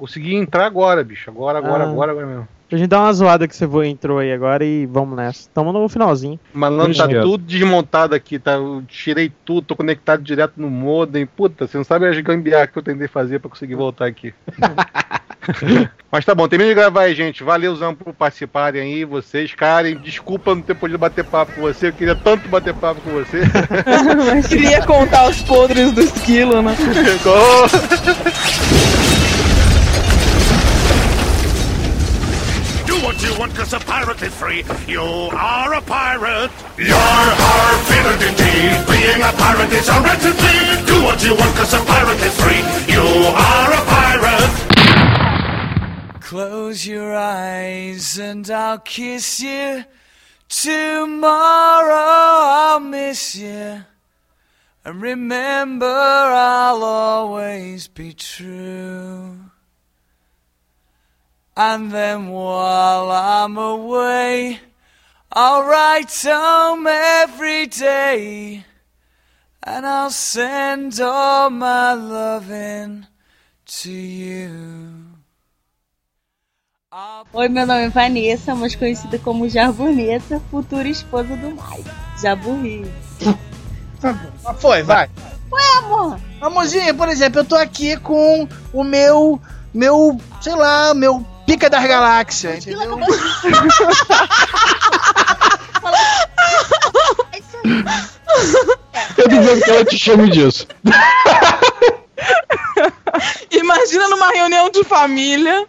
Consegui entrar agora, bicho. Agora, agora, Ah. agora, agora mesmo. A gente dá uma zoada que você vo- entrou aí agora e vamos nessa. Tamo no finalzinho. Malandro, tá tudo desmontado aqui, tá? Eu tirei tudo, tô conectado direto no modem. Puta, você não sabe as gambiarra que eu tentei fazer pra conseguir voltar aqui. Mas tá bom, termina de gravar aí, gente. Valeuzão por participarem aí, vocês. Karen, desculpa não ter podido bater papo com você. Eu queria tanto bater papo com você. Queria contar os podres do esquilo, né? want, cause a pirate is free. You are a pirate. You're our villain indeed. Being a pirate is a wretched deed. Do what you want, cause a pirate is free. You are a pirate. Close your eyes and I'll kiss you. Tomorrow I'll miss you. And remember, I'll always be true. And then while I'm away, I'll write home every day. And I'll send all my loving to you. Oi, meu nome é Vanessa, mais conhecida como Jarboneta, futura esposa do Mike. Jaburri. Ah, Foi, vai. Ué, amor? Amorzinho, por exemplo, eu tô aqui com o meu. Meu. Sei lá, meu pica das galáxias, entendeu? Eu duvido que ela te chame disso. Imagina numa reunião de família.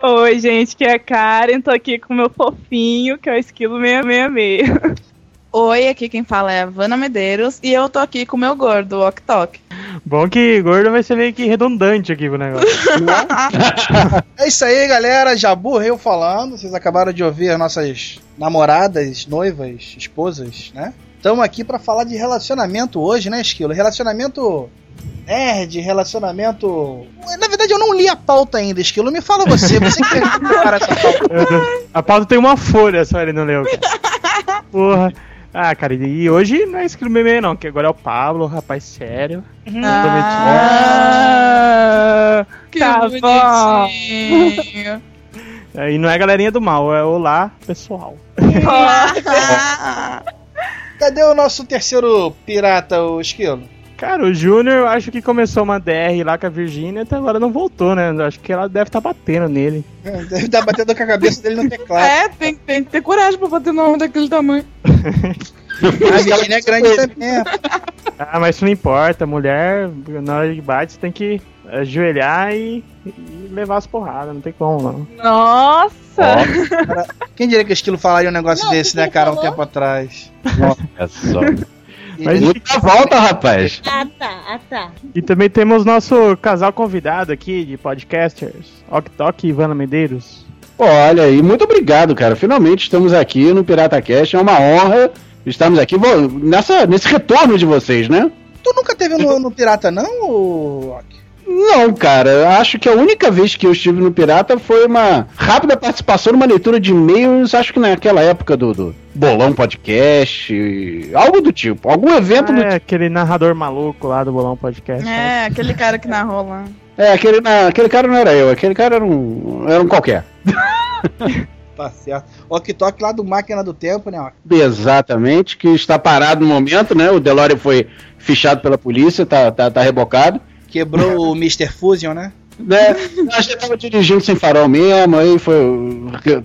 Oi, gente, que é a Karen, tô aqui com o meu fofinho, que é o Esquilo 666. Oi, aqui quem fala é a Vanna Medeiros e eu tô aqui com o meu gordo, o Ok Tok. Bom que gordo vai ser meio que redundante aqui o negócio. É isso aí, galera. Jabu, eu falando. Vocês acabaram de ouvir as nossas namoradas, noivas, esposas, né? Estamos aqui pra falar de relacionamento hoje, né, Esquilo? Relacionamento nerd, relacionamento. Na verdade, eu não li a pauta ainda, Esquilo. Me fala você. Você que prepara essa pauta. Deus. A pauta tem uma folha só, ele não leu. Porra. Ah, cara, e hoje não é esquilo meme não, que agora é o Pablo, rapaz sério. Ah, que Tá bonitinho. E não é a galerinha do mal, é olá, pessoal. Cadê o nosso terceiro pirata, o Esquilo? Cara, o Júnior, eu acho que começou uma DR lá com a Virgínia, até agora não voltou, né? Eu acho que ela deve estar batendo nele. Deve estar batendo com a cabeça dele no teclado. É, tem, tem que ter coragem pra bater no homem daquele tamanho. A Virgínia é grande também. Ah, mas isso não importa, mulher, na hora de bate, você tem que ajoelhar e, e levar as porradas, não tem como não. Nossa! Cara, Quem diria que o Esquilo falaria um negócio Não, desse, né, cara, um falou? tempo atrás? É só. Mas- Muita volta, rapaz. Ah, tá, ah, tá. E também temos nosso casal convidado aqui de podcasters, Ok Tok e Ivana Medeiros. Olha aí, muito obrigado, cara. Finalmente estamos aqui no Pirata Cast. É uma honra estarmos aqui nessa, nesse retorno de vocês, né? Tu nunca teve no, no Pirata, não, Ok? Não, cara, acho que a única vez que eu estive no Pirata foi uma rápida participação numa leitura de e-mails, acho que naquela época do, do Bolão Podcast, algo do tipo, algum evento do Ah, é, aquele narrador maluco lá do Bolão Podcast. É, aquele cara que narrou lá. É, aquele, na- aquele cara não era eu, aquele cara era um, era um qualquer. Tá certo. Ok Tok lá do Máquina do Tempo, né? Exatamente, que está parado no momento, né? O DeLorean foi fichado pela polícia, tá, tá, tá rebocado. Quebrou o Mr. Fusion, né? Né? Acho que ele tava dirigindo sem farol mesmo, aí foi.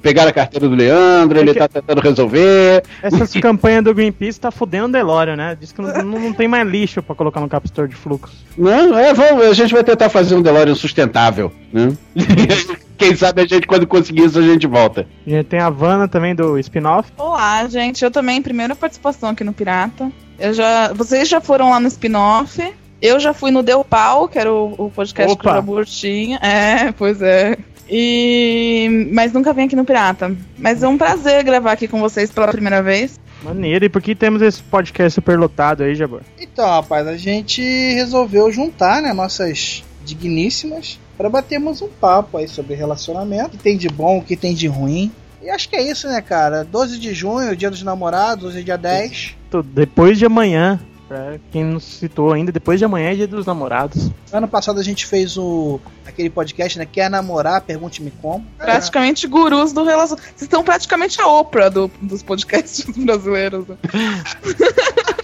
Pegaram a carteira do Leandro, ele tá tentando resolver. Essas campanhas do Greenpeace tá fudendo o DeLorean, né? Diz que não, não, tem mais lixo pra colocar no captor de fluxo. Não, é, vamos, a gente vai tentar fazer um DeLorean sustentável, né? Quem sabe a gente, quando conseguir isso, a gente volta. A gente tem a Vanna também do spin-off. Olá, gente. Eu também, primeira participação aqui no Pirata. Eu já, vocês já foram lá no spin-off. Eu já fui no Deu Pau, que era o, o podcast Opa. que o Jabur tinha. É, pois é. E... Mas nunca vim aqui no Pirata. Mas é um prazer gravar aqui com vocês pela primeira vez. Maneiro, e por que temos esse podcast super lotado aí, Jabor? Então, rapaz, a gente resolveu juntar, né, nossas digníssimas para batermos um papo aí sobre relacionamento, o que tem de bom, o que tem de ruim. E acho que é isso, né, cara? 12 de junho, dia dos namorados, hoje é dia 10. Tô- Depois de amanhã. Pra quem não citou ainda, depois de amanhã é dia dos namorados. Ano passado a gente fez o aquele podcast, né? Quer namorar? Pergunte-me como. Praticamente gurus do relacionamento. Vocês são praticamente a Oprah do- dos podcasts brasileiros. né?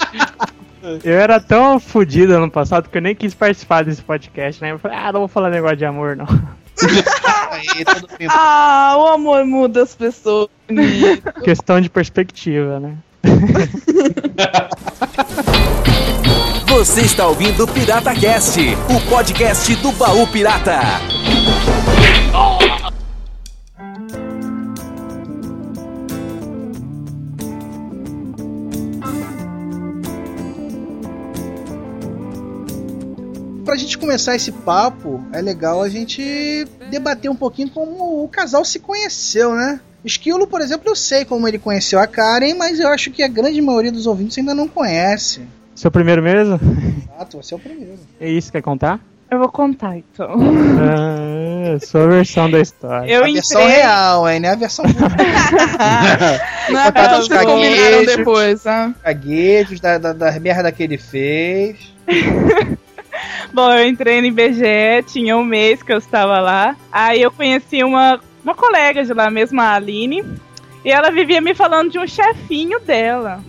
Eu era tão fodido ano passado que eu nem quis participar desse podcast, né? Eu falei, ah, não vou falar negócio de amor, não. Ah, o amor muda as pessoas. Questão de perspectiva, né? Você está ouvindo Pirata Cast, o podcast do baú pirata. Pra gente começar esse papo, é legal a gente debater um pouquinho como o casal se conheceu, né? Esquilo, por exemplo, eu sei como ele conheceu a Karen, mas eu acho que a grande maioria dos ouvintes ainda não conhece. Seu primeiro mesmo? Exato, você é o primeiro. É isso, quer contar? Eu vou contar então. Ah, sua versão da história. Eu a versão entrei. real, hein? Não é a versão Não é pra dos vocês combinaram caguejos. depois, né? caguejos, da, da, da merda que ele fez. Bom, eu entrei no IBGE, tinha um mês que eu estava lá. Aí eu conheci uma, uma colega de lá mesmo, a Aline. E ela vivia me falando de um chefinho dela.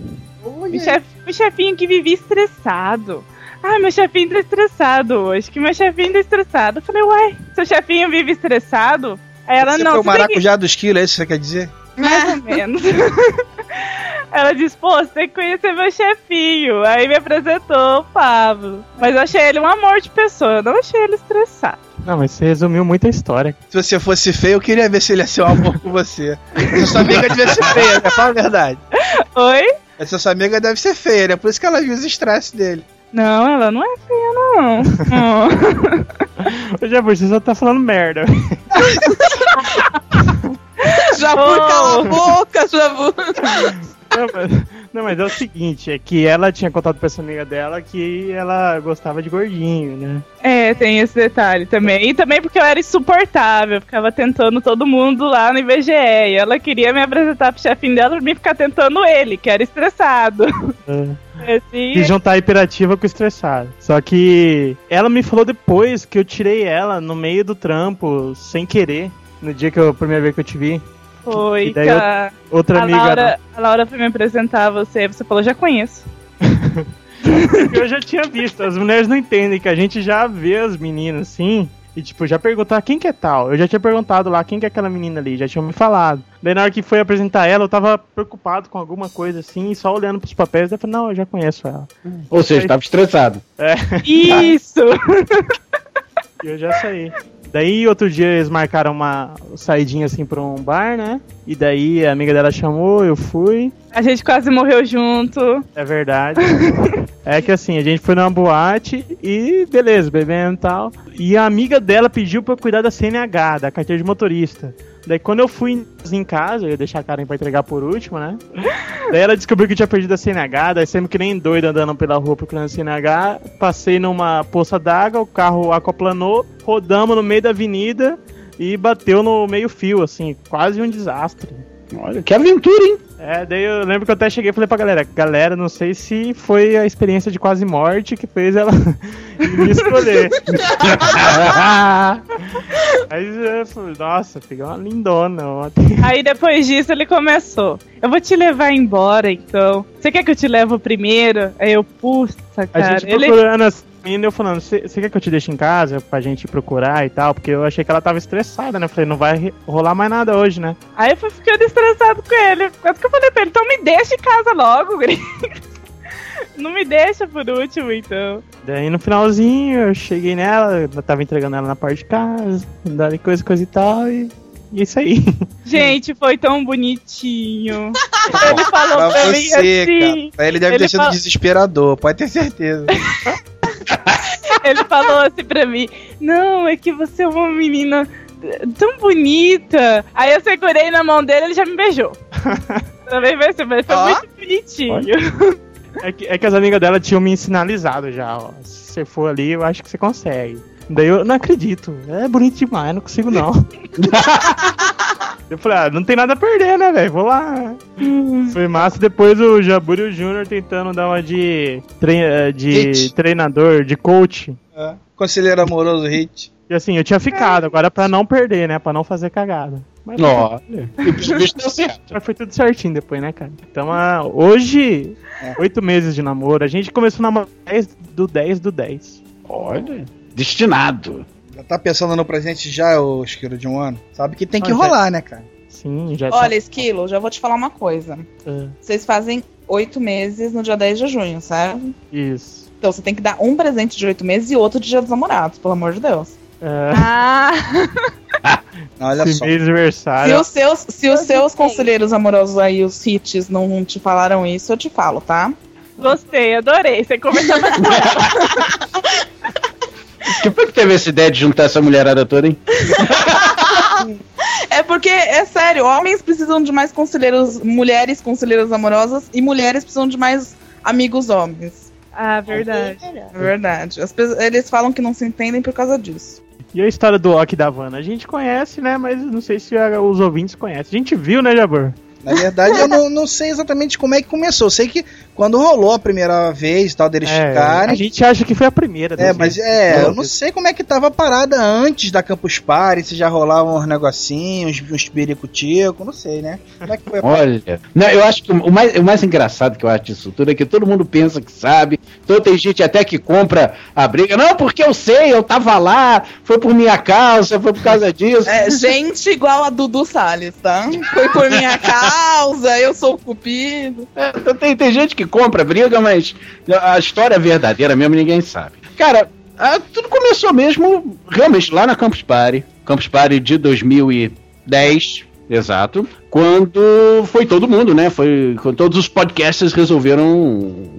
Um, chef, um chefinho que vivia estressado. Ah, meu chefinho tá estressado hoje. Que meu chefinho tá estressado. Eu falei, uai, seu chefinho vive estressado? Aí ela, você não, foi o você tem que- maracujá do esquilo, é isso que você quer dizer? mais ou menos. Ela disse, pô, você tem que conhecer meu chefinho. Aí me apresentou o Pablo. Mas eu achei ele um amor de pessoa, eu não achei ele estressado. Não, mas você resumiu muito a história. Se você fosse feio, eu queria ver se ele ia ser um amor com você. Essa sua amiga devia ser feia, né? Fala a verdade. Oi? Essa sua amiga deve ser feia, né? Por isso que ela viu os estresses dele. Não, ela não é feia, não. Não. Ô, Jabur, você só tá falando merda. Já Oh. por cala a boca, Jabu. Não mas, não, mas é o seguinte, é que ela tinha contado pra essa amiga dela que ela gostava de gordinho, né? É, tem esse detalhe também. E também porque eu era insuportável, eu ficava tentando todo mundo lá no IBGE. E ela queria me apresentar pro chefinho dela pra mim ficar tentando ele, que era estressado. É. Assim, E juntar a hiperativa com o estressado. Só que ela me falou depois que eu tirei ela no meio do trampo, sem querer, no dia que eu, a primeira vez que eu te vi. Foi E daí que a, Outra a amiga. Laura, a Laura foi me apresentar a você. Você falou, já conheço. eu já tinha visto. As mulheres não entendem que a gente já vê as meninas assim. E, tipo, já perguntar quem que é tal. Eu já tinha perguntado lá quem que é aquela menina ali, já tinham me falado. Daí, na hora que foi apresentar ela, eu tava preocupado com alguma coisa assim, e só olhando pros papéis, daí eu falei, não, eu já conheço ela. Ou seja, tava estressado. É, Isso! e eu já saí. Daí, outro dia, eles marcaram uma saidinha assim pra um bar, né? E daí, a amiga dela chamou, eu fui. A gente quase morreu junto. É verdade. é que assim, a gente foi numa boate e beleza, bebendo e tal. E a amiga dela pediu pra eu cuidar da CNH, da carteira de motorista. Daí quando eu fui em casa, eu ia deixar a Karen pra entregar por último, né? Daí ela descobriu que eu tinha perdido a CNH, daí sempre que nem doido andando pela rua procurando a CNH, passei numa poça d'água, o carro aquaplanou, rodamos no meio da avenida e bateu no meio fio, assim, quase um desastre. Olha, que aventura, hein? É, daí eu lembro que eu até cheguei e falei pra galera, galera, não sei se foi a experiência de quase morte que fez ela me escolher. Aí eu falei, nossa, peguei uma lindona ontem. Aí depois disso ele começou. Eu vou te levar embora então. Você quer que eu te levo primeiro? Aí eu, puta, A cara. gente Ele, procurando as meninas, eu falando, você quer que eu te deixe em casa pra gente procurar e tal? Porque eu achei que ela tava estressada, né? Eu falei, não vai rolar mais nada hoje, né? Aí eu fui ficando estressado com ele. Quase que eu falei pra ele, então me deixa em casa logo, guri. Não me deixa por último, então. Daí no finalzinho eu cheguei nela, eu tava entregando ela na parte de casa, dando coisa, coisa e tal, e, isso aí. Gente, foi tão bonitinho. Ele falou Pra pra, mim você, assim. cara. Ele deve ele ter sido fala- desesperador, pode ter certeza. Ele falou assim pra mim: Não, é que você é uma menina tão bonita. Aí eu segurei na mão dele e ele já me beijou. Também vai ser, mas foi Ó. muito bonitinho. É que, é que as amigas dela tinham me sinalizado já, ó. Se você for ali, eu acho que você consegue. Daí eu não acredito. É bonito demais, não consigo não. Eu falei, ah, não tem nada a perder, né, velho? Vou lá. Foi massa. Depois o Jabur e o Júnior tentando dar uma de, tre- eh, de Hit. treinador, de coach. É. Conselheiro amoroso hit. E assim, eu tinha ficado, agora pra não perder, né? Pra não fazer cagada. Mas. E pelo visto deu certo. mas foi tudo certinho depois, né, cara? Então, ah, hoje, oito meses de namoro. A gente começou a namorar 10 do 10 do 10. Olha. Destinado. Já tá pensando no presente já, ô Esquilo de um ano? Sabe que tem que Ah, rolar, né, cara? Sim, já Olha, Esquilo, já vou te falar uma coisa. tá. Vocês fazem oito meses no dia 10 de junho, certo? Isso. Então você tem que dar um presente de oito meses e outro de dia dos namorados, pelo amor de Deus. É, Ah, Olha esse só. Se aniversário. os seus, se os Eu seus conselheiros amorosos aí, os hits, não te falaram isso, eu te falo, tá? gostei, adorei. Você conversou Que foi que teve essa ideia de juntar essa mulherada toda, hein? É porque, é sério, homens precisam de mais conselheiros, mulheres conselheiras amorosas e mulheres precisam de mais amigos homens. Ah, verdade. É verdade. As pe- eles falam que não se entendem por causa disso. E a história do Ok da Havana? A gente conhece, né? Mas não sei se os ouvintes conhecem. A gente viu, né, Jabor? Na verdade, eu não, não sei exatamente como é que começou. Eu sei que quando rolou a primeira vez, tal, deles É, ficarem. a gente acha que foi a primeira. É, mas vezes. é, eu não sei como é que tava a parada antes da Campus Party, se já rolavam uns negocinhos, uns perico-tico, não sei, né? Como é que foi a parada? Olha. Não, eu acho que o mais, o mais engraçado que eu acho disso tudo é que todo mundo pensa que sabe. Então tem gente até que compra a briga. Não, porque eu sei, eu tava lá, foi por minha causa, foi por causa disso. É, gente igual a Dudu Salles, tá? Foi por minha causa, eu sou o cupido. É, então tem, tem gente que compra briga, mas a história verdadeira mesmo ninguém sabe. Cara, ah, tudo começou mesmo realmente lá na Campus Party. Campus Party de 2010, exato. Quando foi todo mundo, né? Foi quando todos os podcasters resolveram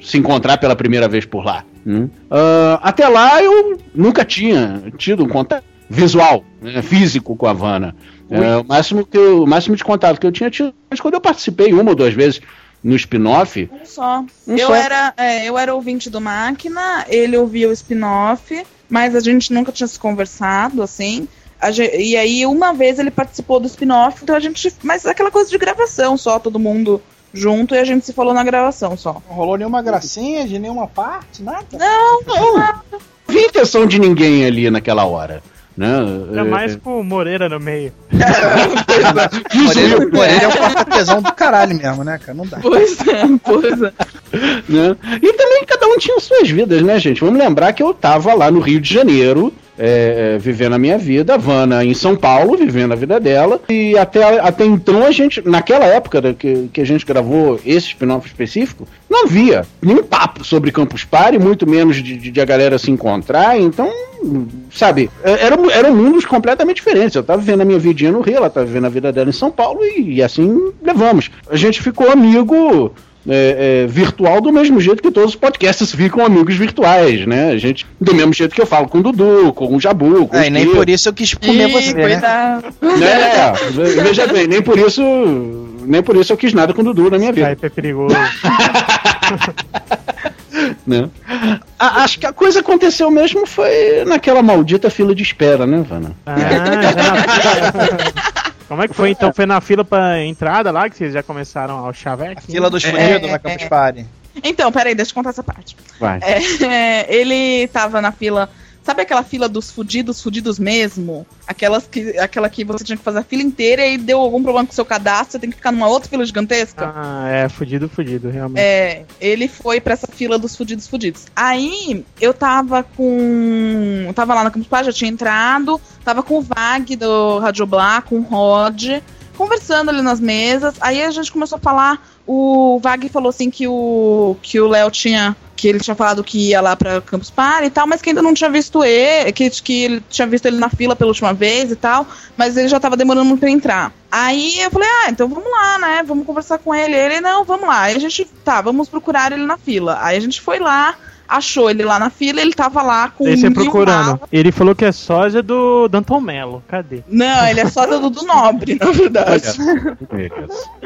se encontrar pela primeira vez por lá. né? Ah, até lá eu nunca tinha tido um contato visual, né, físico com a Havana. É, o, máximo que eu- o máximo de contato que eu tinha tido, mas quando eu participei uma ou duas vezes no spin-off, Um só. Um eu, só. Era, é, eu era ouvinte do Máquina, ele ouvia o spin-off, mas a gente nunca tinha se conversado, assim. A ge- e aí, uma vez ele participou do spin-off, então a gente. Mas aquela coisa de gravação só, todo mundo junto, e a gente se falou na gravação só. Não rolou nenhuma gracinha de nenhuma parte, nada? Não, não, não vi intenção de ninguém ali naquela hora. Né? Ainda mais com o Moreira no meio. Moreira, Moreira é um quarta-tesão do caralho mesmo, né, cara? Não dá. Pois é, pois é. né? E também cada um tinha suas vidas, né, gente? Vamos lembrar que eu tava lá no Rio de Janeiro, é, vivendo a minha vida, a Vanna em São Paulo, vivendo a vida dela. E até, até então a gente, naquela época que, que a gente gravou esse spin-off específico, não havia nenhum papo sobre Campus Party, muito menos de, de- de a galera se encontrar. Então, sabe, é- eram, eram mundos completamente diferentes. Eu tava vivendo a minha vidinha no Rio, ela tava vivendo a vida dela em São Paulo e, e assim levamos. A gente ficou amigo é, é, virtual do mesmo jeito que todos os podcasts ficam amigos virtuais, né? A gente, do mesmo jeito que eu falo com o Dudu, com o Jabu, com É, o e nem por isso eu quis comer Ih, você, né? né? Ve- Veja bem, nem por isso. Nem por isso eu quis nada com o Dudu na minha vida. Skype é perigoso. Né? A- acho que a coisa aconteceu mesmo foi naquela maldita fila de espera, né, Vana? Ah, Como é que foi então? Foi na fila pra entrada lá que vocês já começaram ao chaveco? Fila dos É, fudidos é, na Campus é. Party. Então, peraí, deixa eu contar essa parte. Vai. É, ele tava na fila. Sabe aquela fila dos fudidos, fudidos mesmo? Aquelas que, aquela que você tinha que fazer a fila inteira e deu algum problema com o seu cadastro, você tem que ficar numa outra fila gigantesca? Ah, é, fudido, fudido, realmente. É, ele foi pra essa fila dos fudidos fudidos. Aí eu tava com. eu Tava lá na Campus Party, já tinha entrado. Tava com o Vag do Rádio Blá, com o Rod, conversando ali nas mesas. Aí a gente começou a falar. O Vag falou assim que o que o Léo tinha. Que ele tinha falado que ia lá pra Campus Party e tal, mas que ainda não tinha visto ele, que, que ele tinha visto ele na fila pela última vez e tal, mas ele já tava demorando muito pra entrar. Aí eu falei, ah, então vamos lá, né? Vamos conversar com ele. Ele, não, vamos lá. Aí a gente, tá, vamos procurar ele na fila. Aí a gente foi lá, achou ele lá na fila, ele tava lá com Aí você mil procurando. malas. Ele falou que é sósia do Danton Mello. Cadê? Não, ele é só do, do Nobre, na verdade.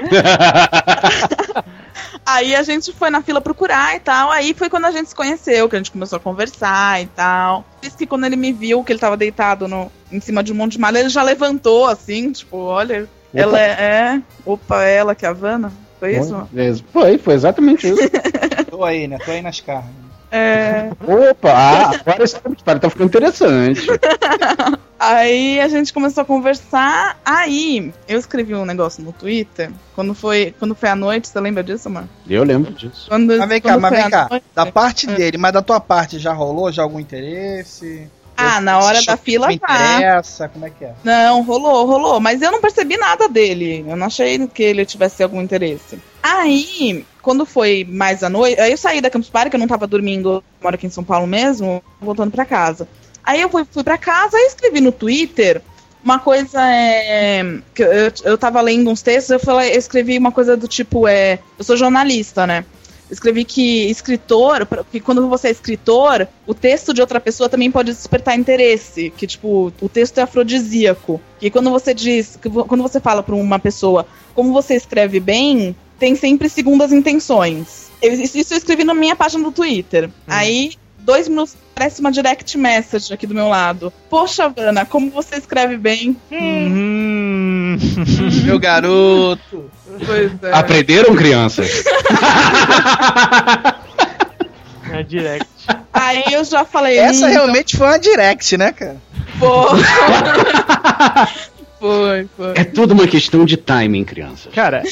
Aí a gente foi na fila procurar e tal. Aí foi quando a gente se conheceu, que a gente começou a conversar e tal. Diz que quando ele me viu, que ele tava deitado no, em cima de um monte de malha, ele já levantou assim, tipo, olha, ela é, é. Opa, ela que é a Havana? Foi isso? Foi, foi exatamente isso. Tô aí, né? Tô aí nas carnes. É. Opa, ah, agora história tá ficando interessante. Aí a gente começou a conversar. Aí eu escrevi um negócio no Twitter. Quando foi, quando foi à noite, você lembra disso, mano? Eu lembro disso. Quando, Mas vem cá, mas vem cá. noite- Da parte dele, mas da tua parte já rolou já algum interesse? Ah, na hora da fila Me tá. interessa, como é que é? Não, rolou, rolou. Mas eu não percebi nada dele. Eu não achei que ele tivesse algum interesse. Aí, quando foi mais à noite, aí eu saí da Campus Party, que eu não tava dormindo, moro aqui em São Paulo mesmo, voltando pra casa. Aí eu fui, fui pra casa e escrevi no Twitter uma coisa é. Que eu, eu tava lendo uns textos, eu, falei, eu escrevi uma coisa do tipo, é. Eu sou jornalista, né? Escrevi que escritor, que quando você é escritor, o texto de outra pessoa também pode despertar interesse. Que, tipo, o texto é afrodisíaco. Que quando você diz, quando você fala pra uma pessoa como você escreve bem, tem sempre segundas intenções. Eu- isso, eu escrevi na minha página do Twitter. Aí, dois minutos, parece uma direct message aqui do meu lado. Poxa, Vana, como você escreve bem. Hum. Meu garoto. Pois é. Aprenderam, crianças? É direct. Aí eu já falei. Essa hum, realmente foi uma direct, né, cara? Foi. foi, foi. É tudo uma questão de timing, crianças. Cara,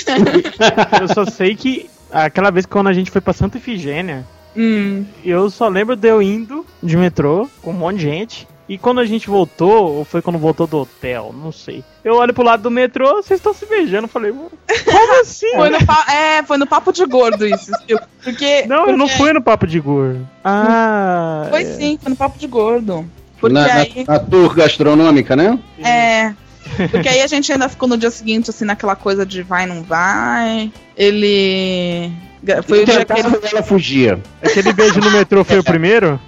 eu só sei que aquela vez quando a gente foi pra Santa Ifigênia, Hum. eu só lembro de eu indo de metrô com um monte de gente. E quando a gente voltou, ou foi quando voltou do hotel, não sei. Eu olho pro lado do metrô, vocês estão se beijando. Eu falei, "Mano, como assim? Foi no, é, foi no papo de gordo isso. Porque. Não, eu não porque- fui no papo de gordo. Ah. Foi é. sim, foi no papo de gordo. Porque Na, na- aí. na tour gastronômica, né? É. Porque aí a gente ainda ficou no dia seguinte, assim, naquela coisa de vai, não vai. Ele. Foi o dia que ele ela fugia. Aquele beijo no metrô foi o primeiro?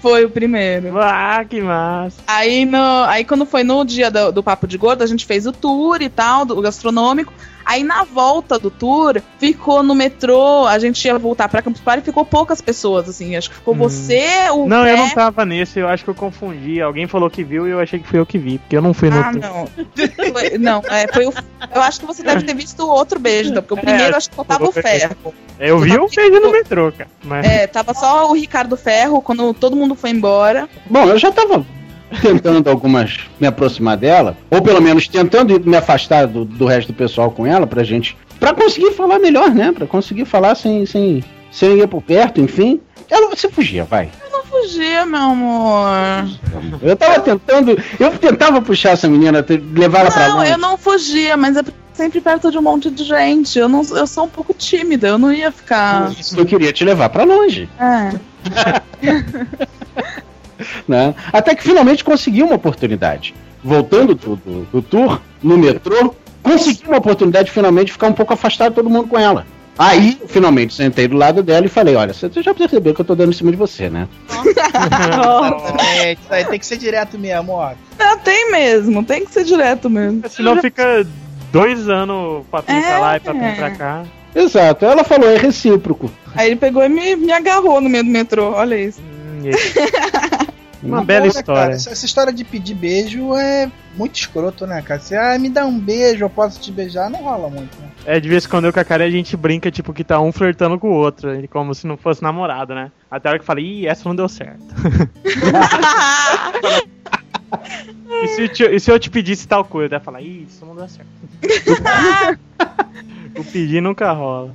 Foi o primeiro. Ah, que massa. Aí, no, aí quando foi no dia do, do Papo de Gordo, a gente fez o tour e tal, do gastronômico. Aí na volta do tour, ficou no metrô, a gente ia voltar pra Campus Party e ficou poucas pessoas, assim. Acho que ficou você, o Não, Pé. eu não tava nesse, eu acho que eu confundi. Alguém falou que viu e eu achei que fui eu que vi, porque eu não fui no Ah, tour. não. Foi- não, é, foi o. Eu acho que você deve ter visto o outro beijo, porque o primeiro É, acho que só tava o ferro. Eu vi o beijo no metrô, cara. Mas... É, tava só o Ricardo Ferro quando todo mundo foi embora. Bom, eu já tava tentando algumas me aproximar dela, ou pelo menos tentando me afastar do, do resto do pessoal com ela pra gente, pra conseguir falar melhor, né? Pra conseguir falar sem, sem, sem ir por perto, enfim. Ela, você fugia, vai. Não fugia, meu amor. Eu tava tentando, eu tentava puxar essa menina, levar ela pra Não, longe. eu não fugia, mas é sempre perto de um monte de gente. Eu, não, eu sou um pouco tímida, eu não ia ficar. Isso eu queria te levar pra longe, É. né? Até que finalmente consegui uma oportunidade. Voltando do, do, do tour, no metrô, consegui uma oportunidade de finalmente ficar um pouco afastado de todo mundo com ela. Aí, finalmente, sentei do lado dela e falei, olha, você já percebeu que eu tô dando em cima de você, né? Isso aí tem que ser direto mesmo, ó. Não, tem mesmo, tem que ser direto mesmo. Senão fica dois anos papinho pra É. lá e pra cá. Exato, ela falou, é recíproco. Aí ele pegou e me, me agarrou no meio do metrô, olha isso. Hum, Uma bela Porra, história. cara, essa, essa história de pedir beijo é muito escroto, né, cara? Você, ah, me dá um beijo, eu posso te beijar, não rola muito, né? É, de vez em quando eu com a cara a gente brinca, tipo, que tá um flertando com o outro, como se não fosse namorado, né? Até a hora que eu falei, ih, essa não deu certo. e, se eu te, e se eu te pedisse tal coisa? Ela fala, ih, isso não deu certo. o pedir nunca rola.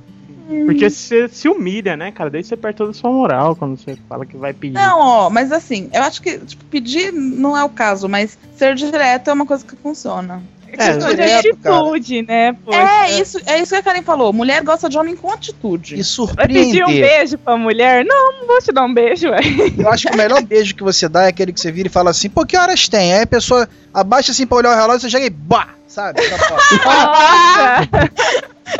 Porque você se humilha, né, cara? Daí você perde toda a sua moral quando você fala que vai pedir. Não, ó, mas assim, eu acho que tipo, pedir não é o caso, mas ser direto é uma coisa que funciona. É, Atitude, direto, cara. atitude, né? Poxa. É isso, é isso que a Karen falou. Mulher gosta de homem com atitude. E Vai surpreender. pedir um beijo pra mulher? Não, não vou te dar um beijo, ué. Eu acho que o melhor beijo que você dá é aquele que você vira e fala assim, pô, que horas tem? Aí a pessoa abaixa assim pra olhar o relógio, você chega e bah, sabe?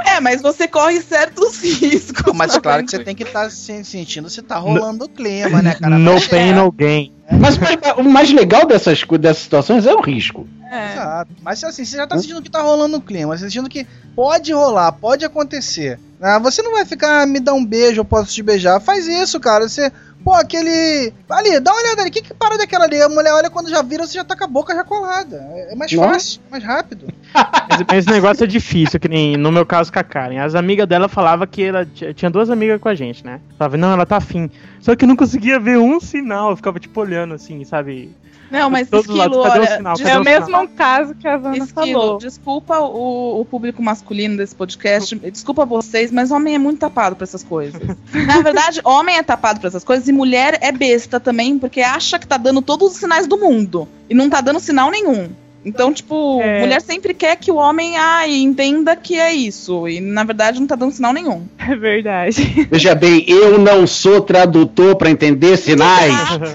É, mas você corre certos riscos. Mas claro que você tem que estar se sentindo se tá rolando o clima, né, cara? no pain, no gain. Mas o mais legal dessas, dessas situações é o risco. É. Exato. Mas assim, você já tá sentindo que tá rolando o clima, você tá sentindo que pode rolar, pode acontecer. Ah, você não vai ficar, "Ah, me dá um beijo, eu posso te beijar. Faz isso, cara. Você. Pô, aquele. Ali, dá uma olhada ali. O que, que para daquela ali? A mulher olha quando já vira, você já tá com a boca já colada. É é mais Nossa. fácil, mais rápido. Mas, mas esse negócio é difícil, que nem no meu caso com a Karen. As amigas dela falavam que ela tinha duas amigas com a gente, né? Falava, não, ela tá afim. Só que eu não conseguia ver um sinal, eu ficava tipo olhando assim, sabe? Não, mas Esquilo, lados, cadê o olha, É o o mesmo caso que a Vanna Esquilo, falou. desculpa o, o público masculino desse podcast, desculpa vocês, mas homem é muito tapado pra essas coisas. Na verdade, homem é tapado pra essas coisas e mulher é besta também, porque acha que tá dando todos os sinais do mundo e não tá dando sinal nenhum. Então, tipo, É. mulher sempre quer que o homem ai, entenda que é isso. E na verdade não tá dando sinal nenhum. É verdade. Veja bem, eu não sou tradutor pra entender sinais.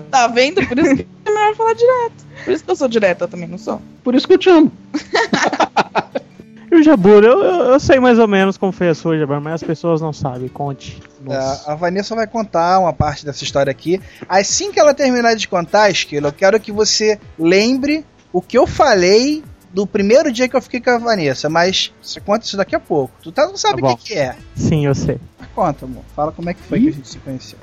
Tá vendo? Por isso que melhor falar direto. Por isso que eu sou direta também, não sou? Por isso que eu te amo. E o Jabur, eu, eu, eu sei mais ou menos como foi a sua, Jabur, mas as pessoas não sabem. Conte. Nossa. É, a Vanessa vai contar uma parte dessa história aqui. Assim que ela terminar de contar, Esquilo, eu quero que você lembre o que eu falei do primeiro dia que eu fiquei com a Vanessa, mas você conta isso daqui a pouco. Tu tá, não sabe Tá o que, que é. Sim, eu sei. Mas conta, amor. Fala como é que foi que a gente se conheceu.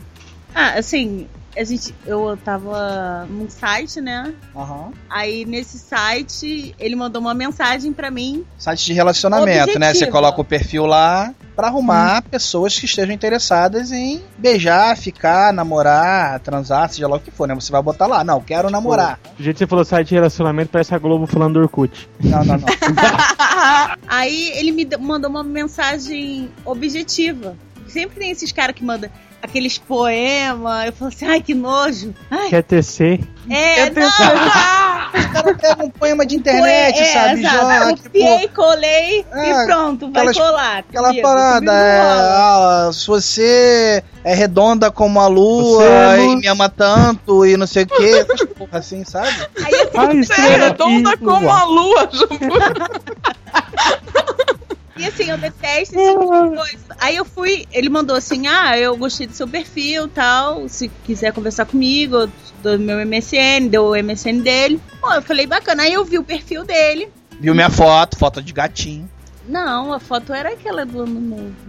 Ah, assim, a gente, eu tava num site, né? Aham. Aí nesse site ele mandou uma mensagem pra mim. Site de relacionamento, né? Você Objetivo. coloca o perfil lá pra arrumar pessoas que estejam interessadas em beijar, ficar, namorar, transar, seja lá o que for, né? Você vai botar lá, não, quero namorar. Do jeito que você falou site de relacionamento, parece a Globo falando do Orkut. Não, não, não. Aí ele me mandou uma mensagem objetiva. Sempre tem esses caras que mandam aqueles poemas. Eu falo assim, ai que nojo. Ai, Quer tecer? é, não, Os caras pegam um poema de internet, é, sabe? exato. Joga, tipo, Copiei, colei Ah, e pronto, vai aquelas- colar. Aquela comigo, parada, é, ah, se você é redonda como a lua Você é e me ama tanto e não sei o que, porra assim, sabe? Aí eu Ai, Você é redonda aqui, como a lua. E assim, eu detesto esse tipo de coisa. Aí eu fui, ele mandou assim: ah, eu gostei do seu perfil tal. Se quiser conversar comigo, eu dou meu MSN, deu o MSN dele. Pô, eu falei, bacana. Aí eu vi o perfil dele. Viu minha foto, foto de gatinho. Não, a foto era aquela do ano novo.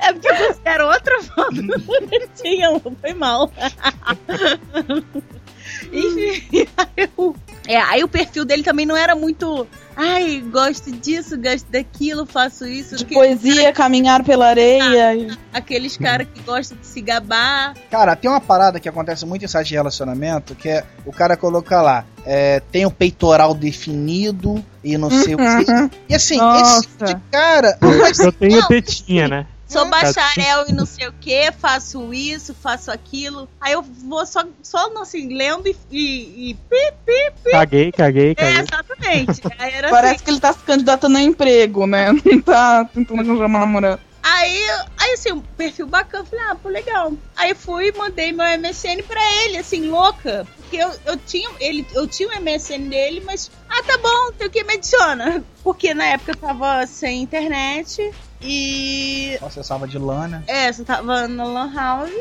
É porque você era outra foto. Não tinha, foi mal. Enfim, aí eu- é, aí o perfil dele também não era muito. Ai, gosto disso, gosto daquilo, faço isso. De aquilo." poesia, caminhar pela areia. e- Aqueles caras que gostam de se gabar. Cara, tem uma parada que acontece muito em site de relacionamento, que é o cara coloca lá, é, tem o peitoral definido e não sei o que. E assim, esse tipo de Nossa. cara Eu tenho tetinha, né? Sou Hum, bacharel e não sei o que, faço isso, faço aquilo. Aí eu vou só, só assim, lendo e. e, e pi, pi, pi. Caguei, caguei, É, caguei. exatamente. Aí era Parece assim. que ele tá se candidatando a emprego, né? Não tá tentando arranjar uma namorada. Aí, aí assim, um perfil bacana, falei, ah, pô, legal. Aí fui e mandei meu MSN pra ele, assim, louca. Porque eu, eu tinha ele, eu tinha o MSN dele, mas, ah, tá bom, tem que me adiciona. Porque na época eu tava sem internet e Nossa, salva de lana. É, você tava na Lan House.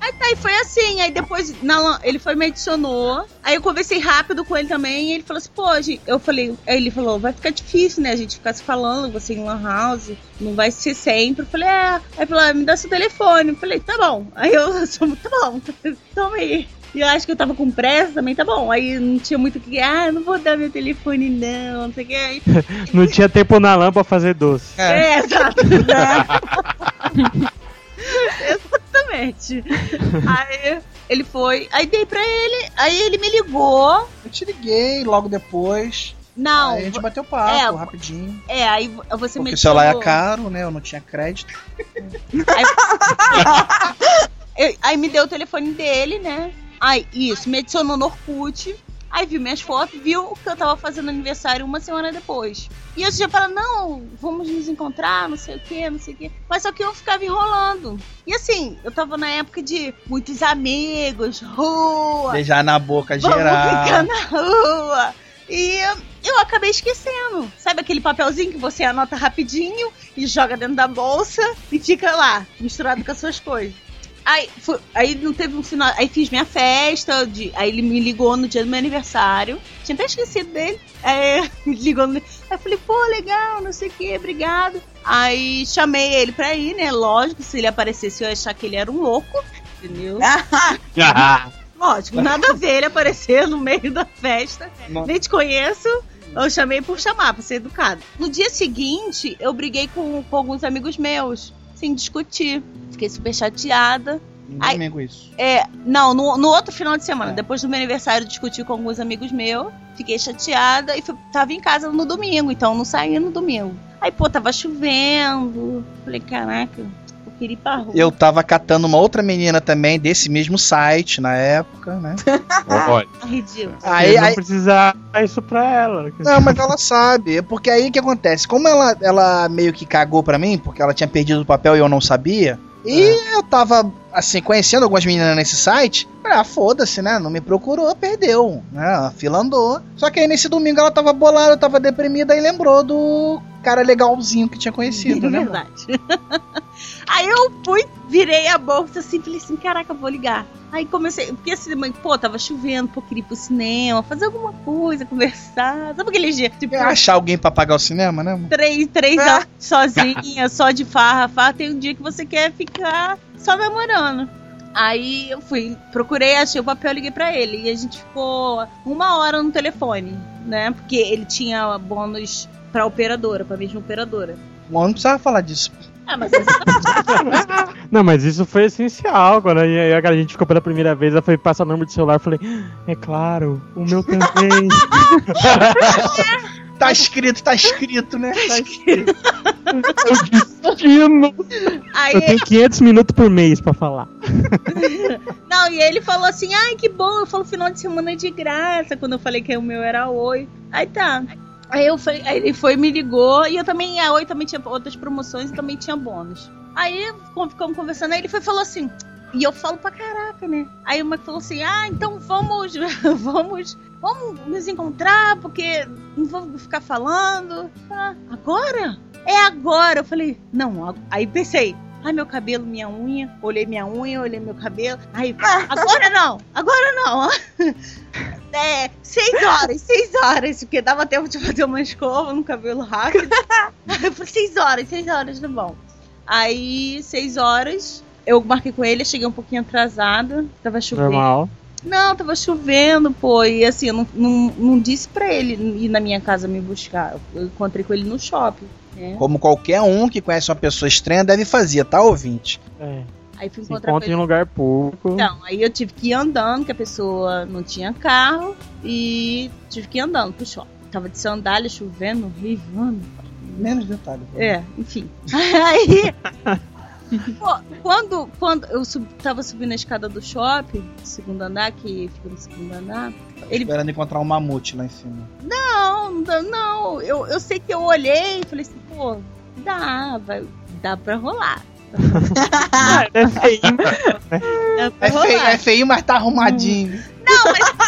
Aí tá, e foi assim. Aí depois na ele foi me adicionou. Aí eu conversei rápido com ele também. E ele falou assim: pô, gente, eu falei. Aí ele falou: vai ficar difícil, né? A gente ficar se falando, você em Lan House. Não vai ser sempre. Eu falei: é. Aí ele falou: ah, me dá seu telefone. Eu falei: tá bom. Aí eu, tá bom, toma aí. E eu acho que eu tava com pressa também, tá bom. Aí não tinha muito o que. Ah, não vou dar meu telefone, não. Não sei o que. Aí, Não tinha tempo na lã pra fazer doce. é, exato. Exatamente. Aí ele foi, aí dei pra ele, aí ele me ligou. Eu te liguei logo depois. Não, aí a gente bateu papo é, rapidinho. é, aí você me Porque o celular é caro, né? Eu não tinha crédito. Eu- aí me deu o telefone dele, né? Aí, isso, me adicionou no Orkut. Aí viu minhas fotos, viu que eu tava fazendo aniversário uma semana depois. E eu já fala, não, vamos nos encontrar, não sei o que, não sei o que. Mas só que eu ficava enrolando. E assim, eu tava na época de muitos amigos, rua, Beijar na boca vamos ficar geral. na rua. E eu acabei esquecendo. Sabe aquele papelzinho que você anota rapidinho e joga dentro da bolsa e fica lá, misturado com as suas coisas. Aí, aí não teve um sinal. Aí fiz minha festa. De, aí ele me ligou no dia do meu aniversário. Tinha até esquecido dele. Aí me ligou no. Aí eu falei, pô, legal, não sei o que, obrigado. Aí chamei ele pra ir, né? Lógico, se ele aparecesse, eu ia achar que ele era um louco, entendeu? Lógico, nada a ver ele aparecer no meio da festa. Não. Nem te conheço. Eu chamei por chamar, pra ser educado. No dia seguinte, eu briguei com, com alguns amigos meus, sem discutir. Fiquei super chateada. No Ai. domingo isso. É, não, no, no outro final de semana, É. depois do meu aniversário, discuti com alguns amigos meus, fiquei chateada e fui, tava em casa no domingo, então não saía no domingo. Aí, pô, tava chovendo. Falei, caraca, rua. Eu tava catando uma outra menina também desse mesmo site na época, né? Olha. Ridículo. Aí, não aí, precisar isso pra ela. Não, mas ela sabe. É porque aí o que acontece? Como ela, ela meio que cagou pra mim, porque ela tinha perdido o papel e eu não sabia. E eu tava, assim, conhecendo algumas meninas nesse site. Ah, foda-se, né? Não me procurou, perdeu. Né? A fila andou. Só que aí nesse domingo ela tava bolada, tava deprimida e lembrou do cara legalzinho que tinha conhecido, É né? verdade. Aí eu fui, virei a bolsa assim, falei assim, caraca, vou ligar. Aí comecei, porque assim, mãe, pô, tava chovendo, pô, queria ir pro cinema, fazer alguma coisa, conversar. Sabe aquele dia? Tipo, Achar alguém pra pagar o cinema, né? mano? três, três anos sozinha, só de farra, farra. Tem um dia que você quer ficar só namorando. Aí eu fui, procurei, achei o papel, liguei pra ele. E a gente ficou uma hora no telefone, né? Porque ele tinha bônus pra operadora, pra mesma operadora. Bom, não precisava falar disso. Ah, mas isso Não, mas isso foi essencial. Quando a gente ficou pela primeira vez, ela foi passar o número de celular. Eu falei, é claro, o meu também. Tá escrito, tá escrito, né? Tá escrito. Destino. Aí, Eu tenho 500 minutos por mês pra falar. não, e ele falou assim: ai, que bom, eu falo final de semana de graça. Quando eu falei que o meu era oi. Aí tá. Aí eu falei, aí ele foi, me ligou, e eu também, a Oi também tinha outras promoções e também tinha bônus. Aí ficamos conversando, aí ele foi falou assim, e eu falo pra caraca, né? Aí o Mac falou assim, ah, então vamos, vamos, vamos nos encontrar, porque não vou ficar falando. Ah, agora? É agora. Eu falei, não, aí pensei, ai meu cabelo, minha unha, olhei minha unha, olhei meu cabelo, aí, agora não, agora não. É, seis horas, seis horas, porque dava tempo de fazer uma escova no cabelo rápido. Eu falei, seis horas, seis horas, tá bom. Aí, seis horas, eu marquei com ele, cheguei um pouquinho atrasada, tava chovendo. Normal. Não, tava chovendo, pô, e assim, eu não, não, não disse pra ele ir na minha casa me buscar. Eu encontrei com ele no shopping, né? Como qualquer um que conhece uma pessoa estranha deve fazer, tá, ouvinte? É. Aí fui Se encontrar encontra em um lugar público. Então, aí eu tive que ir andando, que a pessoa não tinha carro, e tive que ir andando pro shopping. Tava de sandália, chovendo, rivando. Menos detalhe. É, enfim. Aí. Pô, quando, quando eu sub, tava subindo a escada do shopping, segundo andar, que fica no segundo andar, ele. Esperando encontrar um mamute lá em cima. Não, não. Eu, eu sei que eu olhei e falei assim, pô, dá, vai, dá pra rolar. É feio, É feio, é feio, mas tá arrumadinho. Não, mas.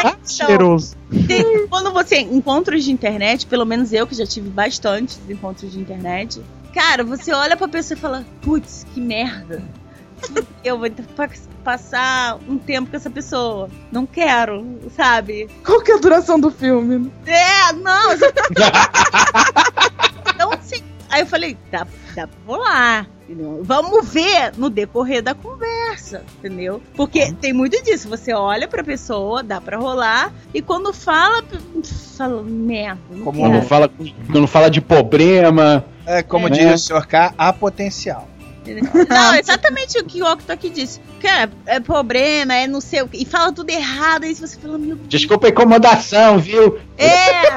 Então, cheiroso. Tem- quando você encontros de internet, pelo menos eu que já tive bastantes encontros de internet, cara, você olha pra pessoa e fala, putz, que merda. Eu vou ter que pa- passar um tempo com essa pessoa. Não quero, sabe? Qual que é a duração do filme? É, não. então, assim, aí eu falei, dá, dá pra rolar. Entendeu? Vamos ver no decorrer da conversa, entendeu? Porque tem muito disso. Você olha pra pessoa, dá pra rolar, e quando fala, fala, merda. Não Como Quando fala, quando fala de problema. É, como É. diria o Sr. K, há potencial. Não, exatamente o que o Octo aqui disse. Cara, é problema, é não sei o que. E fala tudo errado, aí você fala, meu Deus. Desculpa a incomodação, viu? É!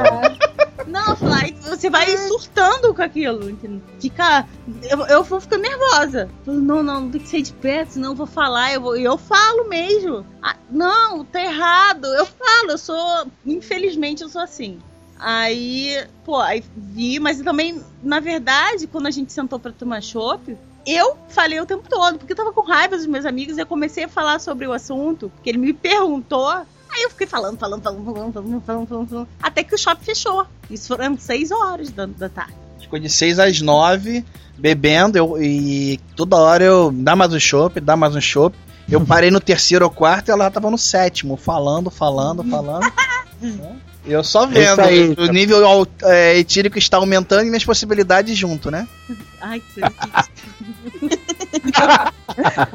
Não, aí você vai surtando com aquilo, entendeu? Fica. Eu, eu vou ficando nervosa. Não, não, não tem que sair de perto, senão eu vou falar. Eu, vou, eu falo mesmo. Ah, não, tá errado. Eu falo, eu sou. Infelizmente, eu sou assim. Aí, pô, aí vi, mas também, na verdade, quando a gente sentou pra tomar chopp, eu falei o tempo todo, porque eu tava com raiva dos meus amigos e eu comecei a falar sobre o assunto, porque ele me perguntou. Aí eu fiquei falando, falando, falando, falando, falando, falando, falando, falando até que o shopping fechou. Isso foram seis horas da, da tarde. Ficou de 6 às 9, bebendo, eu, e toda hora eu dá mais um chopp, dá mais um chopp. Eu parei no terceiro ou quarto e ela tava no sétimo, falando, falando, falando. Eu só vendo. aí. o nível é, etílico está aumentando e minhas possibilidades junto, né? Ai, que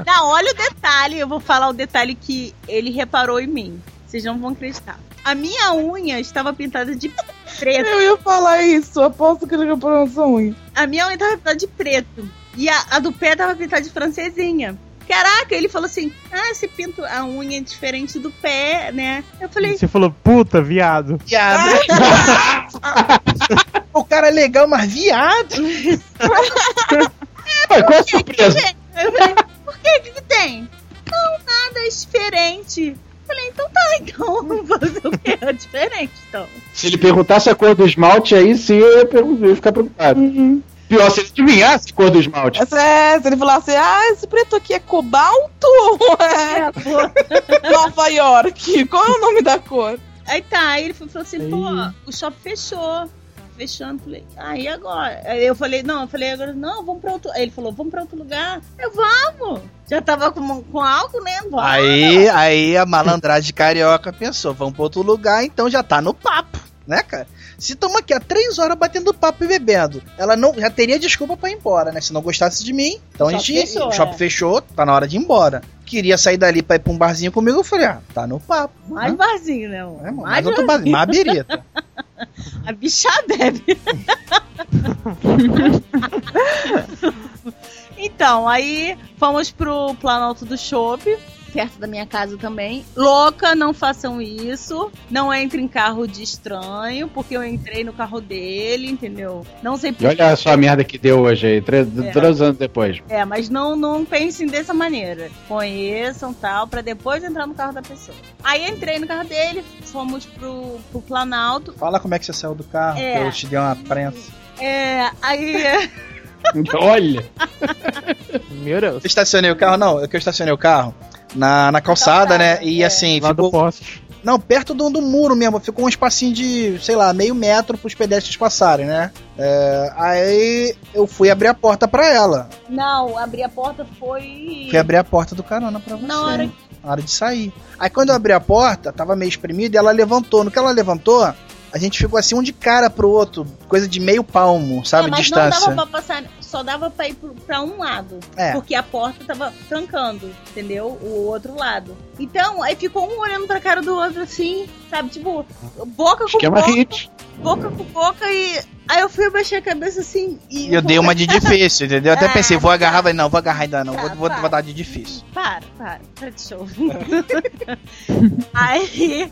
Não, olha o detalhe. Eu vou falar o detalhe que ele reparou em mim. Vocês não vão acreditar. A minha unha estava pintada de preto. Eu ia falar isso, aposto que ele na sua unha. A minha unha estava pintada de preto. E a, a do pé estava pintada de francesinha. Caraca, ele falou assim: Ah, você pinta a unha diferente do pé, né? Eu falei, Você falou, puta, viado. Viado. o cara é legal, mas viado. Ué, qual é a surpresa? Eu falei, por que, que tem? Não, nada, é diferente. Eu falei, então tá, então vamos fazer o que? É diferente, então. Se ele perguntasse a cor do esmalte, aí sim eu ia, eu ia ficar preocupado. Pior, se ele adivinhasse a cor do esmalte. É, se ele falasse, ah, esse preto aqui é cobalto ou é Nova York? Qual é o nome da cor? Aí tá, aí ele falou assim, pô, o shopping fechou. Fechando, falei, ah, e agora? Aí eu falei, não, eu falei, agora, não, vamos pra outro. Aí ele falou, vamos pra outro lugar. Eu, vamos! Já tava com, com né? Vamos. Aí, aí a malandragem carioca pensou, vamos pra outro lugar, então já tá no papo, né, cara? Se toma aqui há três horas batendo papo e bebendo, ela não já teria desculpa pra ir embora, né? Se não gostasse de mim, então O a shopping gente. fechou, o shopping é. fechou, tá na hora de ir embora. Queria sair dali pra ir pra um barzinho comigo, eu falei, ah, tá no papo. Mais barzinho, né? amor? É, mais mais outro barzinho, mais birita. A bicha bebe. então, aí fomos pro Planalto do Chopp, perto da minha casa também. Louca, não façam isso. Não entre em carro de estranho, porque eu entrei no carro dele, entendeu? Não sei E olha só a merda que deu hoje aí, três, É. três anos depois. É, mas não, não pensem dessa maneira. Conheçam tal, pra depois entrar no carro da pessoa. Aí entrei no carro dele, fomos pro, pro Planalto. Fala como é que você saiu do carro, É. que eu te dei uma prensa. É, aí. Olha! Meu Deus. Eu estacionei o carro, não, é que eu estacionei o carro na, na calçada, Calçada, né? E é. assim, Lá do ficou. poste. Não, perto do, do muro mesmo, ficou um espacinho de, sei lá, meio metro pros pedestres passarem, né? É, aí eu fui abrir a porta pra ela. Não, abrir a porta foi. Fui abrir a porta do carona pra você. Na hora Na hora de sair. Aí quando eu abri a porta, tava meio espremida e ela levantou. No que ela levantou, a gente ficou assim um de cara pro outro, coisa de meio palmo, sabe? É, mas distância. não dava pra passar, só dava pra ir pro- pra um lado. É. Porque a porta tava trancando, entendeu? O outro lado. Então, aí ficou um olhando pra cara do outro assim, sabe? Tipo, boca com Esquema boca, hit. boca com boca e. Aí eu fui abaixar a cabeça assim e. E eu dei uma de difícil, entendeu? Eu até Ah, pensei, vou agarrar, mas não, vou agarrar ainda não, Tá, vou, vou, tá. vou dar de difícil. Para, para, para de show. aí,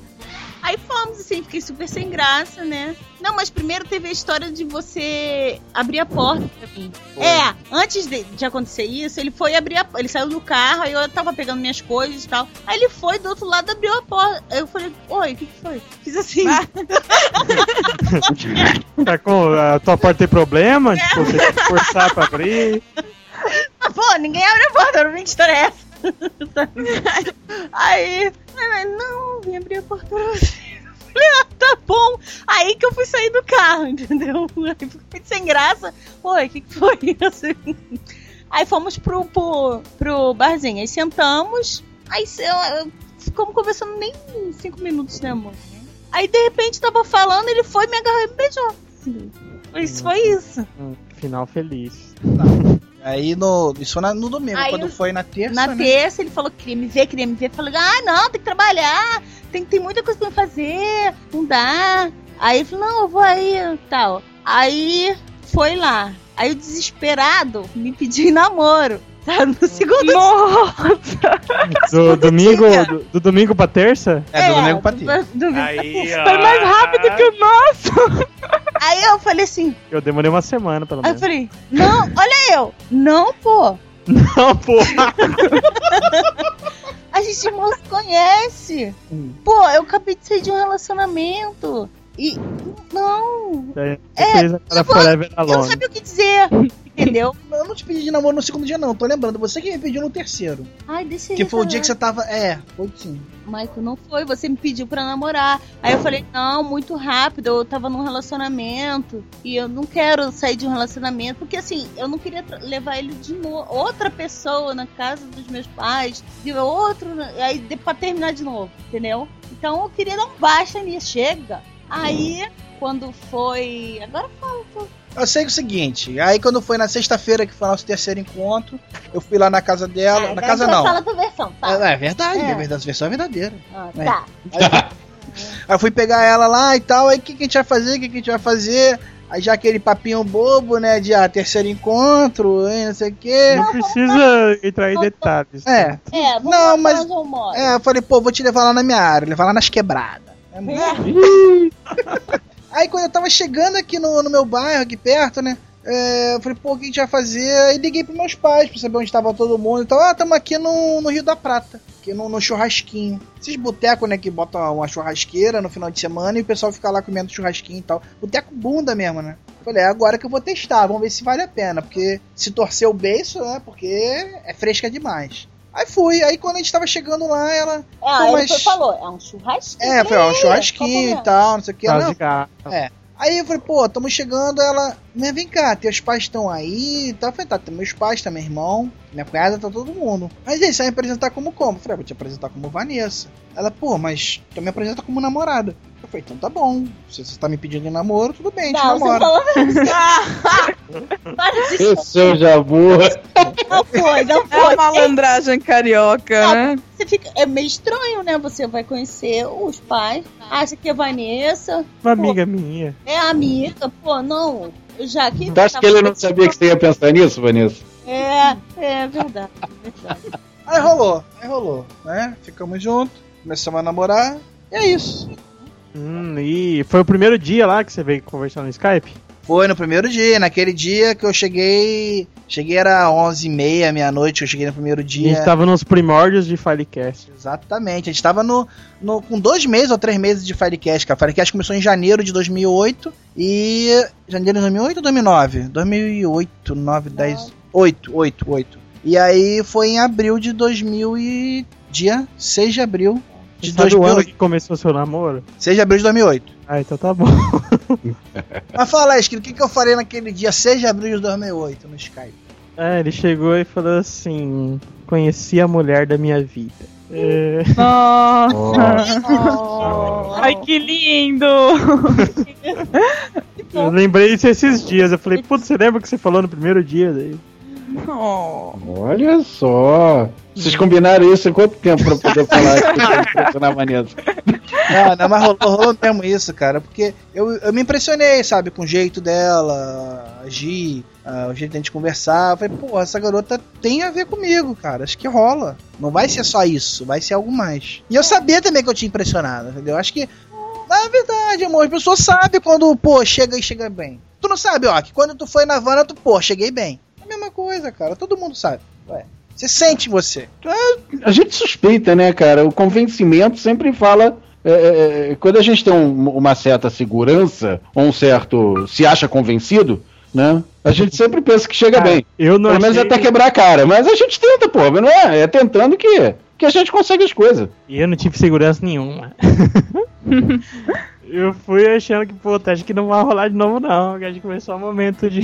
aí fomos, assim, fiquei super sem graça, né? Não, mas primeiro teve a história de você abrir a porta pra mim. É, antes de, de acontecer isso, ele foi abrir a Ele saiu do carro, aí eu tava pegando minhas coisas e tal. Aí ele foi do outro lado abriu a porta. Aí eu falei, oi, o que, que foi? Fiz assim. Tá com, a tua porta tem problema? Tipo, você tem que forçar pra abrir. Ah, Pô, ninguém abre a porta, não vem que história é essa? Aí, aí, não, vim abrir a porta pra você. Ah, tá bom. Aí que eu fui sair do carro, entendeu? Aí fiquei sem graça. Oi, o que, que foi? Assim. Aí fomos pro, pro, pro barzinho. Aí sentamos. Aí ficamos conversando nem cinco minutos, né, amor? Aí de repente tava falando, ele foi, me agarrou e me beijou. Isso foi isso. Hum, Final feliz. Aí no, isso na- no domingo, Aí quando foi na terça, Na né? terça ele falou que queria me ver, queria me ver. Falei, ah, não, tem que trabalhar, tem, tem muita coisa pra fazer, não dá. Aí ele falou, não, eu vou aí tal. Aí foi lá. Aí o desesperado me pediu em namoro. Tá no segundo Do domingo, dia. do, do domingo pra terça? É, do domingo pra terça. do- pra Aí. Foi mais rápido que o nosso. Aí eu falei assim, Eu demorei uma semana, pelo aí eu menos. falei, não, olha eu, não, pô. Não, porra. A gente mal se conhece. Pô, eu acabei de sair de um relacionamento. E. Não. É, cara eu Eu não sabia o que dizer. Entendeu? Eu não te pedi de namoro no segundo dia, não. Tô lembrando. Você que me pediu no terceiro. Ai, deixa eu Que foi o dia que falar. você tava. É, foi sim. Michael, não foi. Você me pediu pra namorar. Aí eu falei, não, muito rápido. Eu tava num relacionamento. E eu não quero sair de um relacionamento. Porque assim, eu não queria levar ele de novo. Outra pessoa na casa dos meus pais. De outro. Aí pra terminar de novo. Entendeu? Então eu queria dar um baixa nisso. Chega. Aí, quando foi. Agora fala. Eu sei é o seguinte, aí quando foi na sexta-feira que foi nosso terceiro encontro, eu fui lá na casa dela. na Agora casa você não. Fala a tua versão, fala. É, é verdade, É. é verdade, a versão é verdadeira. Ah, É. tá. Aí eu fui pegar ela lá e tal, aí o que, que a gente vai fazer? O que, que a gente vai fazer? Aí já aquele papinho bobo, né? De ah, terceiro encontro, hein, não sei o quê. Não precisa entrar em detalhes. É. É, vamos Não, lá mas-. É, eu falei, pô, vou te levar lá na minha área, levar lá nas quebradas. É Aí quando eu tava chegando aqui no, no meu bairro, aqui perto, né? é, eu falei, pô, o que a gente vai fazer? Aí liguei pros meus pais pra saber onde tava todo mundo. Então, ah, tamo aqui no, no Rio da Prata, aqui no, no churrasquinho. Esses botecos, né, que botam uma churrasqueira no final de semana e o pessoal fica lá comendo churrasquinho e tal. Boteco bunda mesmo, né? Falei, é agora que eu vou testar, vamos ver se vale a pena. Porque se torcer o beiço, né? Porque é fresca demais. Aí fui, aí quando a gente tava chegando lá, ela. Ah, Pô, ele mas- foi, falou, é um churrasquinho. É, foi ó, um churrasquinho e tal, não sei o que. Caso Não, é. Aí eu falei, pô, estamos chegando, ela, mas vem cá, teus pais estão aí e tal. Eu falei, tá, tem meus pais, tá meu irmão, minha cunhada, tá todo mundo. Mas aí, você vai me apresentar como como? Eu falei, ah, vou te apresentar como Vanessa. Ela, pô, mas tu me apresenta como namorada. Eu falei, então tá bom. Se você tá me pedindo em namoro, tudo bem, Não, você namora. falou Para de Esse é o Jabu. Não foi, não É foi. a malandragem carioca, né? Você fica, é meio estranho, né? Você vai conhecer os pais, acha que é Vanessa, Uma amiga minha. é amiga, pô, não. Já que. Tu acha que ele não sabia que você ia pensar nisso, Vanessa? É, é verdade. verdade. Aí rolou, aí rolou, né? Ficamos juntos, começamos a namorar, e é isso. Hum, e foi o primeiro dia lá que você veio conversar no Skype? Foi no primeiro dia, naquele dia que eu cheguei. Cheguei era 11h30, meia-noite, eu cheguei no primeiro A dia. gente tava nos primórdios de Filecast. Exatamente, a gente tava no, no- com dois meses ou três meses de Firecast, cara. Firecast começou em janeiro de 2008 e. Janeiro de 2008 ou 2009? 2008, 9, 10. 8, 8, 8. E aí foi em abril de 2000 e. Dia 6 de abril de Sabe o ano 2008. que começou seu namoro? 6 de abril de 2008. Ah, então tá bom. Mas fala, Esquilo, o que, que eu falei naquele dia 6 de abril de 2008 no Skype? É, ele chegou e falou assim: Conheci a mulher da minha vida. É, Nossa. Oh, Ai, que lindo! eu lembrei disso esses dias. Eu falei, putz, você lembra o que você falou no primeiro dia? Daí? Oh. Olha só. Vocês combinaram isso há quanto tempo pra poder falar isso na Vanessa? Não, não, mas rolou, rolou mesmo isso, cara. Porque eu, eu me impressionei, sabe, com o jeito dela, agir, ah, o jeito de a gente conversar. Eu falei, pô, essa garota tem a ver comigo, cara. Acho que rola. Não vai ser só isso, vai ser algo mais. E eu sabia também que eu tinha impressionado, entendeu? Acho que, na verdade, amor, as pessoas sabem quando, pô, chega e chega bem. Tu não sabe, ó, que quando tu foi na Havana, tu, pô, cheguei bem. É coisa, cara. Todo mundo sabe. Ué. Você sente você. A gente suspeita, né, cara? O convencimento sempre fala. é, é, quando a gente tem um- uma certa segurança, ou um certo. se acha convencido, né? A gente sempre pensa que chega Cara, bem. Eu não Pelo menos achei- até quebrar a cara. Mas a gente tenta, pô, não é? É tentando que, que a gente consegue as coisas. E eu não tive segurança nenhuma. eu fui achando que, pô, acho que não vai rolar de novo, não. Que a gente começou o momento de.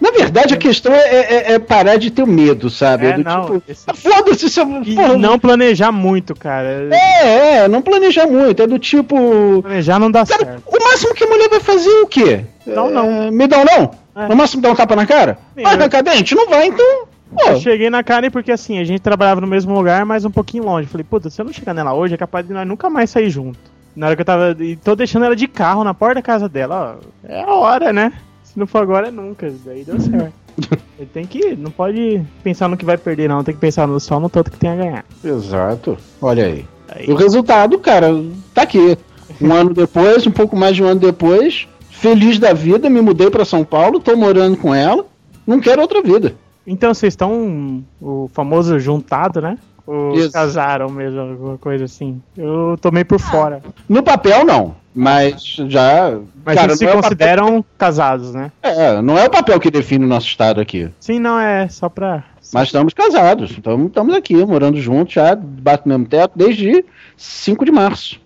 Na verdade, a questão é, é- é parar de ter medo, sabe? É, do não, tipo, esse- "Ah, foda-se se eu. E porra, não planejar muito, cara. É, é, não planejar muito. É do tipo. Planejar não dá Cara, certo. o máximo que a mulher vai fazer é o quê? Não, não. É, me dá um não? É. No máximo dá um tapa na cara? Sim, Vai eu- arrancar dente? Não vai, então. Pô, Eu cheguei na Karen porque assim, a gente trabalhava no mesmo lugar, mas um pouquinho longe. Falei, puta, se eu não chegar nela hoje, é capaz de nós nunca mais sair junto. Na hora que eu tava. E tô deixando ela de carro na porta da casa dela, ó. É a hora, né? Se não for agora, é nunca. Daí deu certo. Ele tem que. Não pode pensar no que vai perder, não. Tem que pensar no, só no tanto que tem a ganhar. Exato. Olha aí. Aí. O resultado, cara, tá aqui. Um ano depois, um pouco mais de um ano depois, feliz da vida, me mudei pra São Paulo, tô morando com ela, não quero outra vida. Então vocês estão o famoso juntado, né? Ou Isso. casaram mesmo, alguma coisa assim. Eu tomei por fora. No papel, não. Mas já. Mas cara, eles se é, o papel, consideram casados, né? é, não é o papel que define o nosso estado aqui. Sim, não, é só pra. Mas estamos casados. Estamos, estamos aqui, morando juntos, já debaixo do mesmo teto, desde 5 de março.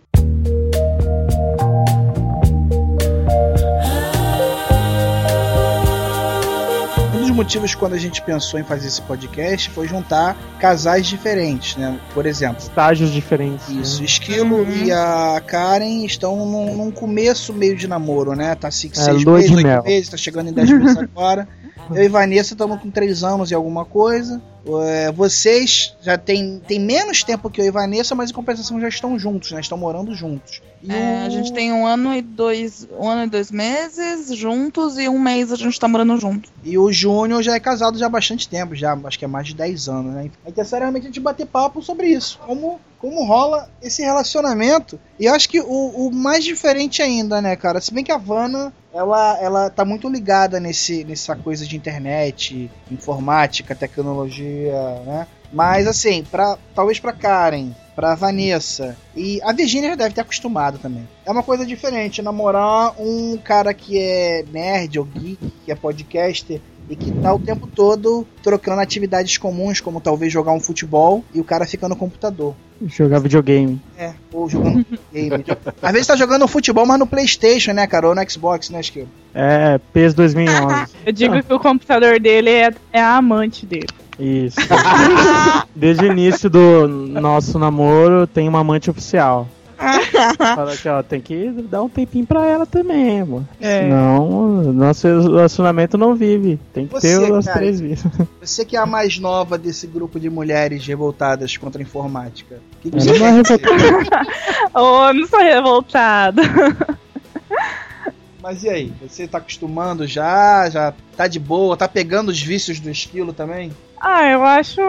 Motivos quando a gente pensou em fazer esse podcast foi juntar casais diferentes, né? Por exemplo, Estágios diferentes. né? isso, Esquilo e a Karen estão num, num começo meio de namoro, né? Tá cinco, É, seis lua meses, de oito mel. meses, tá chegando em 10 meses agora. Eu e Vanessa estamos com 3 anos e alguma coisa. É, vocês já têm tem menos tempo que eu e Vanessa, mas em compensação já estão juntos, né? Estão morando juntos. E É, o- a gente tem um ano e dois. Um ano e dois meses juntos e um mês a gente tá morando junto. E o Júnior já é casado já há bastante tempo, já acho que é mais de 10 anos, né? A intenção era realmente a gente bater papo sobre isso. Como, como rola esse relacionamento. E eu acho que o, o mais diferente ainda, né, cara? Se bem que a Vanna, ela, ela tá muito ligada nesse, nessa coisa de internet, informática, tecnologia, né? Mas assim, pra, talvez pra Karen, pra Vanessa e a Virginia já deve ter acostumado também. É uma coisa diferente namorar um cara que é nerd ou geek, que é podcaster e que tá o tempo todo trocando atividades comuns, como talvez jogar um futebol e o cara fica no computador. Jogar videogame. É, ou jogando game. Às vezes tá jogando futebol, mas no PlayStation, né, cara? Ou no Xbox, né, Skill? É, PES 2011. Eu digo que o computador dele é, é a amante dele. Isso. Desde o início do nosso namoro, tem uma amante oficial. Fala que, ó, tem que dar um tempinho pra ela também, amor. É. Senão, nosso relacionamento não vive. Tem que Você, ter as cara. três vidas. Você que é a mais nova desse grupo de mulheres revoltadas contra a informática. O que, que Eu você não dizer? Oh, não sou revoltada. Mas e aí? Você tá acostumando já? Já tá de boa? Tá pegando os vícios do esquilo também? Ah, eu acho.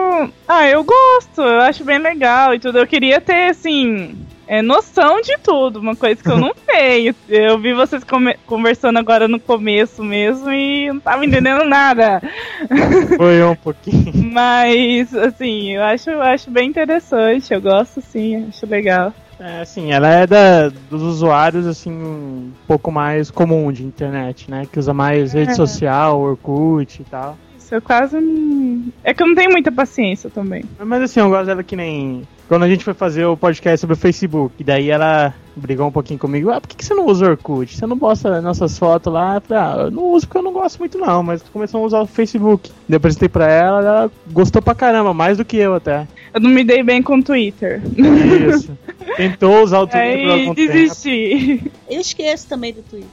Ah, eu gosto, eu acho bem legal e tudo. Eu queria ter, assim, é, noção de tudo, uma coisa que eu não tenho. Eu vi vocês conversando agora no começo mesmo e não tava entendendo nada. Foi um pouquinho. Mas, assim, eu acho, eu acho bem interessante, eu gosto sim, acho legal. É, assim, ela é da, dos usuários, assim, um pouco mais comum de internet, né? Que usa mais rede É. social, Orkut e tal. Isso eu quase não. É que eu não tenho muita paciência também. Mas assim, eu gosto dela que nem. Quando a gente foi fazer o podcast sobre o Facebook, e daí ela brigou um pouquinho comigo. Ah, por que, que você não usa o Orkut? Você não posta nossas fotos lá? Eu falei, ah, eu não uso porque eu não gosto muito não, mas começou a usar o Facebook. Eu apresentei pra ela, ela gostou pra caramba, mais do que eu até. Eu não me dei bem com o Twitter. Isso. Tentou usar o Twitter por Aí algum tempo. desisti. Eu esqueço também do Twitter.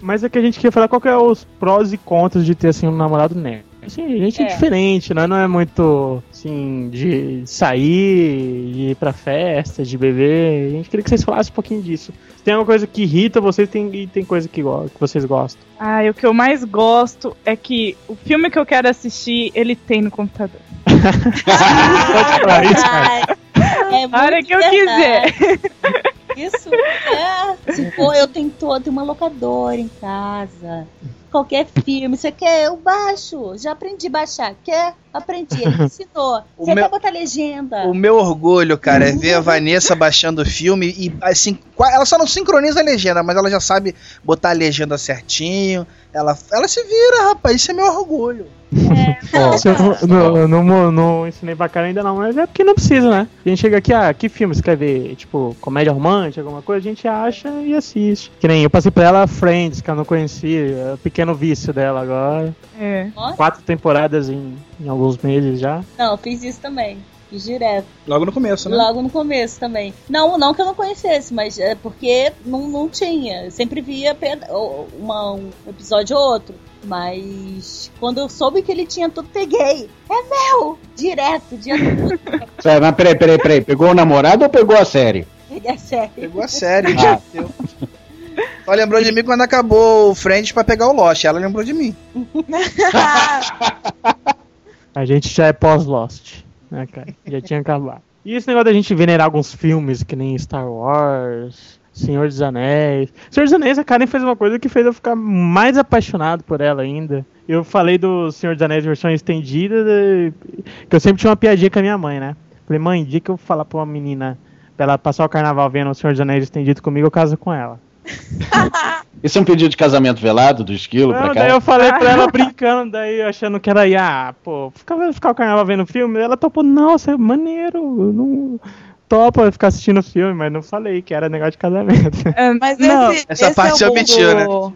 Mas é que a gente queria falar qual que é os prós e contras de ter assim um namorado nerd. Assim, a gente é, É. diferente, né? Não é muito assim de sair, de ir pra festa, de beber. A gente queria que vocês falassem um pouquinho disso. Se tem alguma coisa que irrita vocês tem, e tem coisa que, que vocês gostam. Ah, o que eu mais gosto é que o filme que eu quero assistir, ele tem no computador. Pode falar isso, cara. É A hora muito que eu verdade. quiser. Isso é. Se for, eu tenho todo uma locadora em casa. Qualquer filme, você quer? Eu baixo. Já aprendi a baixar. Quer? Aprendi. Ele me ensinou. O Você meu- até botar legenda. O meu orgulho, cara, é ver a Vanessa baixando o filme e assim, ela só não sincroniza a legenda, mas ela já sabe botar a legenda certinho. Ela, ela se vira, rapaz, isso é meu orgulho. Se eu não, não, não, não, ensinei bacana ainda não, mas é porque não precisa, né? A gente chega aqui, ah, que filme você quer ver? Tipo, comédia romântica, alguma coisa, a gente acha e assiste. Que nem eu passei pra ela Friends, que eu não conhecia, é o pequeno vício dela agora. É. Quatro temporadas em, em alguns meses já. Não, eu fiz isso também. Fiz direto. Logo no começo, né? Logo no começo também. Não, não que eu não conhecesse, mas é porque não, não tinha. Eu sempre via uma, um episódio ou outro. Mas quando eu soube que ele tinha tudo, peguei. É meu! Direto. Sério, mas peraí, peraí, peraí. Pegou o namorado ou pegou a série? Peguei a série. Pegou a sério. Ah. Só lembrou de mim quando acabou o Friends pra pegar o Lost. Ela lembrou de mim. A gente já é pós-Lost, né, cara? Já tinha acabado. E esse negócio da gente venerar alguns filmes, que nem Star Wars, Senhor dos Anéis. Senhor dos Anéis, a Karen fez uma coisa que fez eu ficar mais apaixonado por ela ainda. Eu falei do Senhor dos Anéis versão estendida, que eu sempre tinha uma piadinha com a minha mãe, né? Falei, mãe, dia que eu falar pra uma menina pra ela passar o carnaval vendo o Senhor dos Anéis estendido comigo, eu caso com ela. Isso é um pedido de casamento velado do esquilo pra Não, cá? daí eu falei pra ela brincando, daí achando que ela ia, ah, pô, ficar, ficar o carnaval vendo filme. Ela topou, nossa, é maneiro, não topa ficar assistindo o filme, mas não falei que era negócio de casamento. É, mas Não, esse, essa esse parte é mentiu, né? do...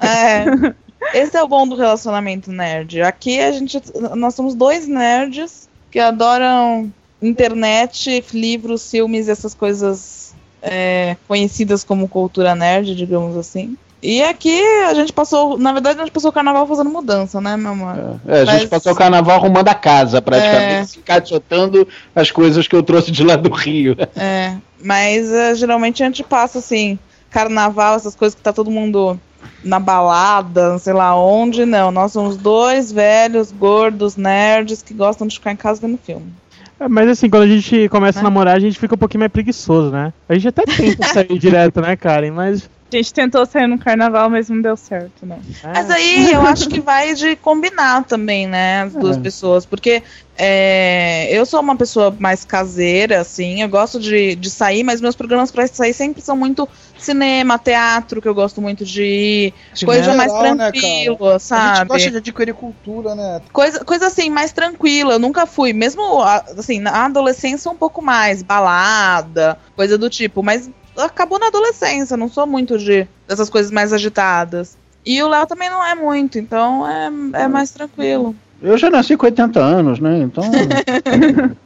É. Esse é o bom do relacionamento nerd. Aqui a gente. Nós somos dois nerds que adoram internet, livros, filmes, essas coisas é, conhecidas como cultura nerd, digamos assim. E aqui a gente passou. Na verdade, a gente passou o carnaval fazendo mudança, né, meu amor? É, a gente Mas- passou o carnaval arrumando a casa, praticamente, É. se encaixotando as coisas que eu trouxe de lá do Rio. É, mas é, geralmente a gente passa assim, carnaval, essas coisas que tá todo mundo na balada, não sei lá onde, não. Nós somos dois velhos, gordos, nerds que gostam de ficar em casa vendo filme. É, Mas assim, quando a gente começa a namorar, a gente fica um pouquinho mais preguiçoso, né? A gente até tenta sair direto, né, Karen? Mas. A gente tentou sair no carnaval, mas não deu certo, não. é, Mas aí eu acho que vai de combinar também, né, as duas É. pessoas, porque é, eu sou uma pessoa mais caseira, assim, eu gosto de, de sair, mas meus programas pra sair sempre são muito cinema, teatro, que eu gosto muito de ir, coisa mais Geral, né, tranquila, cara? A gente sabe? gosta de adquirir cultura, né? Coisa, coisa assim, mais tranquila. Eu nunca fui. Mesmo assim, na adolescência um pouco mais, balada, coisa do tipo. Mas acabou na adolescência, não sou muito de dessas coisas mais agitadas. E o Léo também não é muito, então é, é mais tranquilo. Eu já nasci com 80 anos, né? Então.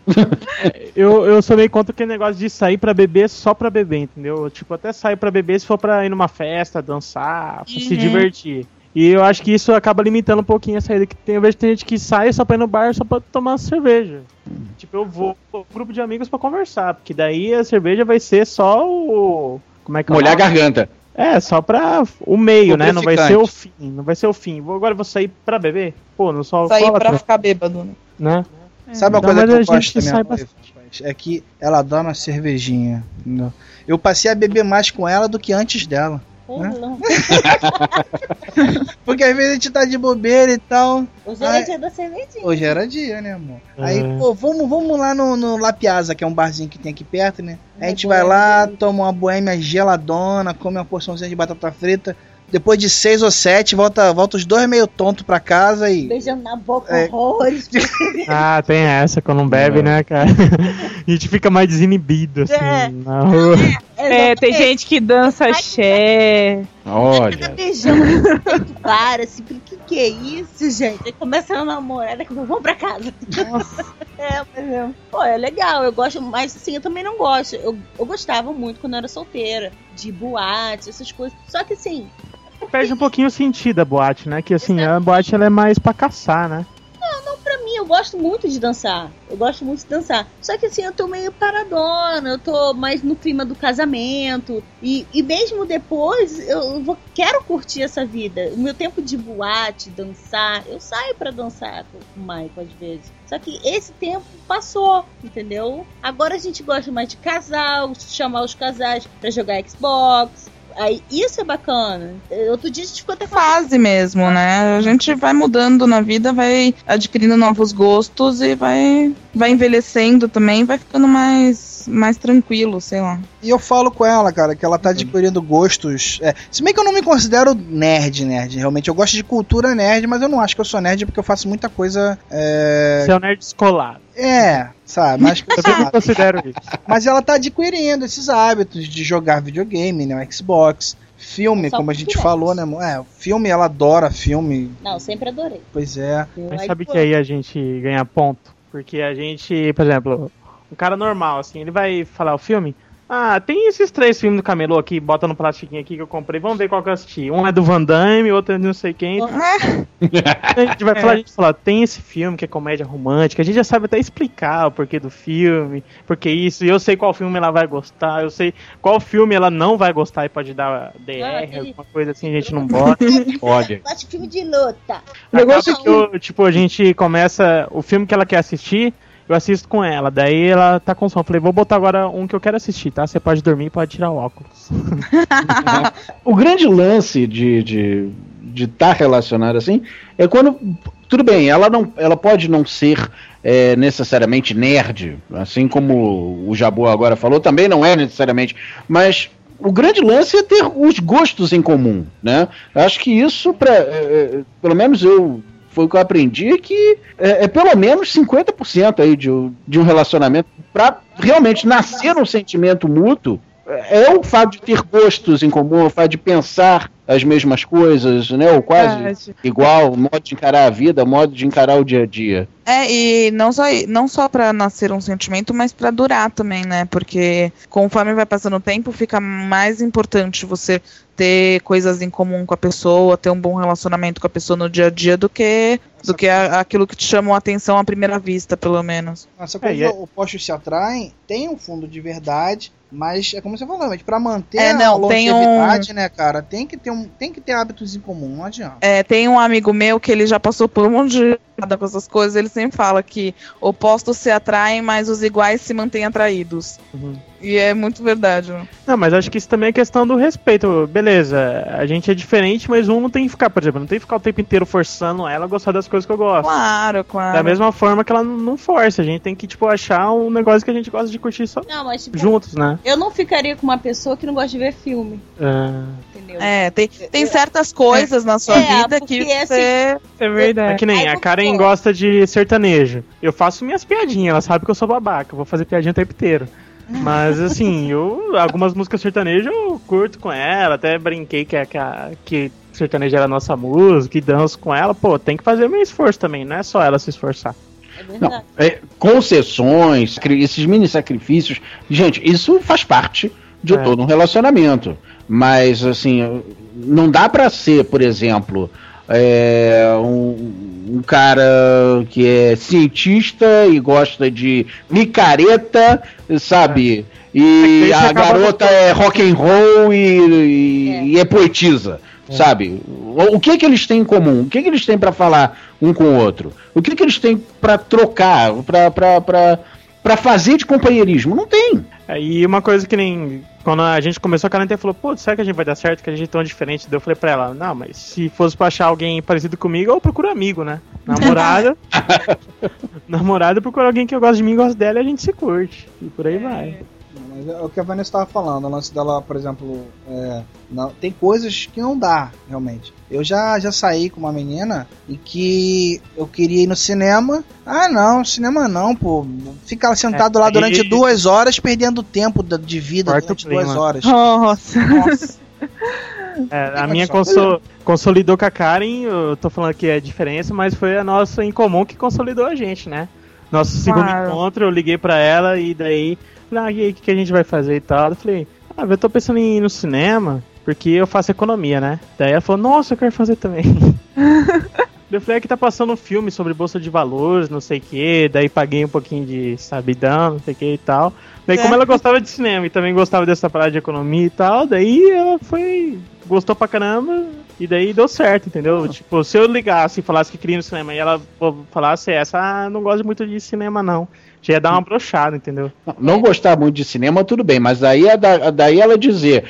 Eu, eu sou meio contra aquele negócio de sair pra beber só pra beber, entendeu? Eu, tipo, até sair pra beber se for pra ir numa festa, dançar, pra se Uhum. divertir. E eu acho que isso acaba limitando um pouquinho a saída. Que tem, eu vejo que tem gente que sai só pra ir no bar só pra tomar cerveja. Tipo, eu vou com um grupo de amigos pra conversar, porque daí a cerveja vai ser só o. Como é que é o Molhar a garganta. É, só pra o meio, né? Não vai ser o fim. Não vai ser o fim. Vou, agora eu vou sair pra beber? Pô, não só Sair pra ficar bêbado, né? né? Sabe uma coisa que a eu gosto noiva, rapaz? É que ela adora uma cervejinha. entendeu? Eu passei a beber mais com ela do que antes dela. Né? Porque às vezes a gente tá de bobeira e tal. Hoje era dia da cervejinha. Hoje era dia, né, amor? Aí, É. pô, vamos, vamos lá no, no La Piazza, que é um barzinho que tem aqui perto, né? Aí a gente vai lá, toma uma boêmia geladona, come uma porçãozinha de batata frita. Depois de seis ou sete, volta, volta os dois meio tonto pra casa e. Beijando na boca, É. horrores. Ah, tem essa, quando não bebe, É. né, cara? a gente fica mais desinibido, assim, É. na rua. É, tem gente que dança axé. Tá Olha. beijando para, assim, falei, que que é isso, gente? Aí começa a namorar, daqui a pouco, vamos pra casa. é, mas é. Pô, é legal, eu gosto, mas assim, eu também não gosto. Eu, eu gostava muito quando eu era solteira, de boate, essas coisas. Só que assim, Perde um pouquinho o sentido a boate, né? Que assim, a boate ela é mais pra caçar, né? Eu gosto muito de dançar. Eu gosto muito de dançar. Só que assim, eu tô meio paradona, eu tô mais no clima do casamento. E, e mesmo depois, eu vou, quero curtir essa vida. O meu tempo de boate, dançar, eu saio pra dançar com o Michael às vezes. Só que esse tempo passou, entendeu? Agora a gente gosta mais de casal, chamar os casais pra jogar Xbox. Aí, isso é bacana. Outro dia a gente ficou até falando Fase mesmo, né? A gente vai mudando na vida, vai adquirindo novos gostos e vai, vai envelhecendo também, vai ficando mais, mais tranquilo, sei lá. E eu falo com ela, cara, que ela tá adquirindo gostos. É, se bem que eu não me considero nerd, nerd. Realmente, eu gosto de cultura nerd, mas eu não acho que eu sou nerd porque eu faço muita coisa. É, Você é um nerd descolado. é sabe? Mas, Eu não considero isso. mas ela tá adquirindo esses hábitos de jogar videogame, né? o Xbox. Filme, como a gente falou, né, amor? É, filme, ela adora filme. Não, sempre adorei. Pois é. Mas sabe que aí a gente ganha ponto? Porque a gente, por exemplo, um cara normal, assim, ele vai falar o filme. Ah, tem esses três filmes do Camelô aqui, bota no plastiquinho aqui que eu comprei, vamos ver qual que eu assisti. Um é do Van Damme, outro é de não sei quem. A gente vai falar, a gente fala, tem esse filme que é comédia romântica, a gente já sabe até explicar o porquê do filme, porque isso, e eu sei qual filme ela vai gostar, eu sei qual filme ela não vai gostar e pode dar DR, Ah, aquele- alguma coisa assim, a gente não bota. Olha. Gosto de filme de luta. O negócio Acaba que eu, tipo, a gente começa o filme que ela quer assistir, eu assisto com ela. Daí ela tá com sono. Falei, vou botar agora um que eu quero assistir, tá? Você pode dormir e pode tirar o óculos. O grande lance de de de estar relacionado assim é quando tudo bem, ela não, ela pode não ser é, necessariamente nerd, assim como o Jabu agora falou, também não é necessariamente, mas o grande lance é ter os gostos em comum, né? Acho que isso, pra, é, pelo menos eu foi o que eu aprendi que é, é pelo menos 50% aí de, de um relacionamento para realmente nascer um sentimento mútuo é o fato de ter gostos em comum, o fato de pensar as mesmas coisas, né? Ou quase Verdade. igual, o modo de encarar a vida, o modo de encarar o dia a dia. É, e não só, não só para nascer um sentimento, mas para durar também, né? Porque conforme vai passando o tempo, fica mais importante você ter coisas em comum com a pessoa, ter um bom relacionamento com a pessoa no dia a dia do que do que a- aquilo que te chamou a atenção à primeira vista, pelo menos. Essa É, coisa é- opostos se atraem tem um fundo de verdade, mas é como você falou, pra manter É, não, a tem longevidade, né, cara, tem que ter um, tem que ter hábitos em comum, não adianta. É, tem um amigo meu que ele já passou por um monte de nada com essas coisas, ele sempre fala que opostos se atraem, mas os iguais se mantêm atraídos. Uhum. E é muito verdade. né? Não, mas acho que isso também é questão do respeito. Beleza, a gente é diferente, mas um não tem que ficar, por exemplo, não tem que ficar o tempo inteiro forçando ela a gostar das coisas que eu gosto. Claro, claro. Da mesma forma que ela não- força, a gente tem que, tipo, achar um negócio que a gente gosta de curtir só Não, mas tipo, juntos, né? eu não ficaria com uma pessoa que não gosta de ver filme, É, entendeu? É, tem, tem certas coisas na sua É, vida que assim, você. Isso é verdade. é que nem Aí a Karen gosta de sertanejo. Eu faço minhas piadinhas, ela sabe que eu sou babaca, eu vou fazer piadinha o tempo inteiro. Mas assim, eu algumas músicas sertanejo eu curto com ela, até brinquei que, a- que, a- que sertanejo era a nossa música e danço com ela. Pô, tem que fazer meu esforço também, não é só ela se esforçar. É Não, verdade. é, concessões, esses mini sacrifícios, gente, isso faz parte de É. todo um relacionamento. Mas assim, não dá pra ser, por exemplo, é, um, um cara que é cientista e gosta de micareta, sabe? É E você a garota é rock and roll e, e- É. e é poetisa. Sabe? O, que que eles têm em comum? O que que eles têm pra falar um com o outro? O que que eles têm pra trocar, pra- pra fazer de companheirismo? Não tem. É, E uma coisa que nem. Quando a gente começou a quarentena, falou, pô, será que a gente vai dar certo? Que a gente é tão diferente. Daí eu falei pra ela, não, mas se fosse pra achar alguém parecido comigo, eu procuro amigo, né? Namorada. namorada, procuro alguém que eu gosto de mim, gosto dela e a gente se curte. E por aí vai. Mas é o que a Vanessa estava falando, o lance dela, por exemplo, é, não, tem coisas que não dá, realmente. Eu já, já saí com uma menina e que eu queria ir no cinema. Ah, não, cinema não, pô. Ficar sentado lá É, durante e- duas horas, perdendo tempo de vida Corta o durante duas clima. horas. Nossa. Nossa. É, a minha consolidou com a Karen, eu tô falando que é diferença, mas foi a nossa em comum que consolidou a gente, né? Nosso segundo Claro. encontro, eu liguei pra ela e daí, falei, ah, e aí, o que, que a gente vai fazer e tal? Eu falei, ah, eu tô pensando em ir no cinema, porque eu faço economia, né? Daí ela falou, nossa, eu quero fazer também. Eu falei, é que tá passando um filme sobre bolsa de valores, não sei o que, daí paguei um pouquinho de sabidão, não sei o que e tal. Daí, como É. ela gostava de cinema e também gostava dessa parada de economia e tal, daí ela foi. gostou pra caramba e daí deu certo, entendeu? Tipo, se eu ligasse e falasse que queria ir no cinema e ela falasse essa, ah, não gosto muito de cinema não. Já ia dar uma brochada, entendeu? Não, não gostar muito de cinema, tudo bem, mas daí, é da- daí ela dizer.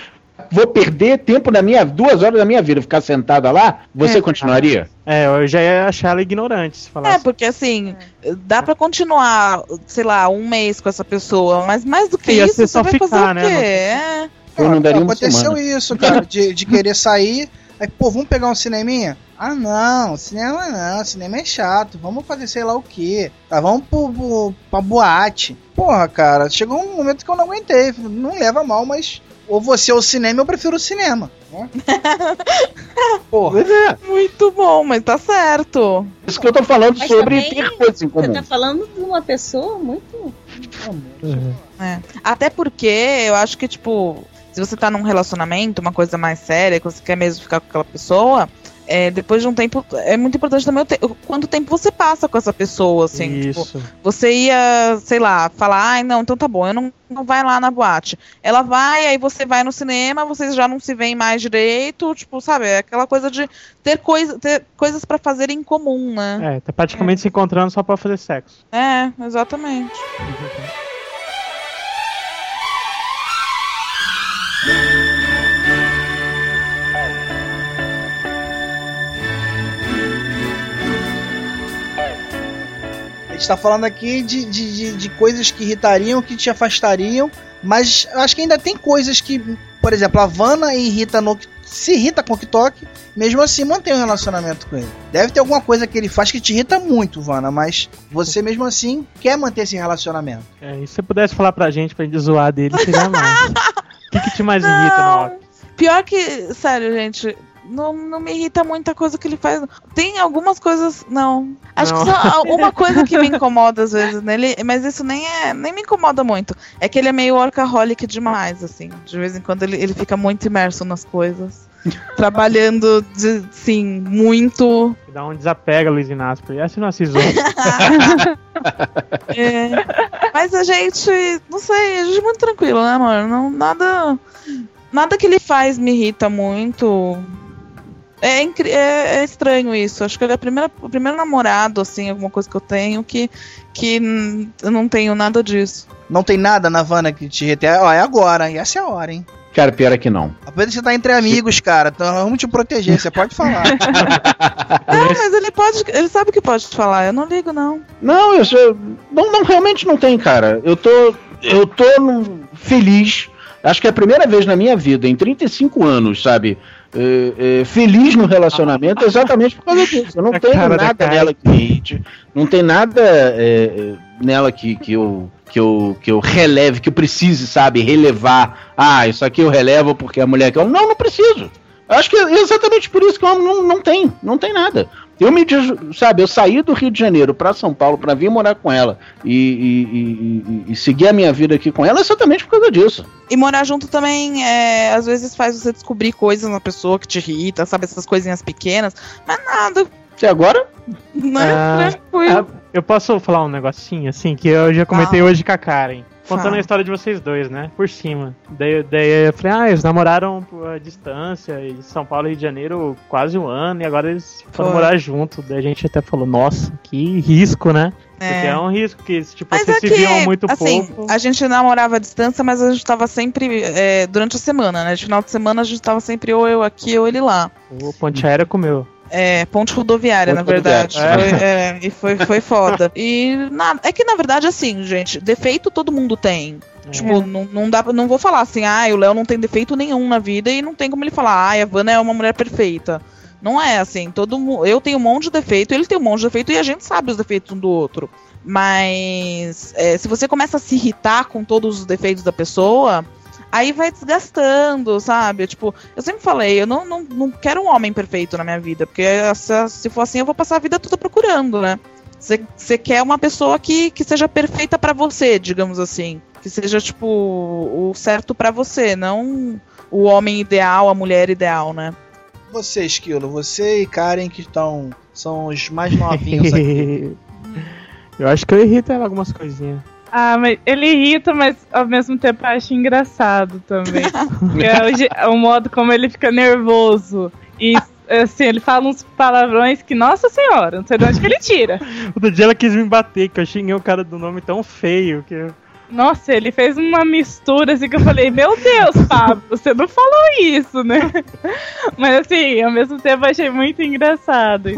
Vou perder tempo da minha duas horas da minha vida ficar sentada lá. Você É. continuaria? É, eu já ia achar ela ignorante se É, falasse. porque assim, dá pra continuar, sei lá, um mês com essa pessoa, mas mais do que Ia isso, você só vai ficar, fazer o né, quê? não- É. Eu não daria uma aconteceu semana. isso, cara, de, de querer sair. Aí, pô, vamos pegar um cineminha? Ah, não, cinema não, cinema é chato. Vamos fazer sei lá o que. Tá, vamos pro, pro, pra boate. Porra, cara, chegou um momento que eu não aguentei. Não leva mal, mas ou você ou o cinema, eu prefiro o cinema. né? Porra. É. Muito bom, mas tá certo. Isso que eu tô falando Mas sobre ter coisas em Você comum. tá falando de uma pessoa muito. É. Até porque eu acho que, tipo, se você tá num relacionamento, uma coisa mais séria, que você quer mesmo ficar com aquela pessoa, é, depois de um tempo, é muito importante também o, te- quanto tempo você passa com essa pessoa, assim. Tipo, Isso. você ia, sei lá, falar, ai, não, então tá bom, eu não, não vai lá na boate. Ela vai, aí você vai no cinema, vocês já não se veem mais direito, tipo, sabe, é aquela coisa de ter, coisa, ter coisas pra fazer em comum, né? É, tá praticamente se encontrando só pra fazer sexo. É, exatamente. Gente tá falando aqui de, de, de, de coisas que irritariam, que te afastariam, mas eu acho que ainda tem coisas que, por exemplo, a Vanna irrita no se irrita com o TikTok, mesmo assim mantém um relacionamento com ele. Deve ter alguma coisa que ele faz que te irrita muito, Vanna, mas você mesmo assim quer manter esse relacionamento. É, e se você pudesse falar pra gente, pra gente zoar dele, seria mais. O que, que te mais irrita no. Ock? Pior que, sério, gente, não, não me irrita muita coisa que ele faz. Tem algumas coisas. Não. Acho Não. que só uma coisa que me incomoda às vezes nele, mas isso nem é. Nem me incomoda muito. É que ele é meio workaholic demais, assim. De vez em quando ele, ele fica muito imerso nas coisas. trabalhando, de, sim, muito. Dá um desapega, Luiz Inácio. porque Essa não assistiu. É, mas a gente, não sei, a gente é muito tranquilo, né, amor? Não, nada, nada que ele faz me irrita muito. É, é- é estranho isso. Acho que ele é a primeira- o primeiro namorado, assim, alguma coisa que eu tenho, que, que eu não tenho nada disso. Não tem nada na Vanna que te. É, ó, é agora, e essa é a hora, hein? Cara, pior é que não. Apenas você tá entre amigos, cara. Então vamos te proteger, você pode falar. Não, mas ele pode. Ele sabe que pode te falar, eu não ligo, não. Não, eu sou, não, não, realmente não tem, cara. Eu tô, eu tô feliz. Acho que é a primeira vez na minha vida, em 35 anos, sabe? É, é, feliz no relacionamento exatamente por causa disso. Eu não A tenho nada nela que irrite, não tem nada é, é, nela que, que, eu, que, eu, que eu releve, que eu precise, sabe, relevar. Ah, isso aqui eu relevo porque a mulher que eu. Não, não preciso. Eu Acho que é exatamente por isso que eu não, não tem, não tem nada. Eu me sabe, eu saí do Rio de Janeiro para São Paulo para vir morar com ela e, e- e- e- e seguir a minha vida aqui com ela exatamente por causa disso. E morar junto também, é, às vezes, faz você descobrir coisas na pessoa que te irrita, sabe? Essas coisinhas pequenas. Mas nada, Até agora, né? Ah, Tranquilo. Eu posso falar um negocinho assim, que eu já comentei Fala. hoje com a Karen. Contando Fala. a história de vocês dois, né? Por cima. Daí, daí eu falei, ah, eles namoraram por a distância, de São Paulo e Rio de Janeiro quase um ano, e agora eles foram Foi. morar junto. Daí a gente até falou, nossa, que risco, né? Porque É. é um risco, que tipo, Mas vocês é se viam muito assim, pouco. a gente namorava à distância, mas a gente tava sempre, é, durante a semana, né? De final de semana a gente tava sempre ou eu aqui ou ele lá. O ponte aérea comeu. É, ponte rodoviária, Ponte na verdade. rodoviária. Foi, é, e foi, foi foda. E na- é que, na verdade, assim, gente, defeito todo mundo tem. Tipo, não, não dá não vou falar assim, ah, o Léo não tem defeito nenhum na vida e não tem como ele falar, ah, a Vanna é uma mulher perfeita. Não é assim, todo eu tenho um monte de defeito, ele tem um monte de defeito e a gente sabe os defeitos um do outro. Mas é, se você começa a se irritar com todos os defeitos da pessoa, aí vai desgastando, sabe? Tipo, eu sempre falei, eu não, não, não quero um homem perfeito na minha vida, porque se, se for assim eu vou passar a vida toda procurando, né? Você quer uma pessoa que, que seja perfeita pra você, digamos assim. Que seja, tipo, o certo pra você, não o homem ideal, a mulher ideal, né? Você, Esquilo, você e Karen que estão. São os mais novinhos aqui. eu acho que eu irrito ela algumas coisinhas. Ah, mas ele irrita, mas ao mesmo tempo eu acho engraçado também. É o, je- o modo como ele fica nervoso. E assim, ele fala uns palavrões que, nossa senhora, não sei de onde que ele tira. Outro dia ela quis me bater, que eu xinguei o cara do nome tão feio que. Nossa, ele fez uma mistura assim que eu falei, meu Deus, Pablo, você não falou isso, né? Mas assim, ao mesmo tempo eu achei muito engraçado.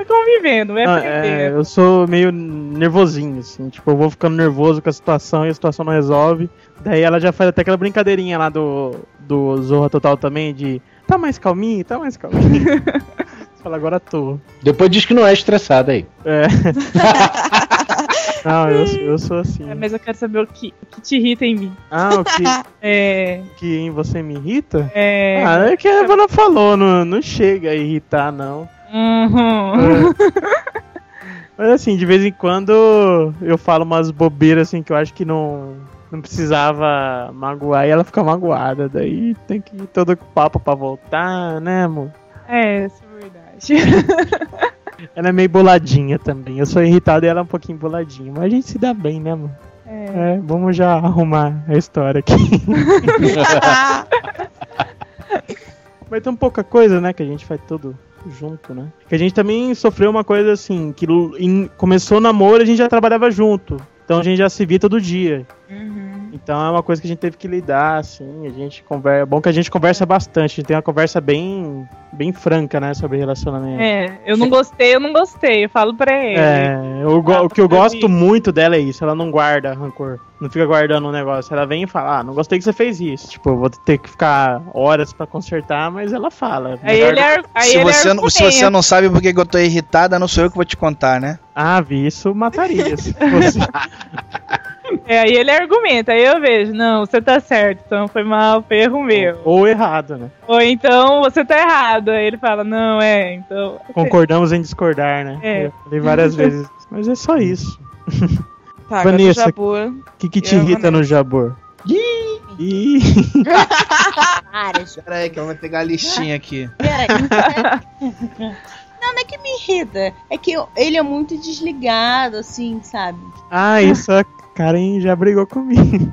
Vai convivendo, vai Ah, é, eu sou meio nervosinho, assim, tipo, eu vou ficando nervoso com a situação e a situação não resolve. Daí ela já faz até aquela brincadeirinha lá do, do Zorra Total também, de tá mais calminho, tá mais calminho. Fala, agora tô. depois diz que não é estressado aí. É. não, eu, sou- eu sou assim. É, Mas eu quero saber o que, o que te irrita em mim. Ah, o que, É. que em você me irrita? É. Ah, é que a Evana falou, não, não chega a irritar, não. Uhum. Mas assim, de vez em quando eu falo umas bobeiras assim que eu acho que não, não precisava magoar e ela fica magoada. Daí tem que ir todo com papo pra voltar, né, amor? É, isso é verdade. Ela é meio boladinha também. Eu sou irritado e ela é um pouquinho boladinha. Mas a gente se dá bem, né, amor? É. É, vamos já arrumar a história aqui. Mas tem pouca coisa, né, que a gente faz tudo junto, né? Que a gente também sofreu uma coisa assim, que em- começou o namoro a gente já trabalhava junto. Então a gente já se via todo dia. Uhum. Então é uma coisa que a gente teve que lidar, assim, a gente conversa. É bom que a gente conversa bastante, a gente tem uma conversa bem, bem franca, né, sobre relacionamento. É, eu não gostei, eu não gostei, eu falo pra ele. É, É, eu go- o que eu gosto muito dela é isso, ela não guarda rancor. Não fica guardando um negócio. Ela vem e fala, ah, não gostei que você fez isso. Tipo, eu vou ter que ficar horas pra consertar, mas ela fala. Aí Melhor- ele, ar- aí se, ele você não, se você não sabe por que que eu tô irritada, não sou eu que vou te contar, né? Ah, vi, isso mataria. se fosse. É, aí ele argumenta, aí eu vejo, não, você tá certo, então foi mal, foi erro meu. Ou errado, né? Ou então você tá errado. Aí ele fala, não, é, então. Concordamos em discordar, né? É. Eu falei várias vezes. Mas é só isso. Tá, Vanessa, o que, que te Eu, irrita no Jabor? Ih! Pera aí que eu vou pegar a listinha aqui. Peraí. Não, não é que me irrita. É que eu- ele é muito desligado, assim, sabe? Ah, isso a Karen já brigou comigo.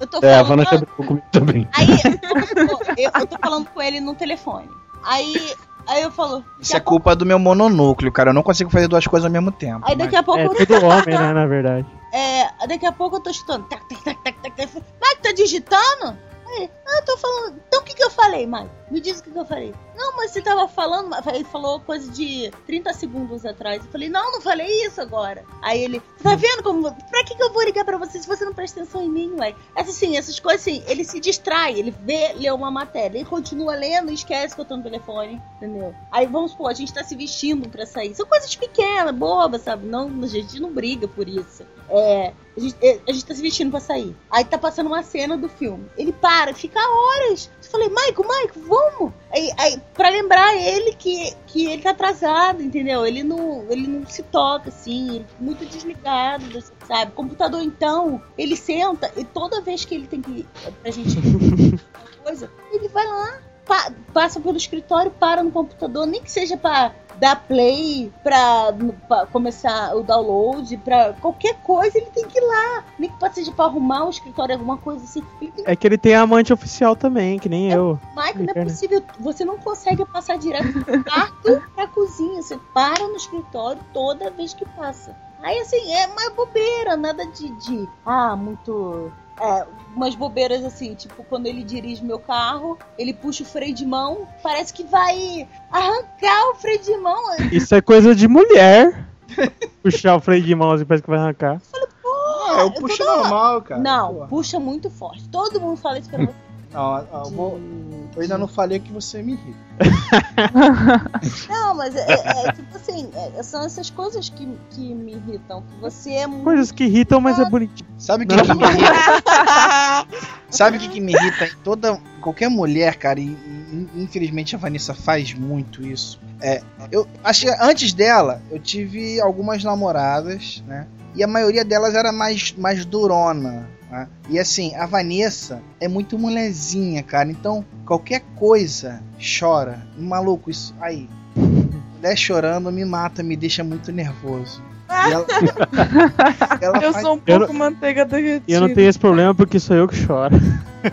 Eu tô É, a falando. Vanna já brigou comigo também. Aí eu, eu- eu tô falando com ele no telefone. Aí, aí eu falo. Isso é culpa do meu mononúcleo, cara. Eu não consigo fazer duas coisas ao mesmo tempo. Aí daqui a pouco É eu tudo homem, né, na verdade. É, daqui a pouco eu tô escutando. Tac, tac, tac, tac, tac, tac. Mike, tá digitando? Aí, eu tô falando. Então o que que eu falei, Mike? Me diz o que que eu falei. Não, mas você tava falando. Ele falou coisa de 30 segundos atrás. Eu falei, não, não falei isso agora. Aí ele, tá vendo como. Pra que que eu vou ligar pra você se você não presta atenção em mim, Mike? Assim, essas coisas assim, ele se distrai, ele vê, lê uma matéria, ele continua lendo e esquece que eu tô no telefone, entendeu? Aí vamos supor, a gente tá se vestindo pra sair. São coisas pequenas, bobas, sabe? Não, a gente não briga por isso. É, a gente, é, a gente tá se vestindo pra sair. Aí tá passando uma cena do filme. Ele para, fica horas. Eu falei, Maico, Maico, vamos! Aí, aí, pra lembrar ele que, que ele tá atrasado, entendeu? Ele não, ele não se toca, assim, muito desligado, sabe? Computador, então, ele senta e toda vez que ele tem que. pra gente. coisa, ele vai lá, pa- passa pelo escritório, para no computador, nem que seja pra dar play, pra, pra começar o download, pra qualquer coisa, ele tem que ir lá. Nem que seja pra arrumar o escritório, alguma coisa assim. Que É que ele tem amante oficial também, que nem eu. Michael, não é possível. Você não consegue passar direto do quarto pra cozinha. Você para no escritório toda vez que passa. Aí, assim, é mais bobeira, nada de. de ah, muito. É, umas bobeiras assim, tipo, quando ele dirige meu carro, ele puxa o freio de mão, parece que vai arrancar o freio de mão. Isso é coisa de mulher. Puxar o freio de mão assim, parece que vai arrancar. Ah, eu puxo normal, cara. Não, Porra. puxa muito forte. Todo mundo fala isso pra você. Não, eu, vou- eu ainda não falei que você me irrita. Não, mas é, é- é tipo assim, é- são essas coisas que, que me irritam. Que você é muito. Coisas que irritam, mas é bonitinho. Sabe o que, que me irrita? Sabe o que, que me irrita em toda. Qualquer mulher, cara, e, e infelizmente a Vanessa faz muito isso. É, eu acho que antes dela, eu tive algumas namoradas, né? E a maioria delas era mais, mais durona. Né? E assim, a Vanessa é muito mulherzinha, cara. Então, qualquer coisa chora. Maluco, isso. Aí. Mulher chorando me mata, me deixa muito nervoso. Ela, ela Eu faz- sou um Eu pouco manteiga derretida. E eu não tenho esse problema porque sou eu que choro.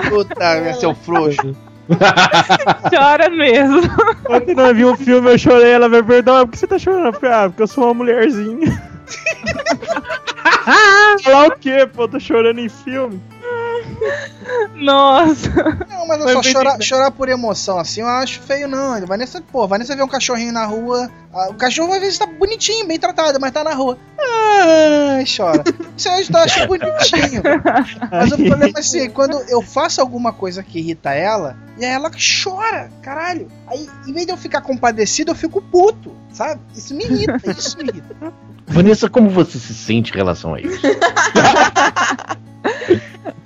Puta, seu frouxo. Chora mesmo. Ontem nós vi um filme, eu chorei, ela vai perdoar. Por que você tá chorando? Eu falei, ah, porque eu sou uma mulherzinha. Falar o quê, pô? Eu tô chorando em filme. Nossa. Não, mas eu só chorar, chorar por emoção assim, eu acho feio não. Vanessa, pô, Vanessa vê um cachorrinho na rua, ah, o cachorro às vezes tá bonitinho, bem tratado, mas tá na rua. Ah, chora. Isso aí eu acho bonitinho. Mas o problema é assim, quando eu faço alguma coisa que irrita ela, e aí ela chora, caralho. Aí, em vez de eu ficar compadecido, eu fico puto, sabe? Isso me irrita, isso me irrita. Vanessa, como você se sente em relação a isso?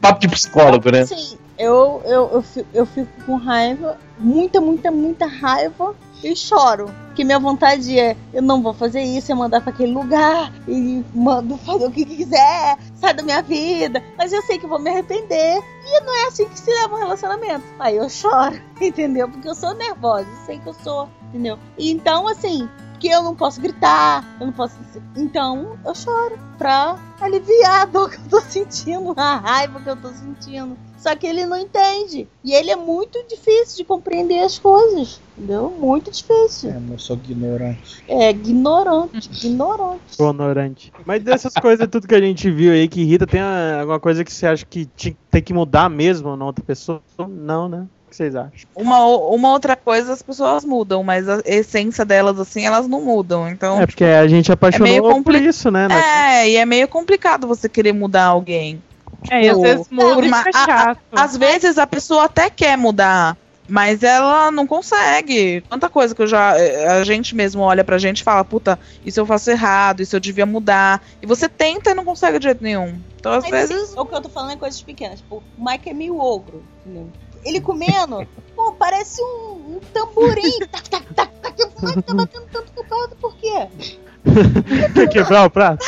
Papo de psicólogo, né? Sim, eu, eu, eu, fico, eu fico com raiva, muita, muita, muita raiva e choro. Que minha vontade é, eu não vou fazer isso, é mandar pra aquele lugar e mando fazer o que quiser, sai da minha vida. Mas eu sei que vou me arrepender. E não é assim que se leva um relacionamento. Aí eu choro, entendeu? Porque eu sou nervosa, sei que eu sou, entendeu? E então, assim, que eu não posso gritar, eu não posso. Então eu choro pra aliviar a dor que eu tô sentindo, a raiva que eu tô sentindo. Só que ele não entende. E ele é muito difícil de compreender as coisas. Entendeu? Muito difícil. É, eu sou ignorante. É ignorante, ignorante. Honorante. Mas dessas coisas, tudo que a gente viu aí que irrita, tem alguma coisa que você acha que tem que mudar mesmo na outra pessoa? Não, né? Que vocês acham? Uma, uma outra coisa as pessoas mudam, mas a essência delas, assim, elas não mudam. Então, É porque a gente apaixonou meio por compli- isso, né? né? é, e é meio complicado você querer mudar alguém. É, e às Tipo, vezes muda e uma- a- a- chato. Às vezes a pessoa até quer mudar, mas ela não consegue. Tanta coisa que eu já. A gente mesmo olha pra gente e fala, puta, isso eu faço errado, isso eu devia mudar. E você tenta e não consegue de jeito nenhum. Então, às Mas vezes. o que eu tô falando é coisas pequenas. Tipo, o Mike é meio ogro. entendeu? Ele comendo, pô, parece um, um tamborim. Tac, tac, tac, tac. O Mike tá batendo tanto no prato, por quê? Quer quebrar o prato?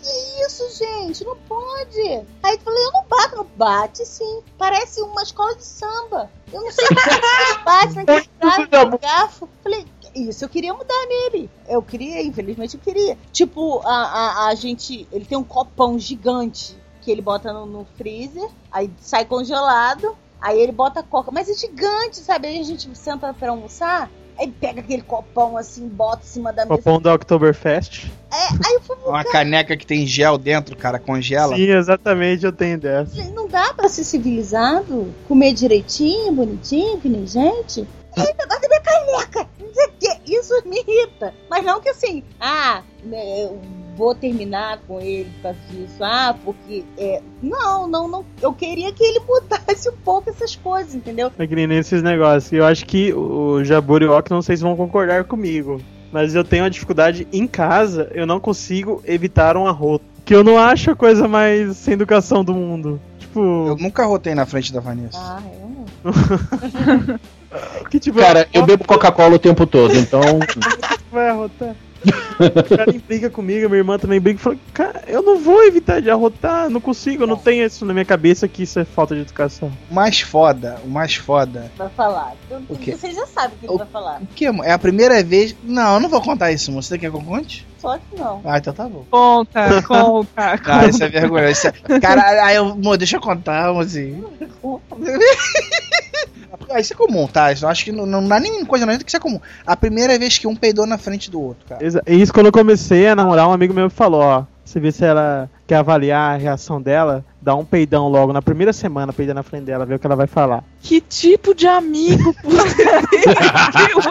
Que isso, gente? Não pode. Aí eu falei, eu não bato. Não bate sim. Parece uma escola de samba. Eu não sei é que você bate naquele prato, naquele garfo. Falei, isso eu queria mudar nele. Eu queria, infelizmente eu queria. Tipo, a, a, a gente. Ele tem um copão gigante que ele bota no, no freezer, aí sai congelado, aí ele bota coca. Mas é gigante, sabe? Aí a gente senta pra almoçar. Aí pega aquele copão assim, bota em cima da mesa. Copão da Oktoberfest. É, aí eu falei, Uma caneca que tem gel dentro, cara, congela. Sim, exatamente, eu tenho dessa. Não dá pra ser civilizado? Comer direitinho, bonitinho, que nem gente? E aí, negócio da minha caneca! Não sei o quê. Isso me irrita. Mas não que assim, ah, né, eu vou terminar com ele por causa disso. Ah, porque. É... Não, não, não. Eu queria que ele mudasse um pouco essas coisas, entendeu? É que nem nesses negócios. Eu acho que o Jabur e o Ok, não sei se vão concordar comigo. Mas eu tenho uma dificuldade em casa, eu não consigo evitar um arroto. Que eu não acho a coisa mais sem educação do mundo. Tipo, Eu nunca rotei na frente da Vanessa. Ah, eu não. que tipo, Cara, eu bebo Coca-Cola o tempo todo, então. vai arrotar. O cara briga comigo, minha irmã também briga e fala, cara, eu não vou evitar de arrotar, não consigo, eu não tenho isso na minha cabeça que isso é falta de educação. O mais foda, o mais foda. Vai falar. O quê? Você já sabe o que ele vai falar. O que, amor? É a primeira vez. Não, eu não vou contar isso, moço. Você quer que eu conte? Só que não. Ah, então tá bom. Conta, conta. Ah, isso é vergonha. Isso é... Cara, aí eu. Amor, deixa eu contar, mozinho. Ah, Isso é comum, tá? Eu acho que não, não dá nem coisa não que isso é comum. A primeira vez que um peidou na frente do outro, cara. Isso quando eu comecei a namorar, um amigo meu me falou, ó. Você vê se ela quer avaliar a reação dela, dá um peidão logo na primeira semana, peida na frente dela, vê o que ela vai falar. Que tipo de amigo você eu,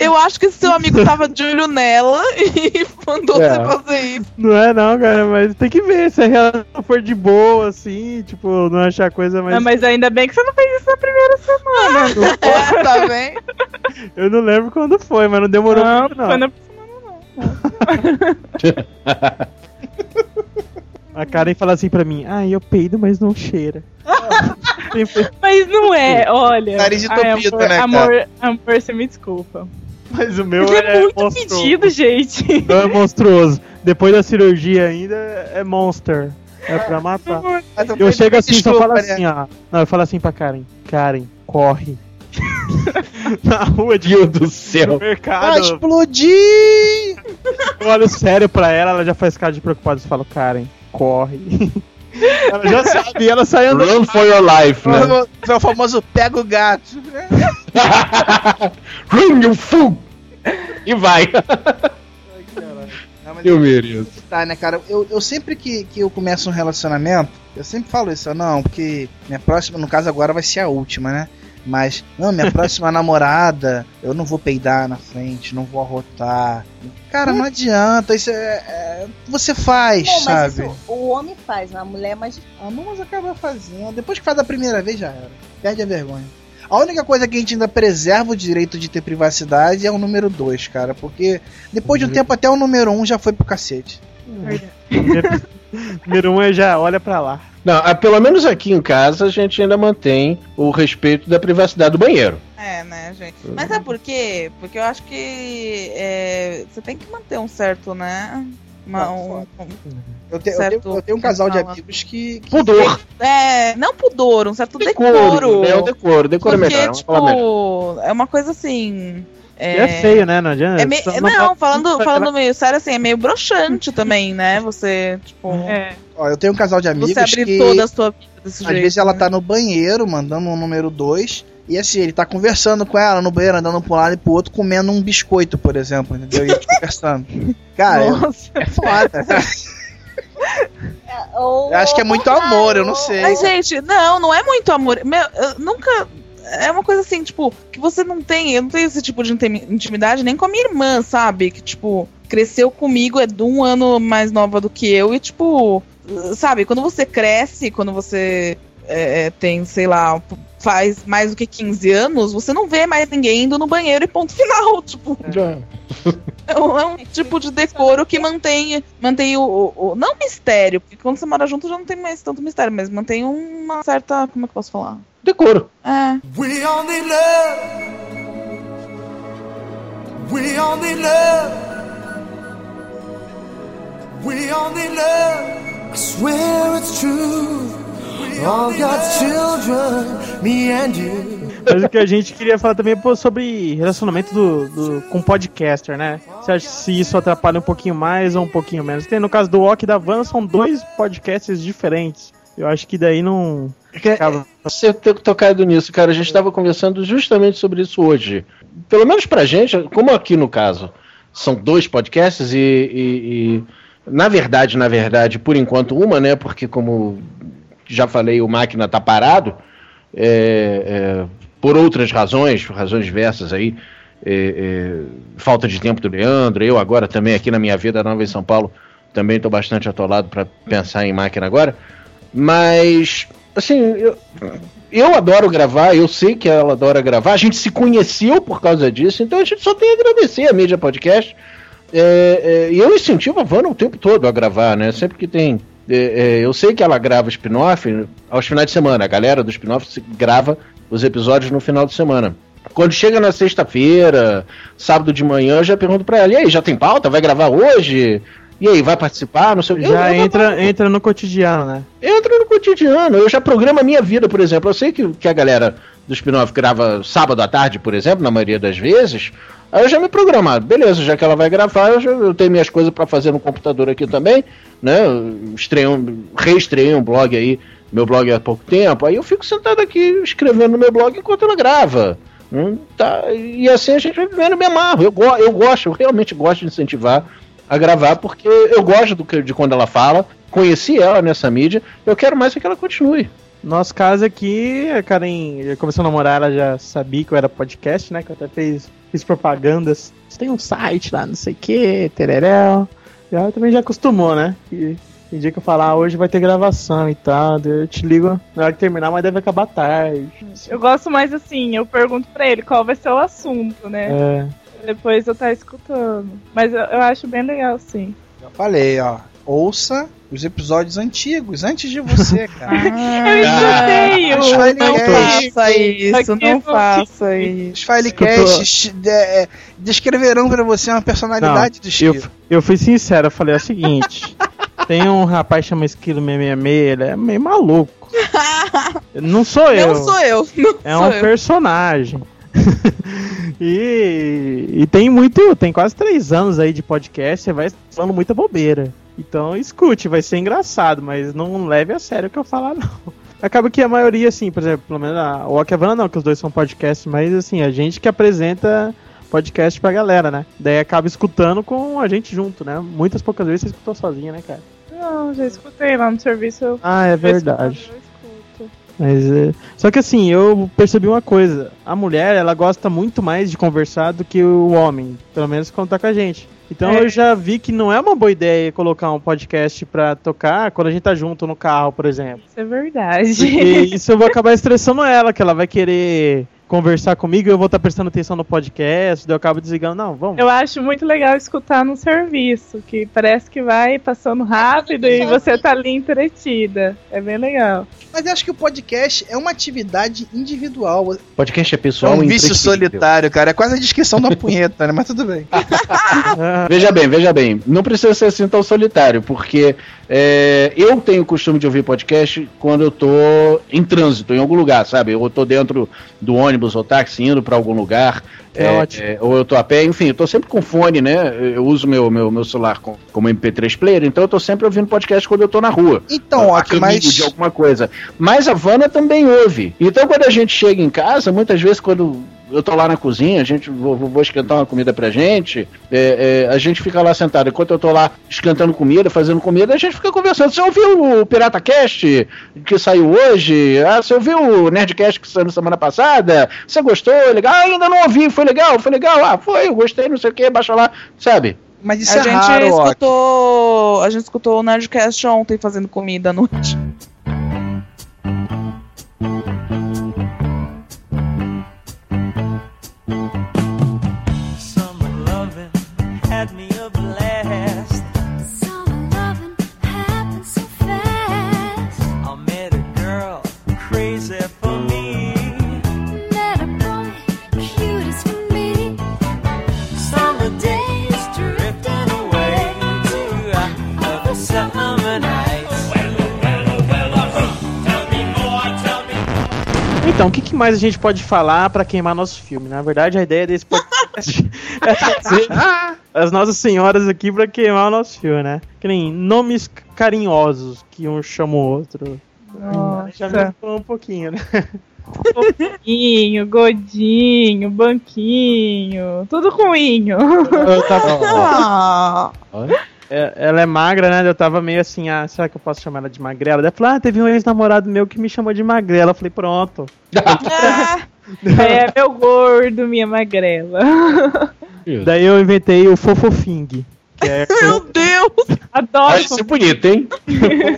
eu acho que esse seu amigo tava de olho nela e mandou É. você fazer isso. Não é não, cara, mas tem que ver se a relação for de boa, assim, tipo, não achar coisa mais. Mas ainda bem que você não fez isso na primeira semana. É, tá vendo? Eu não lembro quando foi, mas não demorou Não, muito, não. foi na A Karen fala assim pra mim, ah, eu peido, mas não cheira. Mas não é, olha. Nariz de Ai, topido, amor, né, cara? amor, amor, você me desculpa. mas o meu Porque é, é, muito monstruoso. pedido, gente. Não é monstruoso. Depois da cirurgia ainda é monster. É pra matar. Eu chego assim e só falo né? assim, ó. Não, eu falo assim pra Karen. Karen, corre. Na rua de Deus do céu. Vai explodir! Eu olho sério pra ela, ela já faz cara de preocupada. Eu falo, Karen, corre. ela já sabe, ela sai andando. Run for your life, né? É o famoso pega o gato. Run, you fool! E vai. Não, mas Eu mereço. Tá, né, cara? Eu, eu sempre que, que eu começo um relacionamento, eu sempre falo isso, não, porque minha próxima, no caso agora vai ser a última, né? Mas, não, minha próxima namorada, eu não vou peidar na frente, não vou arrotar. Cara, não adianta, isso é. é- você faz, Bom, mas sabe? isso, o homem faz, a mulher é mais. Ah, mas acaba fazendo. Depois que faz a primeira vez, já era. Perde a vergonha. A única coisa que a gente ainda preserva o direito de ter privacidade é o número 2, cara. Porque depois de um tempo até o número 1 um já foi pro cacete. Número um é já, olha pra lá. Não, ah, pelo menos aqui em casa a gente ainda mantém o respeito da privacidade do banheiro. É, né, gente? Mas é por quê? Porque eu acho que é, você tem que manter um certo, né? Uma, um, Eu, te- eu Certo. tenho, eu tenho um casal de Fala. amigos que. que Pudor. é, não pudor, um certo decoro. Decoro. né? O decoro. Decoro é Porque, melhor. tipo, é uma coisa assim. E é feio, né? Não adianta. É meio, não, falando, falando meio sério, assim, é meio broxante também, né? Você, tipo, É. Ó, eu tenho um casal de amigos você abrir que. toda a sua vida desse Às jeito. vezes ela né? tá no banheiro, mandando um número 2. E assim, ele tá conversando com ela no banheiro, andando pra um lado e pro outro, comendo um biscoito, por exemplo, entendeu? E eles conversando. Cara, é- Nossa. é foda. Ou, Eu acho que é muito amor, eu não sei. Mas, gente, não, não é muito amor. Meu, eu nunca. É uma coisa assim, tipo, que você não tem. Eu não tenho esse tipo de intim- intimidade nem com a minha irmã, sabe? Que, tipo, cresceu comigo, é de um ano mais nova do que eu, e, tipo, sabe, quando você cresce, quando você é, tem, sei lá, faz mais do que 15 anos, você não vê mais ninguém indo no banheiro e ponto final. Tipo, é um, é um tipo de decoro que mantém, mantém o, o- o- Não mistério, porque quando você mora junto já não tem mais tanto mistério, mas mantém uma certa. Como é que eu posso falar? Decoro. É. We only love. We only love. We only love. I swear it's true. All God's children, me and you. Mas o que a gente queria falar também pô, sobre relacionamento do, do- com podcaster, né? Você acha se isso atrapalha um pouquinho mais ou um pouquinho menos? Tem, no caso do Ok e da Van, são dois podcasts diferentes. Eu acho que daí não. acaba- Você ter tocado nisso, cara, a gente estava conversando justamente sobre isso hoje. Pelo menos pra gente, como aqui no caso, são dois podcasts e, e- e, na verdade, na verdade, por enquanto uma, né? Porque como já falei, o máquina tá parado é, é, por outras razões, razões diversas aí. é, é, falta de tempo do Leandro, eu agora também aqui na minha vida nova em São Paulo, também estou bastante atolado para pensar em máquina agora. Mas, assim, eu, eu adoro gravar, eu sei que ela adora gravar, a gente se conheceu por causa disso, então a gente só tem a agradecer a mídia podcast. É, é, e eu incentivo a Vanna o tempo todo a gravar, né? Sempre que tem. É, é, eu sei que ela grava spin-off aos finais de semana. A galera do spin-off grava os episódios no final de semana. Quando chega na sexta-feira, sábado de manhã, eu já pergunto pra ela: e aí, já tem pauta? Vai gravar hoje? E aí, vai participar? Não sei. Já Eu- eu- entra, entra no cotidiano, né? entra no cotidiano. Eu já programo a minha vida, por exemplo. Eu sei que, que a galera do spin-off grava sábado à tarde, por exemplo, na maioria das vezes. Aí eu já me programado. Beleza, já que ela vai gravar, eu, já, eu tenho minhas coisas para fazer no computador aqui também, né? Eu Estreiei um, um blog aí, meu blog há pouco tempo. Aí eu fico sentado aqui escrevendo no meu blog enquanto ela grava. Hum, tá, e assim a gente vai vivendo, me amarro. Eu, eu gosto, eu realmente gosto de incentivar a gravar, porque eu gosto do de quando ela fala, conheci ela nessa mídia, eu quero mais é que ela continue. Nosso caso aqui, a Karen já começou a namorar, ela já sabia que eu era podcast, né? Que eu até fiz, fiz propagandas. Você tem um site lá, não sei o que, tereréu. Já também já acostumou, né? Que tem dia que eu falar, ah, hoje vai ter gravação e tal. Eu te ligo na hora que terminar, mas deve acabar tarde. Eu gosto mais assim, eu pergunto pra ele qual vai ser o assunto, né? É. Depois eu tá escutando. Mas eu, eu acho bem legal, sim. Já falei, ó. Ouça os episódios antigos, antes de você, cara. eu escutei os o- Filecasts- faça isso, Aqui não Os faça isso. Filecasts de- é, descreverão pra você uma personalidade do eu, Esquilo. eu fui sincero, eu falei é o seguinte: tem um rapaz que chama Esquilo 666, ele é meio maluco. Não sou eu. Não sou eu. Não É sou um eu. personagem. e, e tem muito, tem quase três anos aí de podcast, você vai falando muita bobeira. Então escute, vai ser engraçado, mas não leve a sério o que eu falar, não. Acaba que a maioria, assim, por exemplo, pelo menos a o Akavana não, que os dois são podcasts, mas assim, a gente que apresenta podcast pra galera, né? Daí acaba escutando com a gente junto, né? Muitas poucas vezes você escutou sozinho, né, cara? Não, já escutei lá no serviço. Ah, é verdade. Mas é... Só que assim, eu percebi uma coisa. A mulher, ela gosta muito mais de conversar do que o homem. Pelo menos quando tá com a gente. Então É. eu já vi que não é uma boa ideia colocar um podcast pra tocar quando a gente tá junto no carro, por exemplo. Isso é verdade. Porque isso eu vou acabar estressando ela, que ela vai querer conversar comigo e eu vou estar prestando atenção no podcast, daí eu acabo desligando. Não, vamos. Eu acho muito legal escutar no serviço, que parece que vai passando rápido e você tá ali entretida. É bem legal. Mas eu acho que o podcast é uma atividade individual. Podcast é É pessoal um vício solitário, cara. É quase a descrição da punheta, né? Mas tudo bem. Veja bem, veja bem. Não precisa ser assim tão solitário, porque é, eu tenho o costume de ouvir podcast quando eu tô em trânsito, em algum lugar, sabe? Eu tô dentro do ônibus ou táxi indo pra algum lugar. É é, ótimo. é, ou eu tô a pé, enfim, eu tô sempre com fone, né? Eu uso meu, meu, meu celular com- como MP3 player, então eu tô sempre ouvindo podcast quando eu tô na rua. Então, a caminho mais. de alguma coisa. Mas a Vanna também ouve. Então, quando a gente chega em casa, muitas vezes, quando eu tô lá na cozinha, a gente vou, vou- vou esquentar uma comida pra gente, é, é, a gente fica lá sentado. Enquanto eu tô lá esquentando comida, fazendo comida, a gente fica conversando. Você ouviu o Pirata Cast que saiu hoje? Ah, você ouviu o Nerdcast que saiu na semana passada? Você gostou? Legal? Ah, ainda não ouvi, foi legal, foi legal. Ah, foi, eu gostei, não sei o que, baixa lá, sabe? Mas isso a é gente raro, ó. escutou. A gente escutou o Nerdcast ontem fazendo comida à noite. Então, o que, que mais a gente pode falar pra queimar nosso filme? Na verdade, a ideia desse podcast é trazer as nossas senhoras aqui pra queimar o nosso filme, né? Que nem nomes carinhosos que um chama o outro. Já me falou um pouquinho, né? Fofinho, godinho, banquinho, tudo ruinho. Eu tava- Ah, É, ela é magra, né? Eu tava meio assim, ah, será que eu posso chamar ela de magrela? Ela falou, ah, teve um ex-namorado meu que me chamou de magrela. Eu falei, pronto. é meu gordo, minha magrela. Daí eu inventei o Fofofing. Que é meu Deus! Adoro. Vai ser bonito, hein?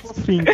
Fofofing.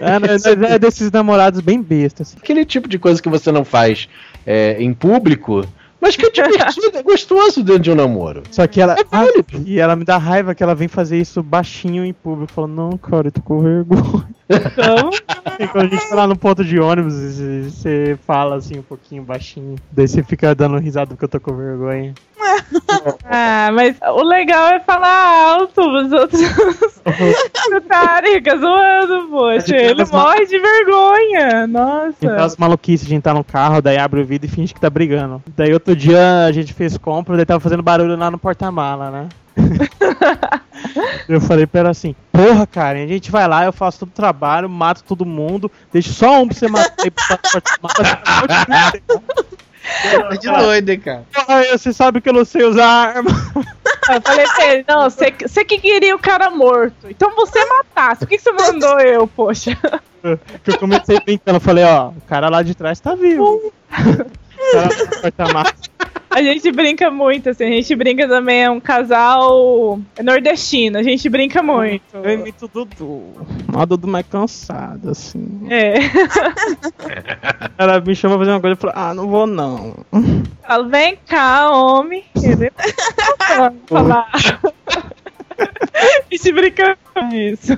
é, é desses namorados bem bestas. Aquele tipo de coisa que você não faz é, em público, mas que é divertido, é gostoso dentro de um namoro. Só que ela. Ah, e ela me dá raiva que ela vem fazer isso baixinho em público. Falando, não, cara, eu tô com vergonha. Então, E quando a gente tá lá no ponto de ônibus, e você fala assim um pouquinho baixinho. Daí você fica dando risada porque eu tô com vergonha. ah, mas o legal é falar alto, os outros escutarem, fica zoando, poxa. Ele morre de vergonha, nossa. Então as maluquices de entrar no carro, daí abre o vidro e finge que tá brigando. Daí outro dia a gente fez compra, daí tava fazendo barulho lá no porta-mala, né? eu falei pra ela assim, porra, cara, a gente vai lá, eu faço todo o trabalho, mato todo mundo, deixo só um pra você matar É de doido, hein, cara. Porra, você sabe que eu não sei usar arma. Eu falei pra ele, não, você que queria o cara morto. Então você matasse. Por que você mandou eu, poxa? Que eu comecei brincando, eu falei, ó, o cara lá de trás tá vivo. O cara. A gente brinca muito, assim, a gente brinca também, é um casal nordestino, a gente brinca muito. Eu imito o Dudu. Mas o Dudu mais cansado, assim. É. Ela me chama pra fazer uma coisa e falou, ah, não vou não. Fala, vem cá, homem. Entendeu? Falar. A gente brinca com isso.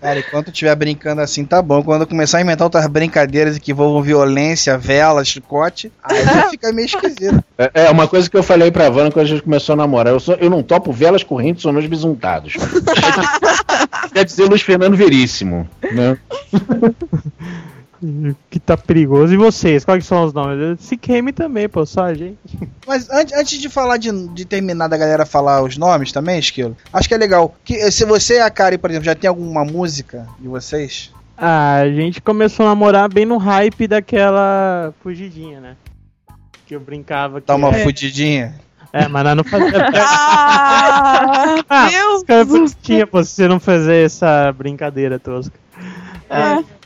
Cara, enquanto estiver brincando assim, tá bom. Quando começar a inventar outras brincadeiras que envolvam violência, vela, chicote, aí já fica meio esquisito. É, é uma coisa que eu falei pra Vanna quando a gente começou a namorar. Eu, sou- eu não topo velas correntes ou nos bisuntados. Quer dizer Luiz Fernando Veríssimo, né? Que tá perigoso. E vocês, quais que são os nomes? Se queime também, pô, só a gente. Mas antes, antes de falar de, de terminar da galera falar os nomes também, Esquilo, acho que é legal. Que, se você e a Kari, por exemplo, já tem alguma música de vocês? Ah, a gente começou a namorar bem no hype daquela fugidinha, né? Que eu brincava que. Dá uma é, fudidinha. é, mas nós não fazia. Ah, Ah, pô, se você não fazer essa brincadeira tosca. É.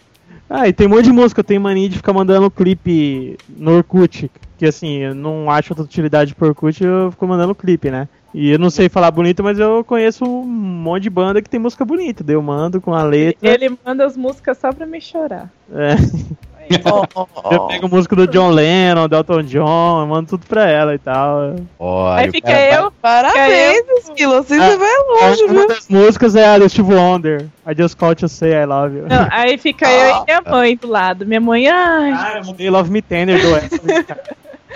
Ah, e tem um monte de música, eu tenho mania de ficar mandando clipe no Orkut. Que assim, eu não acho outra utilidade pro Orkut, eu fico mandando clipe, né? E eu não sei falar bonito, mas eu conheço um monte de banda que tem música bonita. daí Eu mando com a letra. Ele manda as músicas só pra me chorar. É, Ó, ó, eu ó. pego música do John Lennon, do Elton John, eu mando tudo pra ela e tal. Olha, Aí fica cara eu. Parabéns, Esquilo. Você vai longe, Uma viu? das músicas é a do Steve Wonder. I just called to say I love you. Não, aí fica eu e minha mãe do lado. Minha mãe, ai, Ah, eu mandei Love Me Tender do.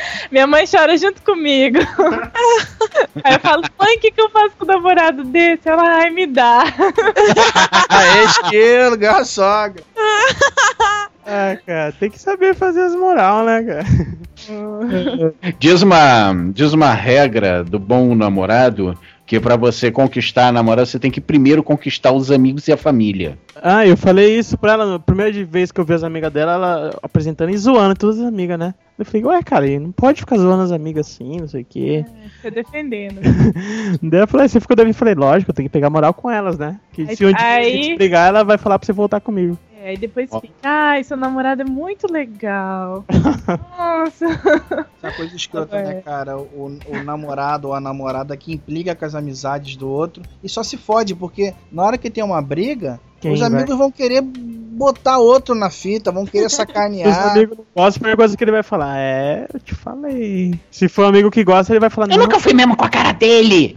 minha mãe chora junto comigo. aí eu falo, mãe, o que, que eu faço com o namorado desse? Ela, ai, me dá. Aê, Esquilo, ganhou a sogra. Ah, cara, tem que saber fazer as moral, né, cara? Diz uma, diz uma regra do bom namorado Que pra você conquistar a namorada, você tem que primeiro conquistar os amigos e a família. Ah, eu falei isso pra ela, na primeira vez que eu vi as amigas dela, ela apresentando e zoando todas as amigas, né? Eu falei, ué, cara, não pode ficar zoando as amigas assim, não sei o quê. Fica defendendo. Daí eu falei, você ficou devendo? Eu falei, lógico, eu tenho que pegar moral com elas, né? Que Aí- se um dia a aí- gente brigar, ela vai falar pra você voltar comigo. É, aí depois fica, ai, seu namorado é muito legal. Nossa. Essa coisa escrota, É. né, cara? O, o namorado ou a namorada que implica com as amizades do outro e só se fode, porque na hora que tem uma briga, Quem os vai? amigos vão querer botar outro na fita, vão querer Se os sacanear. amigos não gostam, a primeira coisa que ele vai falar é, eu te falei. Se for um amigo que gosta, ele vai falar, Eu não, nunca fui mesmo com a cara dele.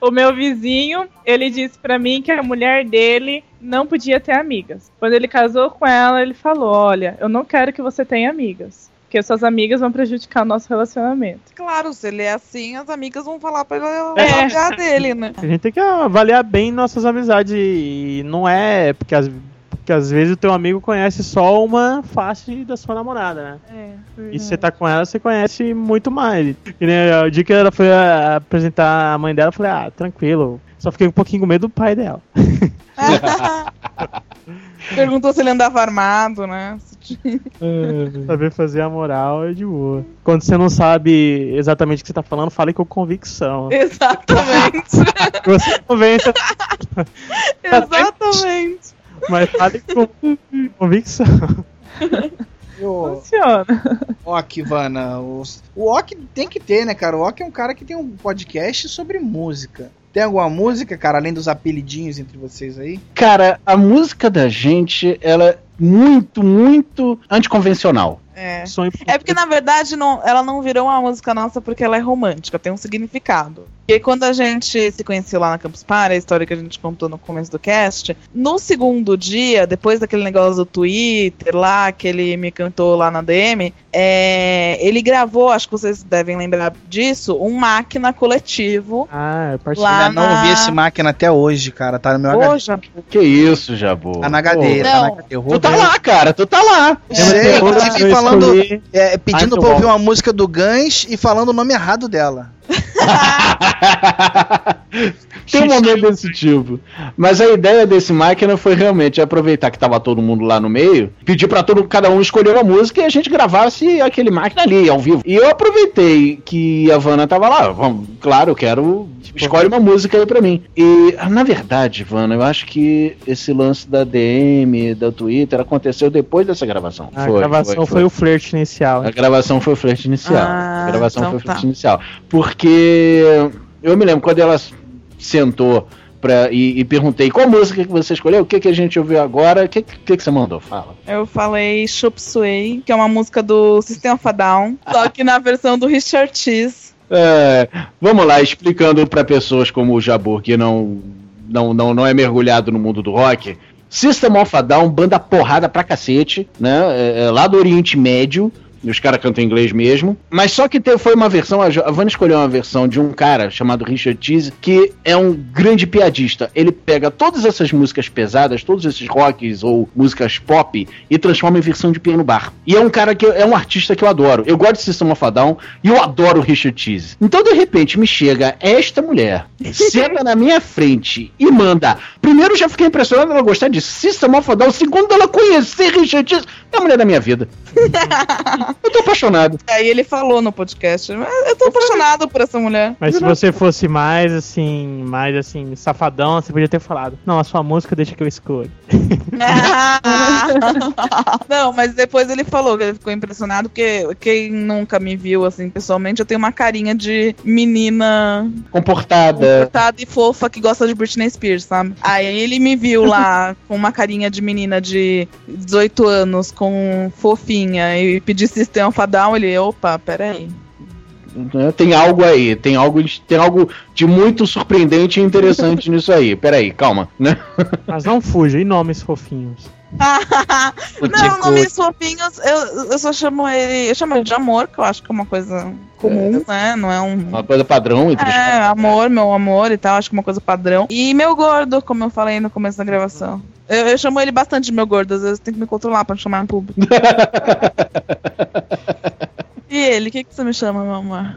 O meu vizinho, ele disse pra mim que a mulher dele não podia ter amigas. Quando ele casou com ela, ele falou: Olha, eu não quero que você tenha amigas. Porque suas amigas vão prejudicar o nosso relacionamento. Claro, se ele é assim, as amigas vão falar pra ele É. largar dele, né? A gente tem que avaliar bem nossas amizades e não é porque às, porque às vezes o teu amigo conhece só uma face da sua namorada, né? É, E se você tá com ela, você conhece muito mais. E né, o dia que ela foi apresentar a mãe dela, eu falei, ah, tranquilo. Só fiquei um pouquinho com medo do pai dela. Perguntou se ele andava armado, né? Saber fazer a moral é de boa. Quando você não sabe exatamente o que você tá falando, fale com convicção. Exatamente. Você convence, Exatamente. Mas fale com convicção. O Funciona. Ok, Vana, o, o Ok tem que ter, né, cara? O Ok é um cara que tem um podcast sobre música. Tem alguma música, cara, além dos apelidinhos entre vocês aí? Cara, a música da gente, ela é muito, muito anticonvencional. É. Sonho É porque, na verdade, não, ela não virou uma música nossa porque ela é romântica, tem um significado. E quando a gente se conheceu lá na Campus Party, a história que a gente contou no começo do cast, no segundo dia, depois daquele negócio do Twitter lá, que ele me cantou lá na DM, é, ele gravou, acho que vocês devem lembrar disso, um máquina coletivo. Ah, eu participei. Lá Ainda não na- ouvi esse máquina até hoje, cara. Tá no meu HD. Hoje, Que isso, Jabu? Tá na HD, tá Não. na HD. Eu Tu tá lá, cara, tu tá lá. Sei, Eu inclusive escolhi- falando, é, pedindo Ai, pra ouvir uma música do Guns e falando o nome errado dela. Tem um momento desse tipo. Mas a ideia desse máquina foi realmente aproveitar que tava todo mundo lá no meio, pedir pra todo cada um escolher uma música e a gente gravasse aquele máquina ali, ao vivo. E eu aproveitei que a Vanna tava lá. Vamos, claro, eu quero. Escolhe uma música aí pra mim. E, na verdade, Vanna, eu acho que esse lance da DM, da Twitter, aconteceu depois dessa gravação. A gravação foi, o flerte inicial. A gravação foi o flerte inicial. Ah, a gravação então foi o flerte tá. inicial. Porque eu me lembro quando ela sentou pra, e, e perguntei qual música que você escolheu, o que, que a gente ouviu agora, o que, que, que você mandou? Fala. eu falei Chop Suey, que é uma música do System of a Down, só que na versão do Richard Cheese. É, vamos lá, explicando para pessoas como o Jabur, que não, não, não, não é mergulhado no mundo do rock. System of a Down, banda porrada pra cacete, né? É, é lá do Oriente Médio. E os caras cantam em inglês mesmo. Mas só que teve, foi uma versão, a Vanna escolheu uma versão de um cara chamado Richard Cheese, que é um grande piadista. Ele pega todas essas músicas pesadas, todos esses rocks ou músicas pop, e transforma em versão de piano bar. E é um cara que é um artista que eu adoro. Eu gosto de System of Down e eu adoro o Richard Cheese. Então, de repente, me chega esta mulher, senta na minha frente e manda. Primeiro, já fiquei impressionado ela gostar de System of Down. Segundo, ela conhecer Richard Cheese. É a mulher da minha vida. eu tô apaixonado. Aí ele falou no podcast, "Mas eu tô apaixonado por essa mulher. Mas se você fosse mais assim, mais assim, safadão, você podia ter falado. Não, a sua música deixa que eu escolho. Não, mas depois ele falou que ele ficou impressionado, porque quem nunca me viu assim pessoalmente, eu tenho uma carinha de menina Comportada. comportada e fofa que gosta de Britney Spears, sabe? Aí ele me viu lá com uma carinha de menina de 18 anos, com fofinha, e pedi System of a Down, ele, opa, peraí. né? Tem algo aí, tem algo, de- tem algo de muito surpreendente e interessante nisso aí. Peraí, calma, né? Mas não fuja, e nomes fofinhos. Não, nomes fofinhos, eu, eu só chamo ele. Eu chamo ele de amor, que eu acho que é uma coisa comum, né? Não é um. Uma coisa padrão É, amor, meu amor e tal, acho que é uma coisa padrão. E meu gordo, como eu falei no começo da gravação. Eu, eu chamo ele bastante de meu gordo, às vezes eu tenho que me controlar pra não chamar em público. e ele. O que, que você me chama, meu amor?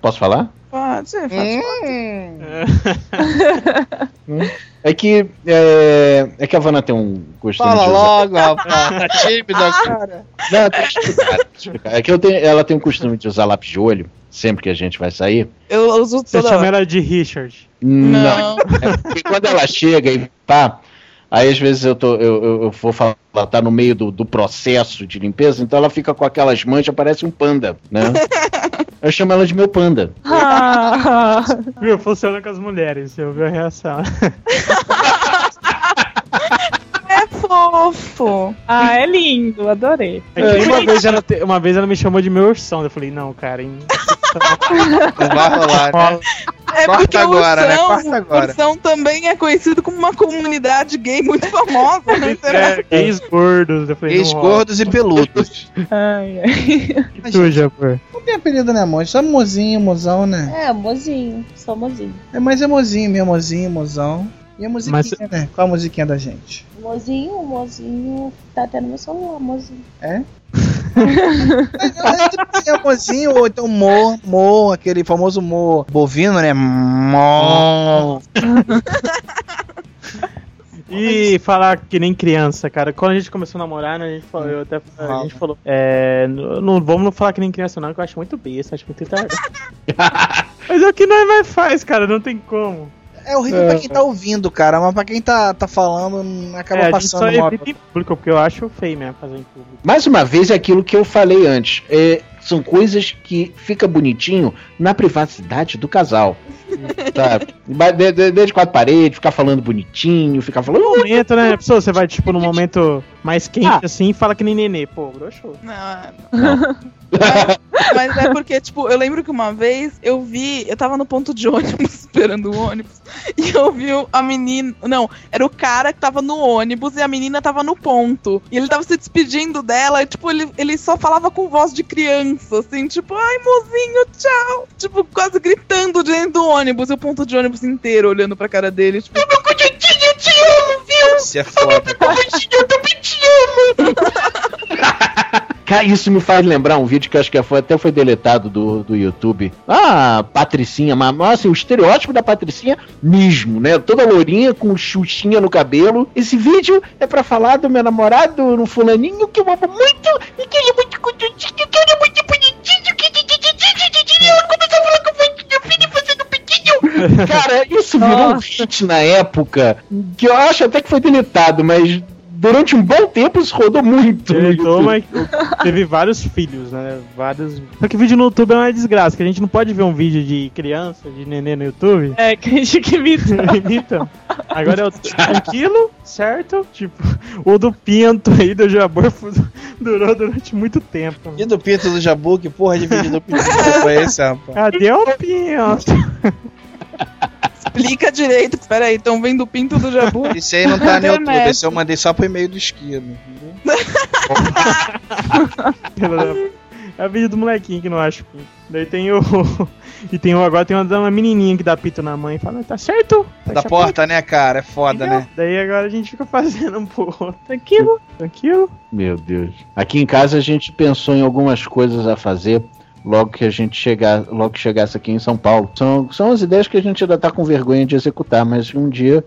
Posso falar? Pode, faz É que. É, é que a Havana tem um costume Fala de usar- logo, rapaz. Tá tímido agora. Não, tem que explicar, explicar. É que eu tenho, ela tem o costume de usar lápis de olho sempre que a gente vai sair. Eu uso Você toda chama hora. ela de Richard. Não. É porque quando ela chega e pá, aí às vezes eu, tô, eu, eu, eu vou falar, ela tá no meio do, do processo de limpeza, então ela fica com aquelas manchas, parece um panda, né? Eu chamo ela de meu panda. Ah, Viu? Funciona com as mulheres, você ouviu a reação. É fofo. ah, é lindo, adorei. É uma, vez ela te- uma vez ela me chamou de meu ursão. Eu falei, não, cara. Não vai rolar, né? É Corta porque agora, o né? Ursão, Corta agora. Ursão também é conhecido como uma comunidade gay muito famosa internet. É, gays gordos. Gays gordos e peludos. Ai, ai. E tu? Não tem apelido, né, amor? Só mozinho, mozão, né? É, mozinho, só mozinho. É, mas é mozinho, meu mozinho, mozão. E a musiquinha, Mas- né? Qual a musiquinha da gente? Mozinho, mozinho, tá até no meu celular, mozinho. É? É mozinho, ou então mo, mo, aquele famoso mo bovino, né? Mo. E falar que nem criança, cara. Quando a gente começou a namorar, né, a gente falou, eu até, a gente falou, é, não, vamos não falar que nem criança não, que eu acho muito besta, acho muito. Mas é o que nós mais faz, cara, não tem como. É horrível pra quem tá ouvindo, cara, mas pra quem tá, tá falando, acaba é, a gente só passando evita em público, porque eu acho feio mesmo fazer em público. Mais uma vez é aquilo que eu falei antes. É, são coisas que fica bonitinho na privacidade do casal. Sabe? Mas de- quatro paredes, ficar falando bonitinho, ficar falando. No momento, né, pessoa, você vai, tipo, num momento mais quente, Ah. assim, e fala que nem nenê. Pô, broxou. Não, não. Mas, mas é porque, tipo, eu lembro que uma vez eu vi, eu tava no ponto de ônibus, esperando o ônibus, e eu vi a menina. Não, era o cara que tava no ônibus e a menina tava no ponto. E ele tava se despedindo dela, e, tipo, ele, ele só falava com voz de criança, assim, tipo, ai, mozinho, tchau. Tipo, quase gritando dentro do ônibus, e o ponto de ônibus inteiro olhando pra cara dele, tipo, meu coitadinho, eu te amo, viu? Isso é foda. Eu também te amo. Cara, isso me faz lembrar um vídeo que eu acho que foi, até foi deletado do, do YouTube. Ah, Patricinha, mas assim, o estereótipo da Patricinha mesmo, né? Toda lourinha com xuxinha no cabelo. Esse vídeo é pra falar do meu namorado, no fulaninho, que eu amo muito, e que ele é muito cuidadinho, que ele é muito bonitinho, que ela começou a falar com o meu filho fazendo. Cara, isso virou um hit na época, que eu acho até que foi deletado, mas durante um bom tempo isso rodou muito. YouTube. mas teve vários filhos, né? Vários. Só que vídeo no YouTube é uma desgraça, que a gente não pode ver um vídeo de criança, de nenê no YouTube. É, que a gente que imita. então, agora é o tranquilo, certo? Tipo, o do Pinto aí do Jabor durou durante muito tempo. E do Pinto do Jabu, que porra de vídeo do Pinto foi esse, rapaz? Cadê o Pinto? Explica direito. Pera aí, estão vendo o pinto do Jabu? Esse aí não tá no YouTube, Internet. esse eu mandei só pro e-mail do esquilo. É o vídeo do molequinho que não acha pinto. Daí tem o. E tem o, agora tem uma, uma menininha que dá pito na mãe e fala, tá certo? Da a porta, né, cara? É foda, né? Daí agora a gente fica fazendo um pro outro. Tranquilo, tranquilo. Meu Deus. Aqui em casa a gente pensou em algumas coisas a fazer logo que a gente chegar, logo que chegasse aqui em São Paulo. São, são as ideias que a gente ainda tá com vergonha de executar, mas um dia,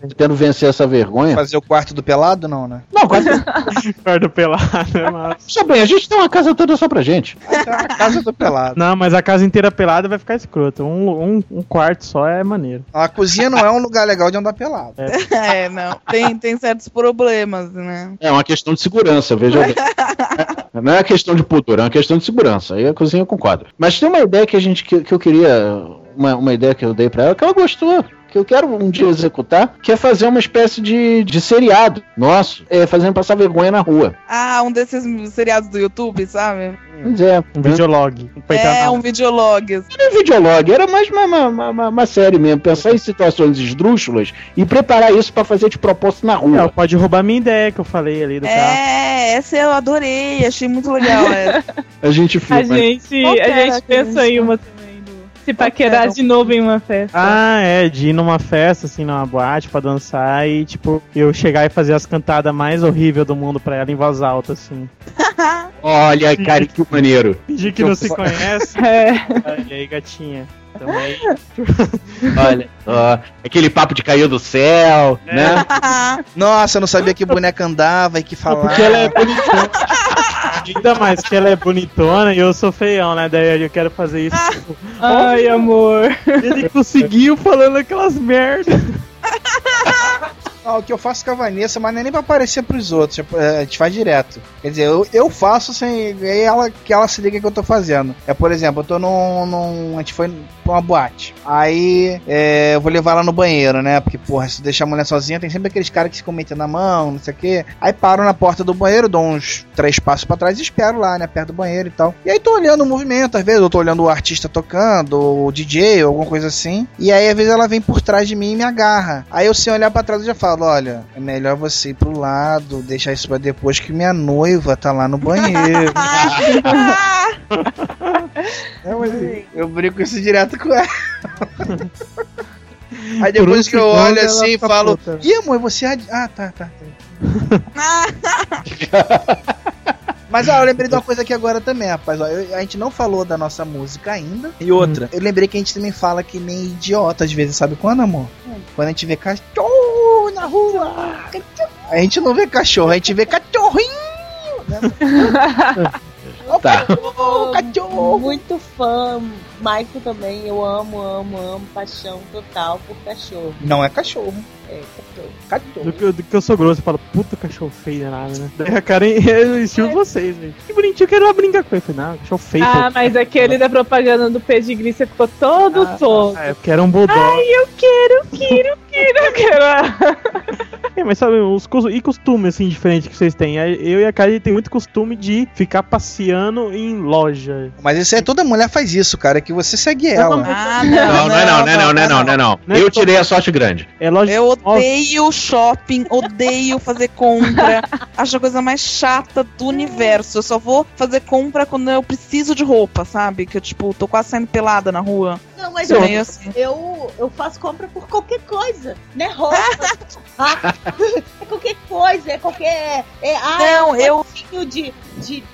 tentando vencer essa vergonha. Fazer o quarto do pelado, não, né? Não, quase. Guarda pelado, é massa. Só bem, a gente tem uma casa toda só pra gente. A casa do pelado. Não, mas a casa inteira pelada vai ficar escroto. Um, um, um quarto só é maneiro. A cozinha não é um lugar legal de andar pelado. É, não. Tem, tem certos problemas, né? É uma questão de segurança, veja bem. Não é questão de pudor, é uma questão de segurança. Aí a cozinha eu concordo. Mas tem uma ideia que a gente que, que eu queria. Uma, uma ideia que eu dei pra ela que ela gostou. Que eu quero um dia executar, que é fazer uma espécie de, de seriado nosso, é, fazendo passar vergonha na rua. Ah, um desses seriados do YouTube, sabe? Pois é. Um videolog. Pra entrar É, um videolog. Não é videolog, era mais uma, uma, uma- uma- série mesmo. Pensar em situações esdrúxulas e preparar isso pra fazer de propósito na É, rua. pode roubar minha ideia que eu falei ali do carro. É, essa eu adorei, achei muito legal essa. A gente A filma. gente, Qual que a era gente a gente em uma. Se paquerar era? de novo em uma festa. Ah, é, de ir numa festa, assim, numa boate pra dançar e, tipo, eu chegar e fazer as cantadas mais horríveis do mundo pra ela em voz alta, assim. Olha, cara, que maneiro. Fingir que não se conhece. É. Olha aí, gatinha. Também. Olha, ó, aquele papo de caiu do céu, né? Nossa, eu não sabia que boneca andava e que falava. Porque ela é bonitona. Ainda mais que ela é bonitona e eu sou feião, né? Daí eu quero fazer isso. Ai, amor. Ele conseguiu falando aquelas merdas. Ah, o que eu faço com a Vanessa, mas não é nem pra aparecer pros outros, é, a gente faz direto. Quer dizer, eu, eu faço sem. Aí ela, que ela se liga que eu tô fazendo. É, por exemplo, eu tô num. num a gente foi pra uma boate. Aí é, eu vou levar ela no banheiro, né? Porque, porra, se deixar a mulher sozinha, tem sempre aqueles caras que se cometem na mão, não sei o quê. Aí paro na porta do banheiro, dou uns três passos pra trás e espero lá, né? Perto do banheiro e tal. E aí tô olhando o movimento, às vezes eu tô olhando o artista tocando, o DJ, ou alguma coisa assim. E aí, às vezes, ela vem por trás de mim e me agarra. Aí eu, sem olhar pra trás, eu já falo: olha, é melhor você ir pro lado, deixar isso pra depois que minha noiva tá lá no banheiro. É, mas eu brinco isso direto com ela. Aí um depois que eu olho assim e falo, puta. Ih, amor, você é. de- Ah, tá, tá. tá. Mas ó, eu lembrei de uma coisa aqui agora também, rapaz. Ó, eu- a gente não falou da nossa música ainda. E outra, eu lembrei que a gente também fala que nem idiota às vezes, sabe quando, amor? Quando a gente vê cachorro na rua. A gente não vê cachorro, a gente vê cachorrinho. Né? Ó, o Tá. cachorro, o cachorro. Muito fã. Michael também. Eu amo, amo, amo. Paixão total por cachorro. Não é cachorro. É, cachorro. Cachorro. Do que, eu- do que eu sou grosso, eu falo, puta cachorro feio nada, né? Daí a Karen é estilo vocês, velho. Que bonitinho, eu quero lá brincar com ele. Eu falei, não, cachorro feio. Ah, pô. mas aquele da propaganda do pedigree você ficou todo Ah, todo. Ah, é porque era um bulldog. Ai, eu quero, quero, quero, eu quero. É, mas sabe, os e costume assim diferente que vocês têm? Eu e a Karen tem muito costume de ficar passeando em loja. Mas isso aí, toda mulher faz isso, cara, que você segue ela. Ah, Não, não é não, não é não, não é não, não é não. Não é Eu todo- tirei a sorte grande. É loja Eu odeio shopping, odeio fazer compra. Acho a coisa mais chata do universo. Eu só vou fazer compra quando eu preciso de roupa, sabe? Que eu, tipo, tô quase saindo pelada na rua. Não, mas eu, meio assim. eu, eu faço compra por qualquer coisa. Não é roupa. É qualquer coisa, é qualquer. É, ah, é Não, um eu- negocinho de, de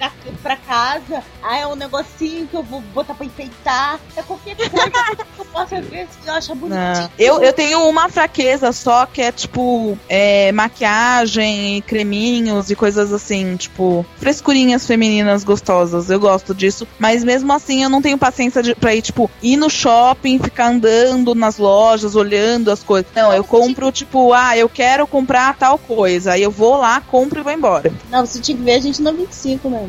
pra casa. Ah, é um negocinho que eu vou botar pra enfeitar. É qualquer coisa que eu possa ver se eu acho bonitinho. Eu, eu tenho uma fraqueza só que é tipo é, maquiagem, e creminhos e coisas assim, tipo, frescurinhas femininas gostosas. Eu gosto disso. Mas mesmo assim eu não tenho paciência de, pra ir, tipo, ir no shopping, ficar andando nas lojas, olhando as coisas. Não, eu compro, tipo, ah, eu quero comprar tal coisa. Aí eu vou lá, compro e vou embora. Não, você tinha que ver a gente no 25, né,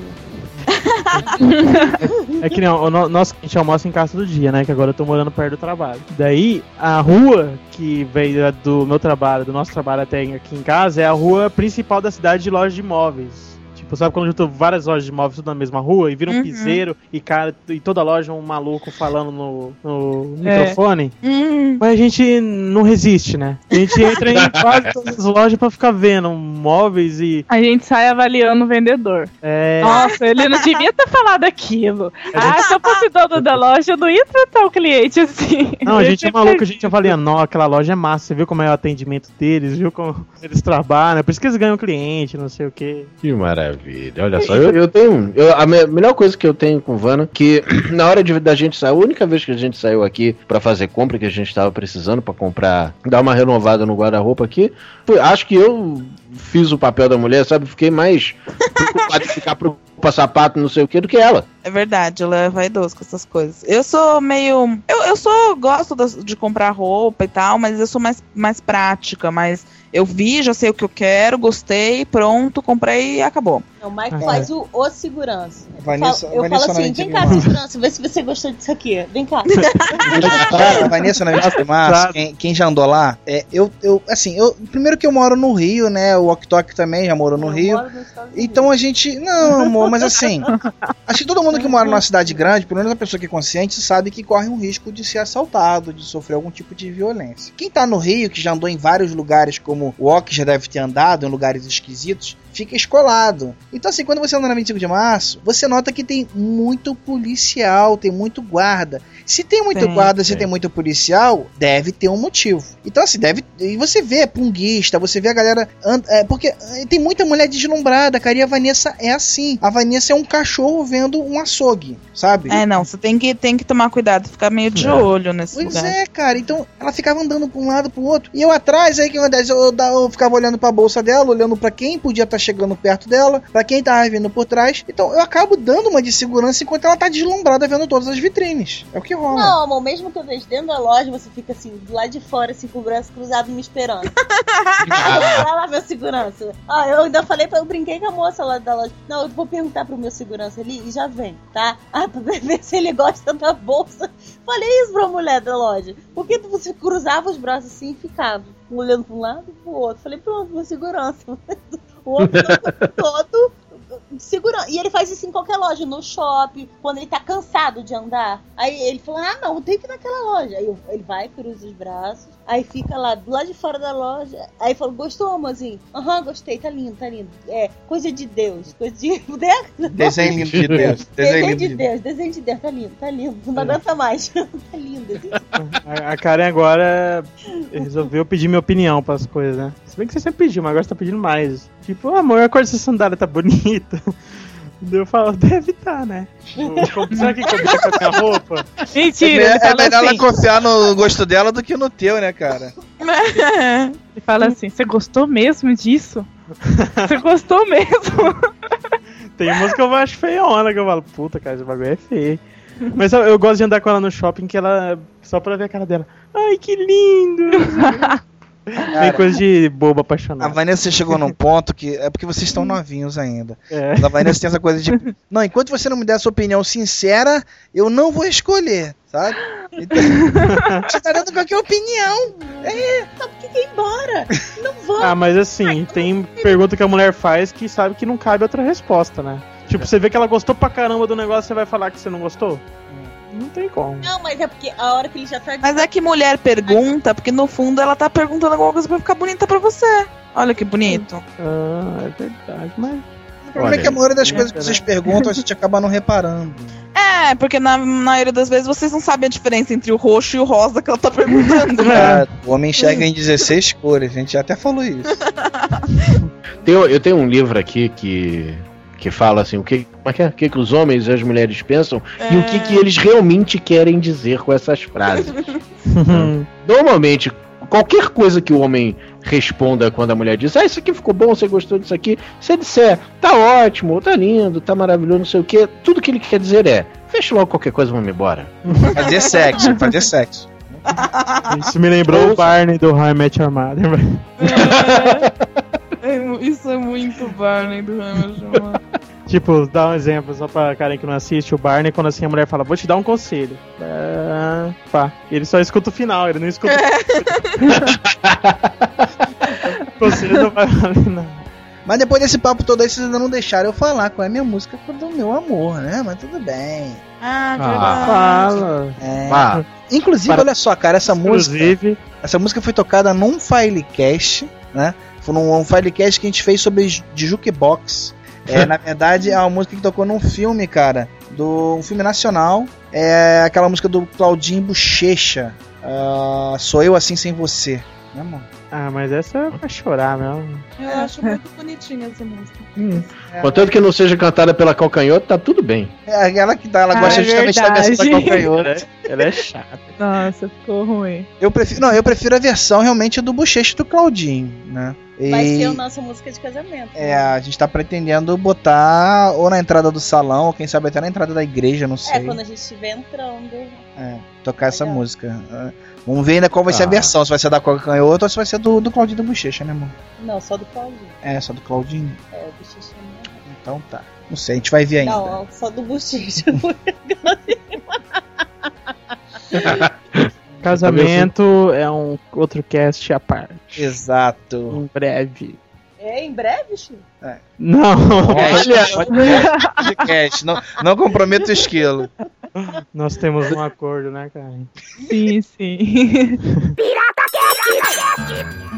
É que não, o no- nosso a gente almoça em casa todo dia, né? Que agora eu tô morando perto do trabalho. Daí, a rua que veio do meu trabalho, do nosso trabalho até aqui em casa, é a rua principal da cidade de loja de imóveis. Tipo, sabe quando juntou várias lojas de imóveis tudo na mesma rua e vira um Uhum. piseiro e cara, e toda loja um maluco falando no, no É. microfone? Hum, Mas a gente não resiste, né? A gente entra em quase todas as lojas pra ficar vendo móveis e. A gente sai avaliando o vendedor. É, Nossa, ele não devia ter falado aquilo. A gente- Ah, se eu fosse dono da loja, eu não ia tratar o cliente assim. Não, a gente é maluco, a gente avalia, não, aquela loja é massa, você viu como é o atendimento deles, viu como eles trabalham, é por isso que eles ganham cliente, não sei o quê. Que maravilha. Olha só, eu, eu tenho. eu- a me- melhor coisa que eu tenho com o Vano, que na hora de, da gente sair, a única vez que a gente saiu aqui pra fazer compra, que a gente tava precisando pra comprar, dar uma renovada no guarda-roupa aqui, foi- acho que eu fiz o papel da mulher, sabe? Fiquei mais preocupado em ficar pro sapato, não sei o que, do que ela. É verdade, ela é vaidosa com essas coisas. Eu sou meio. Eu, eu sou. Gosto de comprar roupa e tal, mas eu sou mais, mais prática. Mas eu vi, já sei o que eu quero, gostei, pronto, comprei e acabou. Não, o Mike Ah, faz o, o segurança. Vanessa- eu falo, eu assim, é vem cá, segurança, vê se você gostou disso aqui. Vem cá. Cara, Vanessa na 20 de março, Exato. quem, quem já andou lá, é, eu, eu, assim, eu, primeiro que eu moro no Rio, né, o Ok Tok também já morou no Eu Rio, moro nos Estados Unidos. então a gente, não amor, mas assim, acho que todo mundo que mora numa cidade grande, pelo menos a pessoa que é consciente, sabe que corre um risco de ser assaltado, de sofrer algum tipo de violência. Quem tá no Rio, que já andou em vários lugares, como o Ok já deve ter andado, em lugares esquisitos, fica escolado. Então, assim, quando você anda na 25 de março, você nota que tem muito policial, tem muito guarda. Se tem muito Tem, guarda, se tem. tem muito policial, deve ter um motivo. Então, assim, deve. E você vê punguista, você vê a galera. and- é, porque é, tem muita mulher deslumbrada, cara. E a Vanessa é assim. A Vanessa é um cachorro vendo um açougue, sabe? É, não, você tem que, tem que tomar cuidado, ficar meio de olho nesse Pois lugar. é, cara. Então ela ficava andando pra um lado pro outro. E eu atrás, aí que acontece? Eu, da- eu ficava olhando pra bolsa dela, olhando pra quem podia estar chegando perto dela, pra quem tava vindo por trás. Então eu acabo dando uma de segurança enquanto ela tá deslumbrada vendo todas as vitrines. É o que rola. Não, amor, mesmo que eu veja dentro da loja, você fica assim, do lado de fora, assim, com o braço cruzado me esperando. Vai lá, meu segurança. Ah, eu ainda falei pra eu brinquei com a moça lá da loja. Não, eu vou perguntar pro meu segurança ali e já vem, tá? Ah, pra ver se ele gosta da bolsa. Falei isso pra mulher da loja. Porque você cruzava os braços assim e ficava, um olhando pra um lado e pro outro. Falei, pronto, meu segurança. O outro todo segurando. E ele faz isso em qualquer loja, no shopping, quando ele tá cansado de andar. Aí ele falou: Ah, não, tem que ir naquela loja. Aí ele vai, cruza os braços, aí fica lá do lado de fora da loja. Aí falou: Gostou, amorzinho? Aham, gostei, tá lindo, tá lindo. É, coisa de Deus, coisa de. Desenho lindo de Deus. Desenho Desenho lindo de de Deus, desenho de Deus, tá lindo, tá lindo. Não aguenta mais. tá lindo. A, a Karen agora resolveu pedir minha opinião pras coisas, né? Se bem que você sempre pediu, mas agora você tá pedindo mais. Tipo, "Ô, amor, a cor dessa sandália tá bonita. Eu falo, deve tá, né? Como- Será que combina com a minha roupa? É, Mentira, me- ele é fala melhor ela assim. confiar no gosto dela do que no teu, né, cara? Ele fala assim: Você gostou mesmo disso? Você gostou mesmo? Tem umas que eu acho feiona, que eu falo, puta, cara, esse bagulho é feio. Mas eu, eu gosto de andar com ela no shopping, que ela. Só pra ver a cara dela. Ai, que lindo! Tem coisa de boba A apaixonada. Vanessa chegou num ponto que. É porque vocês estão novinhos ainda. É. A Vanessa tem essa coisa de. Não, enquanto você não me der a sua opinião sincera, eu não vou escolher, sabe? Então, você tá dando qualquer opinião. É, Só porque quer ir embora. Não vou. Ah, mas assim, tem pergunta que a mulher faz que sabe que não cabe outra resposta, né? Tipo, você vê que ela gostou pra caramba do negócio, você vai falar que você não gostou? Não tem como. Não, mas é porque a hora que ele já tá Mas é que mulher pergunta, porque no fundo ela tá perguntando alguma coisa pra ficar bonita pra você. Olha que bonito. Ah, é verdade, mas. o problema é que a maioria das coisas que vocês perguntam a gente acaba não reparando. É, porque na maioria das vezes vocês não sabem a diferença entre o roxo e o rosa que ela tá perguntando. Ah, o homem enxerga em 16 cores, a gente já até falou isso. Tem- eu tenho um livro aqui que, que fala assim, o que, como é que, é? o que, que os homens e as mulheres pensam e o que, que eles realmente querem dizer com essas frases. Normalmente, qualquer coisa que o homem responda quando a mulher diz, ah, isso aqui ficou bom, você gostou disso aqui, se ele disser, tá ótimo, tá lindo, tá maravilhoso, não sei o que, tudo que ele quer dizer é, fecha logo qualquer coisa, vamos embora. Fazer sexo, fazer sexo. Isso me lembrou o Barney do I Met Your Mother. É, isso é muito Barney do Hamilton. tipo, dá um exemplo só pra Karen que não assiste. O Barney, quando assim a mulher fala, vou te dar um conselho. Ah, pá. Ele só escuta o final, ele não escuta o conselho. não vai valer nada. Mas depois desse papo todo aí, vocês ainda não deixaram eu falar qual é a minha música do meu amor, né? Mas tudo bem. Ah, Ah, Fala. É. Ah, Inclusive, Para- olha só, cara, essa música. Inclusive, Essa música foi tocada num filecast, né? Foi num um filecast que a gente fez sobre de jukebox. É, na verdade, é uma música que tocou num filme, cara, do um filme nacional. É aquela música do Claudinho Bochecha. ah, Sou eu assim sem você. Né, mano? Ah, mas essa é pra chorar mesmo. Eu acho muito bonitinha essa música. contanto que não seja cantada pela calcanhoto, tá tudo bem. É aquela que tá, ela Ah, gosta é justamente da versão da verdade. calcanhoto. Ela é chata. Nossa, ficou ruim. Eu prefiro, não, eu prefiro a versão realmente do Bochecha do Claudinho, né? Vai E- ser a nossa música de casamento. É, a gente tá pretendendo botar ou na entrada do salão, ou quem sabe até na entrada da igreja, não É, sei. quando a gente estiver entrando. É, tocar essa Legal. música. É, Vamos ver ainda qual vai ser a Ah. versão, se vai ser da Coca Canhota ou se vai ser do, do Claudinho da Bochecha, né, mano? Não, só do Claudinho. É, só do Claudinho. É, o bochecha não. Então tá. Não sei, a gente vai ver ainda. Não, só do bochecha. Casamento é um outro cast à parte. Exato. Em breve. é em breve, Chico? Não, Olha, podcast, não, não comprometa o esquilo. Nós temos um acordo, né, cara? Sim, sim. Pirata Cast!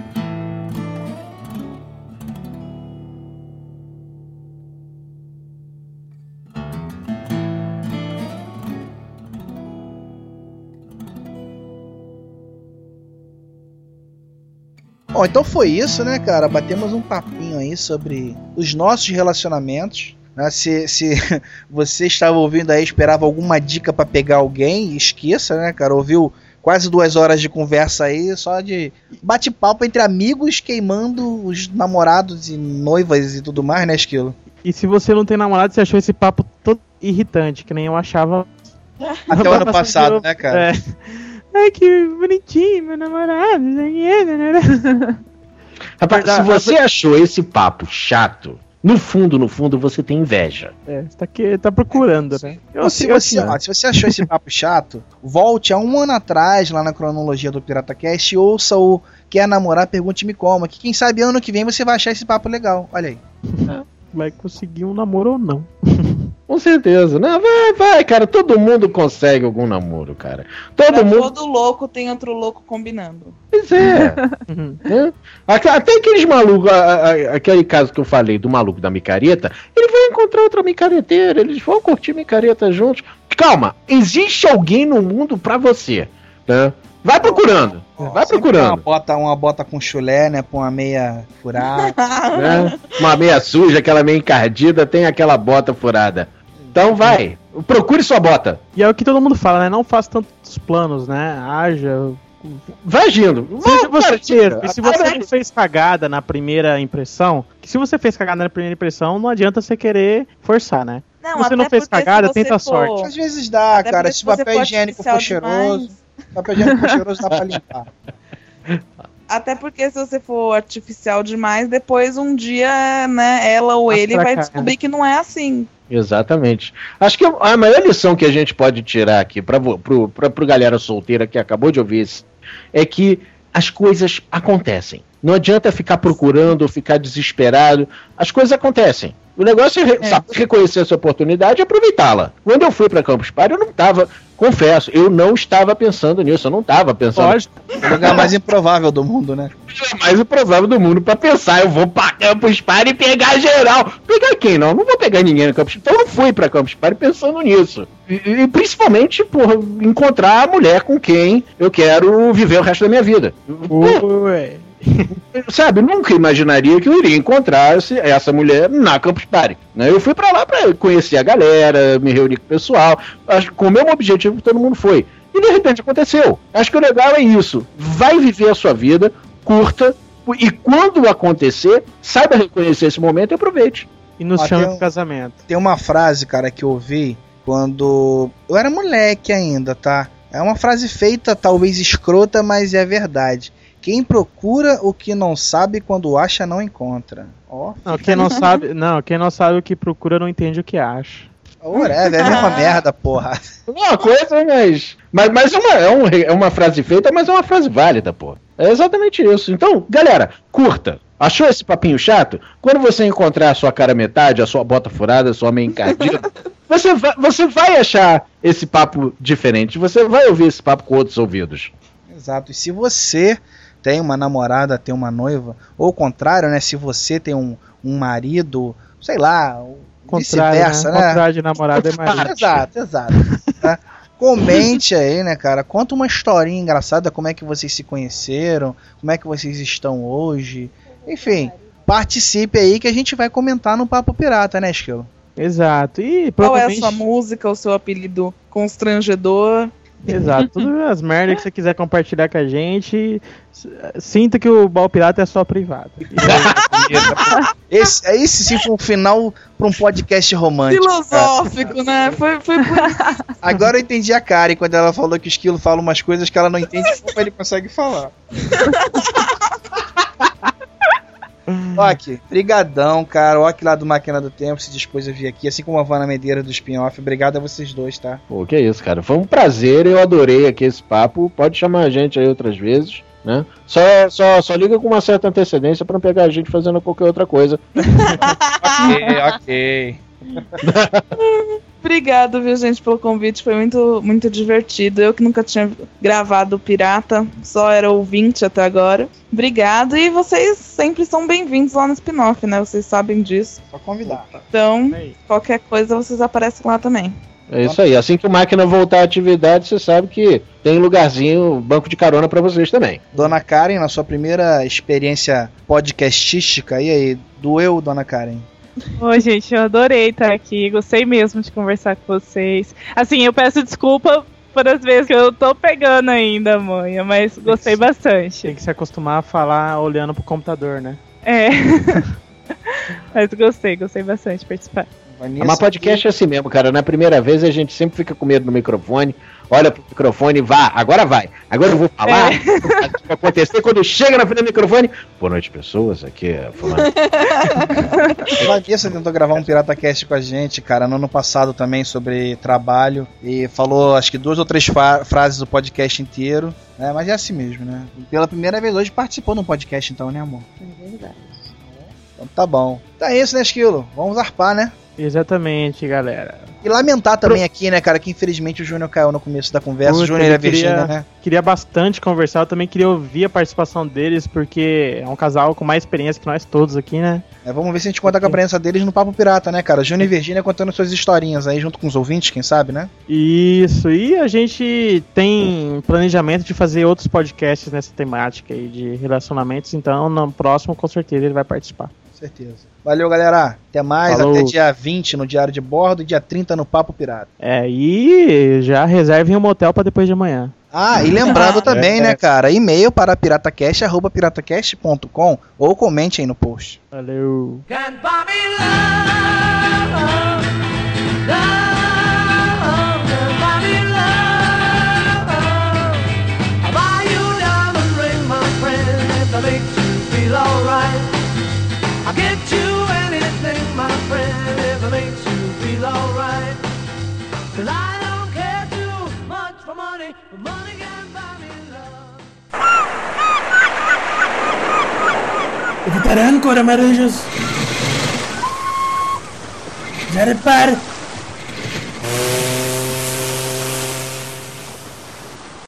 Bom, então foi isso, né, cara? Batemos um papinho aí sobre os nossos relacionamentos. Né? Se, se você estava ouvindo aí, esperava alguma dica pra pegar alguém, esqueça, né, cara? Ouviu quase duas horas de conversa aí, só de bate-papo entre amigos, queimando os namorados e noivas e tudo mais, né, Esquilo? E se você não tem namorado, você achou esse papo todo irritante, que nem eu achava. Até o ano passado, né, cara? É. Ai, que bonitinho, meu namorado. né? Rapaz, se você achou esse papo chato, no fundo, no fundo, você tem inveja. É, você tá, aqui, tá procurando, né? Ou se, eu- você, ó, se você achou esse papo chato, volte a um ano atrás, lá na cronologia do Pirata Cast, ouça o Quer Namorar, Pergunte-me Como, que quem sabe ano que vem você vai achar esse papo legal. Olha aí. Vai conseguir um namoro ou não. Com certeza. Não, vai, vai, cara. Todo mundo consegue algum namoro, cara. Todo Pra mundo. todo louco tem outro louco combinando. Pois é. né? Até aqueles malucos, aquele caso que eu falei do maluco da micareta, ele vai encontrar outra micareteira, eles vão curtir micareta juntos. Calma, existe alguém no mundo pra você. Né? Vai procurando. Vai Sempre Uma procurando. bota, uma bota com chulé, né? Com uma meia furada. né? Uma meia suja, aquela meia encardida, tem aquela bota furada. Então vai, procure sua bota. E é o que todo mundo fala, né? Não faça tantos planos, né? Haja. Vai agindo. Seja Vai, você mesmo. E se você não fez cagada na primeira impressão, que se você fez cagada na primeira impressão, não adianta você querer forçar, né? Não, se você não até fez porque se cagada, você tenta a for- sorte. Às vezes dá, Até cara. Se se o papel higiênico for cheiroso, demais- papel higiênico for cheiroso dá pra limpar. Até porque se você for artificial demais, depois um dia, né, ela ou ele vai descobrir que não é assim. Exatamente. Acho que a maior lição que a gente pode tirar aqui para pro, pra, pro galera solteira que acabou de ouvir isso é que as coisas acontecem. Não adianta ficar procurando ou ficar desesperado. As coisas acontecem. O negócio é, re- É. saber reconhecer essa oportunidade e aproveitá-la. Quando eu fui para Campus Party, eu não estava, confesso, eu não estava pensando nisso. Eu não estava pensando Lógico. O lugar mais improvável do mundo, né? é mais improvável do mundo pra pensar, eu vou pra Campus Party e pegar geral. Pegar quem? Não, não vou pegar ninguém no Campus Então eu não fui pra Campus Party pensando nisso. E, e principalmente, por encontrar a mulher com quem eu quero viver o resto da minha vida. Ué. Sabe, nunca imaginaria que eu iria encontrar essa mulher na Campus Party. né? Eu fui pra lá pra conhecer a galera, me reunir com o pessoal, acho- com o mesmo objetivo que todo mundo foi. E de repente aconteceu. Acho que o legal é isso. Vai viver a sua vida, curta, e quando acontecer, saiba reconhecer esse momento e aproveite. E nos Ó, chama tem um- pro casamento. Tem uma frase, cara, que eu ouvi quando eu era moleque ainda, tá? É uma frase feita, talvez escrota, mas é verdade. Quem procura o que não sabe, quando acha, não encontra. Ó, Não, quem não sabe, não, quem não sabe o que procura não entende o que acha. whatever, é a mesma merda, porra. Uma coisa, mas. Mas, mas é, uma, é, um- é uma frase feita, mas é uma frase válida, pô. É exatamente isso. Então, galera, curta. Achou esse papinho chato? Quando você encontrar a sua cara metade, a sua bota furada, a sua meia encardida, você vai, você vai achar esse papo diferente. Você vai ouvir esse papo com outros ouvidos. Exato. E se você tem uma namorada, tem uma noiva, ou o contrário, né? Se você tem um, um marido, sei lá, Contrário, vice-versa, né? né? Contrário de namorado é marido. Exato, exato. tá? Comente aí, né, cara? Conta uma historinha engraçada, como é que vocês se conheceram, como é que vocês estão hoje. Enfim, participe aí que a gente vai comentar no Papo Pirata, né, Esquilo? Exato. E Qual é a provavelmente. sua música, o seu apelido constrangedor? Exato. Todas as merdas que você quiser compartilhar com a gente, sinta que o Bal Pirata é só privado. Esse, é esse sim foi um final para um podcast romântico. cara. Filosófico, né? Foi, foi por Agora eu entendi a Karen quando ela falou que o Esquilo fala umas coisas que ela não entende como ele consegue falar. Ok, brigadão, cara. O Ok lá do Máquina do Tempo se dispôs a vir aqui, assim como a Vana Medeira do spin-off. Obrigado a vocês dois, tá? Pô, que isso, cara. Foi um prazer, eu adorei aqui esse papo. Pode chamar a gente aí outras vezes, né? Só, só, só liga com uma certa antecedência pra não pegar a gente fazendo qualquer outra coisa. Ok, ok. Obrigado, viu, gente, pelo convite. Foi muito, muito divertido. Eu que nunca tinha gravado Pirata, só era ouvinte até agora. Obrigado. E vocês sempre são bem-vindos lá no spin-off, né? Vocês sabem disso. Só convidar. Então, qualquer coisa, vocês aparecem lá também. É isso aí. Assim que o máquina voltar à atividade, você sabe que tem lugarzinho, banco de carona pra vocês também. Dona Karen, na sua primeira experiência podcastística, e aí, doeu, Dona Karen? Ô, gente, eu adorei estar aqui. Gostei mesmo de conversar com vocês. Assim, eu peço desculpa por as vezes que eu tô pegando ainda, manha, mas gostei bastante. Tem que se acostumar a falar olhando pro computador, né? É. mas gostei, gostei bastante de participar. Vanessa, Mas podcast é assim mesmo, cara. Na primeira vez a gente sempre fica com medo no microfone, olha pro microfone e vá, agora vai. Agora eu vou falar. É. O que vai acontecer quando chega na frente do microfone? Boa noite, pessoas. Aqui é fulano. Vanessa tentou gravar um Pirata Cast com a gente, cara, no ano passado também sobre trabalho. E falou acho que duas ou três frases do podcast inteiro. Né? Mas é assim mesmo, né? E pela primeira vez hoje participou do podcast, então, né, amor? É verdade. Então tá bom. Então é isso, né, Esquilo? Vamos arpar, né? Exatamente, galera. E lamentar também aqui, né, cara, que infelizmente o Júnior caiu no começo da conversa. Puta, o Júnior e a ele queria- Virgínia, né? Queria bastante conversar, eu também queria ouvir a participação deles, porque é um casal com mais experiência que nós todos aqui, né? É, vamos ver se a gente conta com a presença deles no Papo Pirata, né, cara? Júnior e Virgínia contando suas historinhas aí junto com os ouvintes, quem sabe, né? Isso, e a gente tem planejamento de fazer outros podcasts nessa temática aí de relacionamentos, então no próximo com certeza ele vai participar. Certeza. Valeu, galera. Até mais. Falou. Até dia 20 no Diário de Bordo e dia 30 no Papo Pirata. É, e já reservem um motel pra depois de amanhã. Ah, e lembrando também, É. né, cara, e-mail para piratacast.piratacast.com ou comente aí no post. Valeu. Evitarán, Cora Marujas. Ya repar.